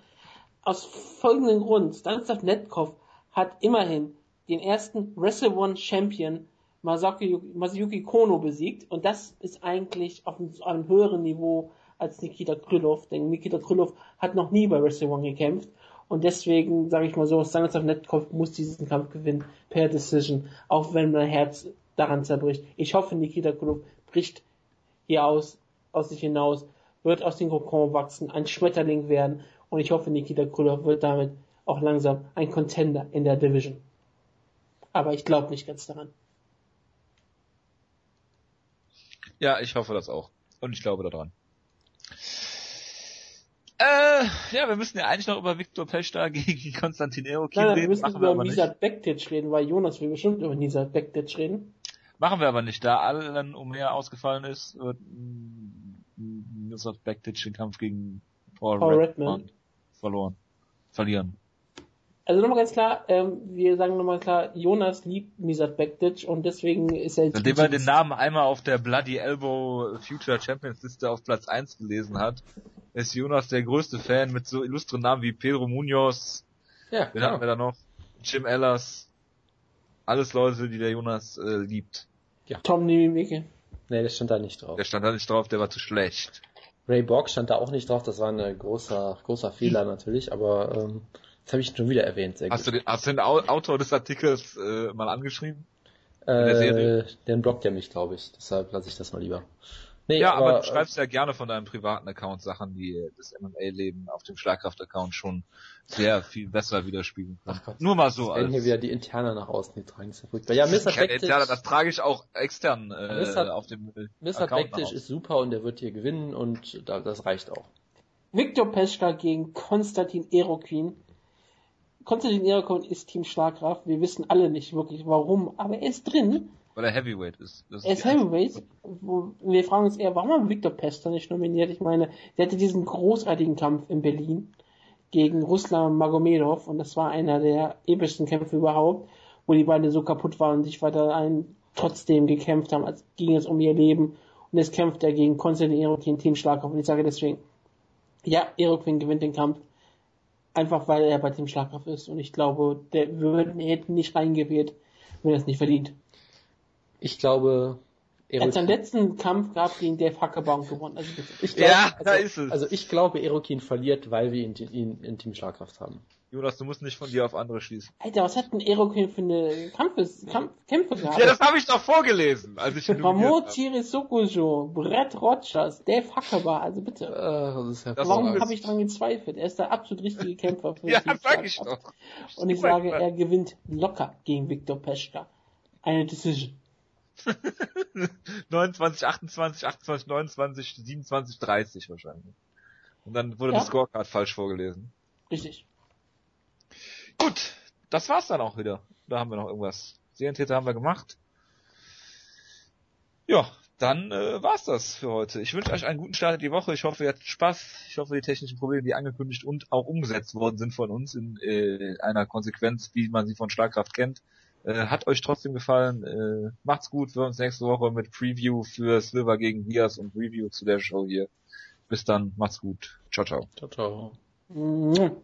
Aus folgendem Grund. Stanislav Netkov hat immerhin den ersten Wrestle One Champion Masaki, Masayuki Kono besiegt. Und das ist eigentlich auf einem, auf einem höheren Niveau als Nikita Krylov. Denn Nikita Krylov hat noch nie bei Wrestle One gekämpft. Und deswegen sage ich mal so, Stanislav Netkov muss diesen Kampf gewinnen per Decision. Auch wenn mein Herz daran zerbricht. Ich hoffe, Nikita Krylov bricht hier aus, aus sich hinaus, wird aus dem Kokon wachsen, ein Schmetterling werden und ich hoffe, Nikita Krylov wird damit auch langsam ein Contender in der Division. Aber ich glaube nicht ganz daran. Ja, ich hoffe das auch. Und ich glaube daran. Äh, ja, wir müssen ja eigentlich noch über Viktor Pechta gegen Konstantin Erokin nein, wir reden. müssen Machen über. Nisat Bektic reden, weil Jonas will bestimmt über Nisat Bektic reden. Machen wir aber nicht. Da Alan Umher ausgefallen ist, wird Nusrat Bektic den Kampf gegen Paul, Paul Redman Redman. verloren. Verlieren. Also nochmal ganz klar, ähm, wir sagen nochmal klar, Jonas liebt Nisat Bektic und deswegen ist er jetzt Seitdem er den Namen einmal auf der Bloody Elbow Future Champions Liste auf Platz 1 gelesen hat, ist Jonas der größte Fan mit so illustren Namen wie Pedro Munoz, ja, wen hatten wir genau. da noch? Jim Ellers. Alles Leute, die der Jonas äh, liebt. Tom Nimike. Nee, das stand da nicht drauf. Der stand da nicht drauf, der war zu schlecht. Ray Borg stand da auch nicht drauf, das war ein großer, großer Fehler natürlich, aber ähm, das habe ich schon wieder erwähnt, sehr Hast du gut. den, hast du den Au- Autor des Artikels äh, mal angeschrieben? der? Äh, den blockt er mich, glaube ich, deshalb lasse ich das mal lieber. Nee, Ja, aber, aber, du schreibst ja gerne von deinem privaten Account Sachen, die äh, das MMA-Leben auf dem Schlagkraft-Account schon sehr viel besser widerspiegeln können. Gott, Nur mal so. äh, werden hier wieder die Interne nach außen getragen, ist ja furchtbar. Ja, Mr. Interne, das trage ich auch extern äh, Mr. auf dem äh, Mr. Nach ist super und er wird hier gewinnen und da, das reicht auch. Viktor Peschka gegen Konstantin Erokin. Konstantin Erokin ist Team Schlagkraft. Wir wissen alle nicht wirklich warum, aber er ist drin. weil er Heavyweight ist. Das Er ist Heavyweight. Wo- Wir fragen uns eher, warum haben wir Viktor Pester nicht nominiert? Ich meine, der hatte diesen großartigen Kampf in Berlin gegen Ruslan Magomedov und das war einer der epischsten Kämpfe überhaupt, wo die beiden so kaputt waren und sich weiter ein, trotzdem gekämpft haben, als ging es um ihr Leben. Und jetzt kämpft er gegen Konstantin Erokin, Team Schlagkraft. Und ich sage deswegen, ja, Erokin gewinnt den Kampf. Einfach weil er bei Team Schlagkraft ist. Und ich glaube, der würde, er hätte nicht reingewählt, wenn er es nicht verdient. Ich glaube, Er hat seinen letzten Kampf gehabt gegen Dave Hackerbaum gewonnen. Also. Ich glaub, Ja, also, da ist es. Also ich glaube, Erokin verliert, weil wir ihn, ihn in Team Schlagkraft haben. Jonas, du musst nicht von dir auf andere schließen. Alter, was hat denn Erokin für eine Kampfes, Kampf, Kämpfe gehabt? Ja, das habe ich doch vorgelesen, als ich habe. Chirisokojo, Brett Rogers, Dave Hackerbar, also bitte. Äh, das ist Das Warum war- habe ich dran gezweifelt? Er ist der absolut richtige Kämpfer für Ja, sag ich doch. Und ich sage, er gewinnt locker gegen Viktor Peschka. Eine Decision. 29, 28, 28, 29, 27, 30 wahrscheinlich. Und dann wurde Ja. das Scorecard falsch vorgelesen. Richtig. Gut, das war's dann auch wieder. Da haben wir noch irgendwas. Serientäter haben wir gemacht. Ja, dann äh, war's das für heute. Ich wünsche euch einen guten Start in die Woche. Ich hoffe, ihr hattet Spaß. Ich hoffe, die technischen Probleme, die angekündigt und auch umgesetzt worden sind von uns in äh, einer Konsequenz, wie man sie von Schlagkraft kennt, äh, hat euch trotzdem gefallen. Äh, macht's gut. Wir uns nächste Woche mit Preview für Silver gegen Diaz und Review zu der Show hier. Bis dann. Macht's gut. Ciao, ciao. Ciao, ciao.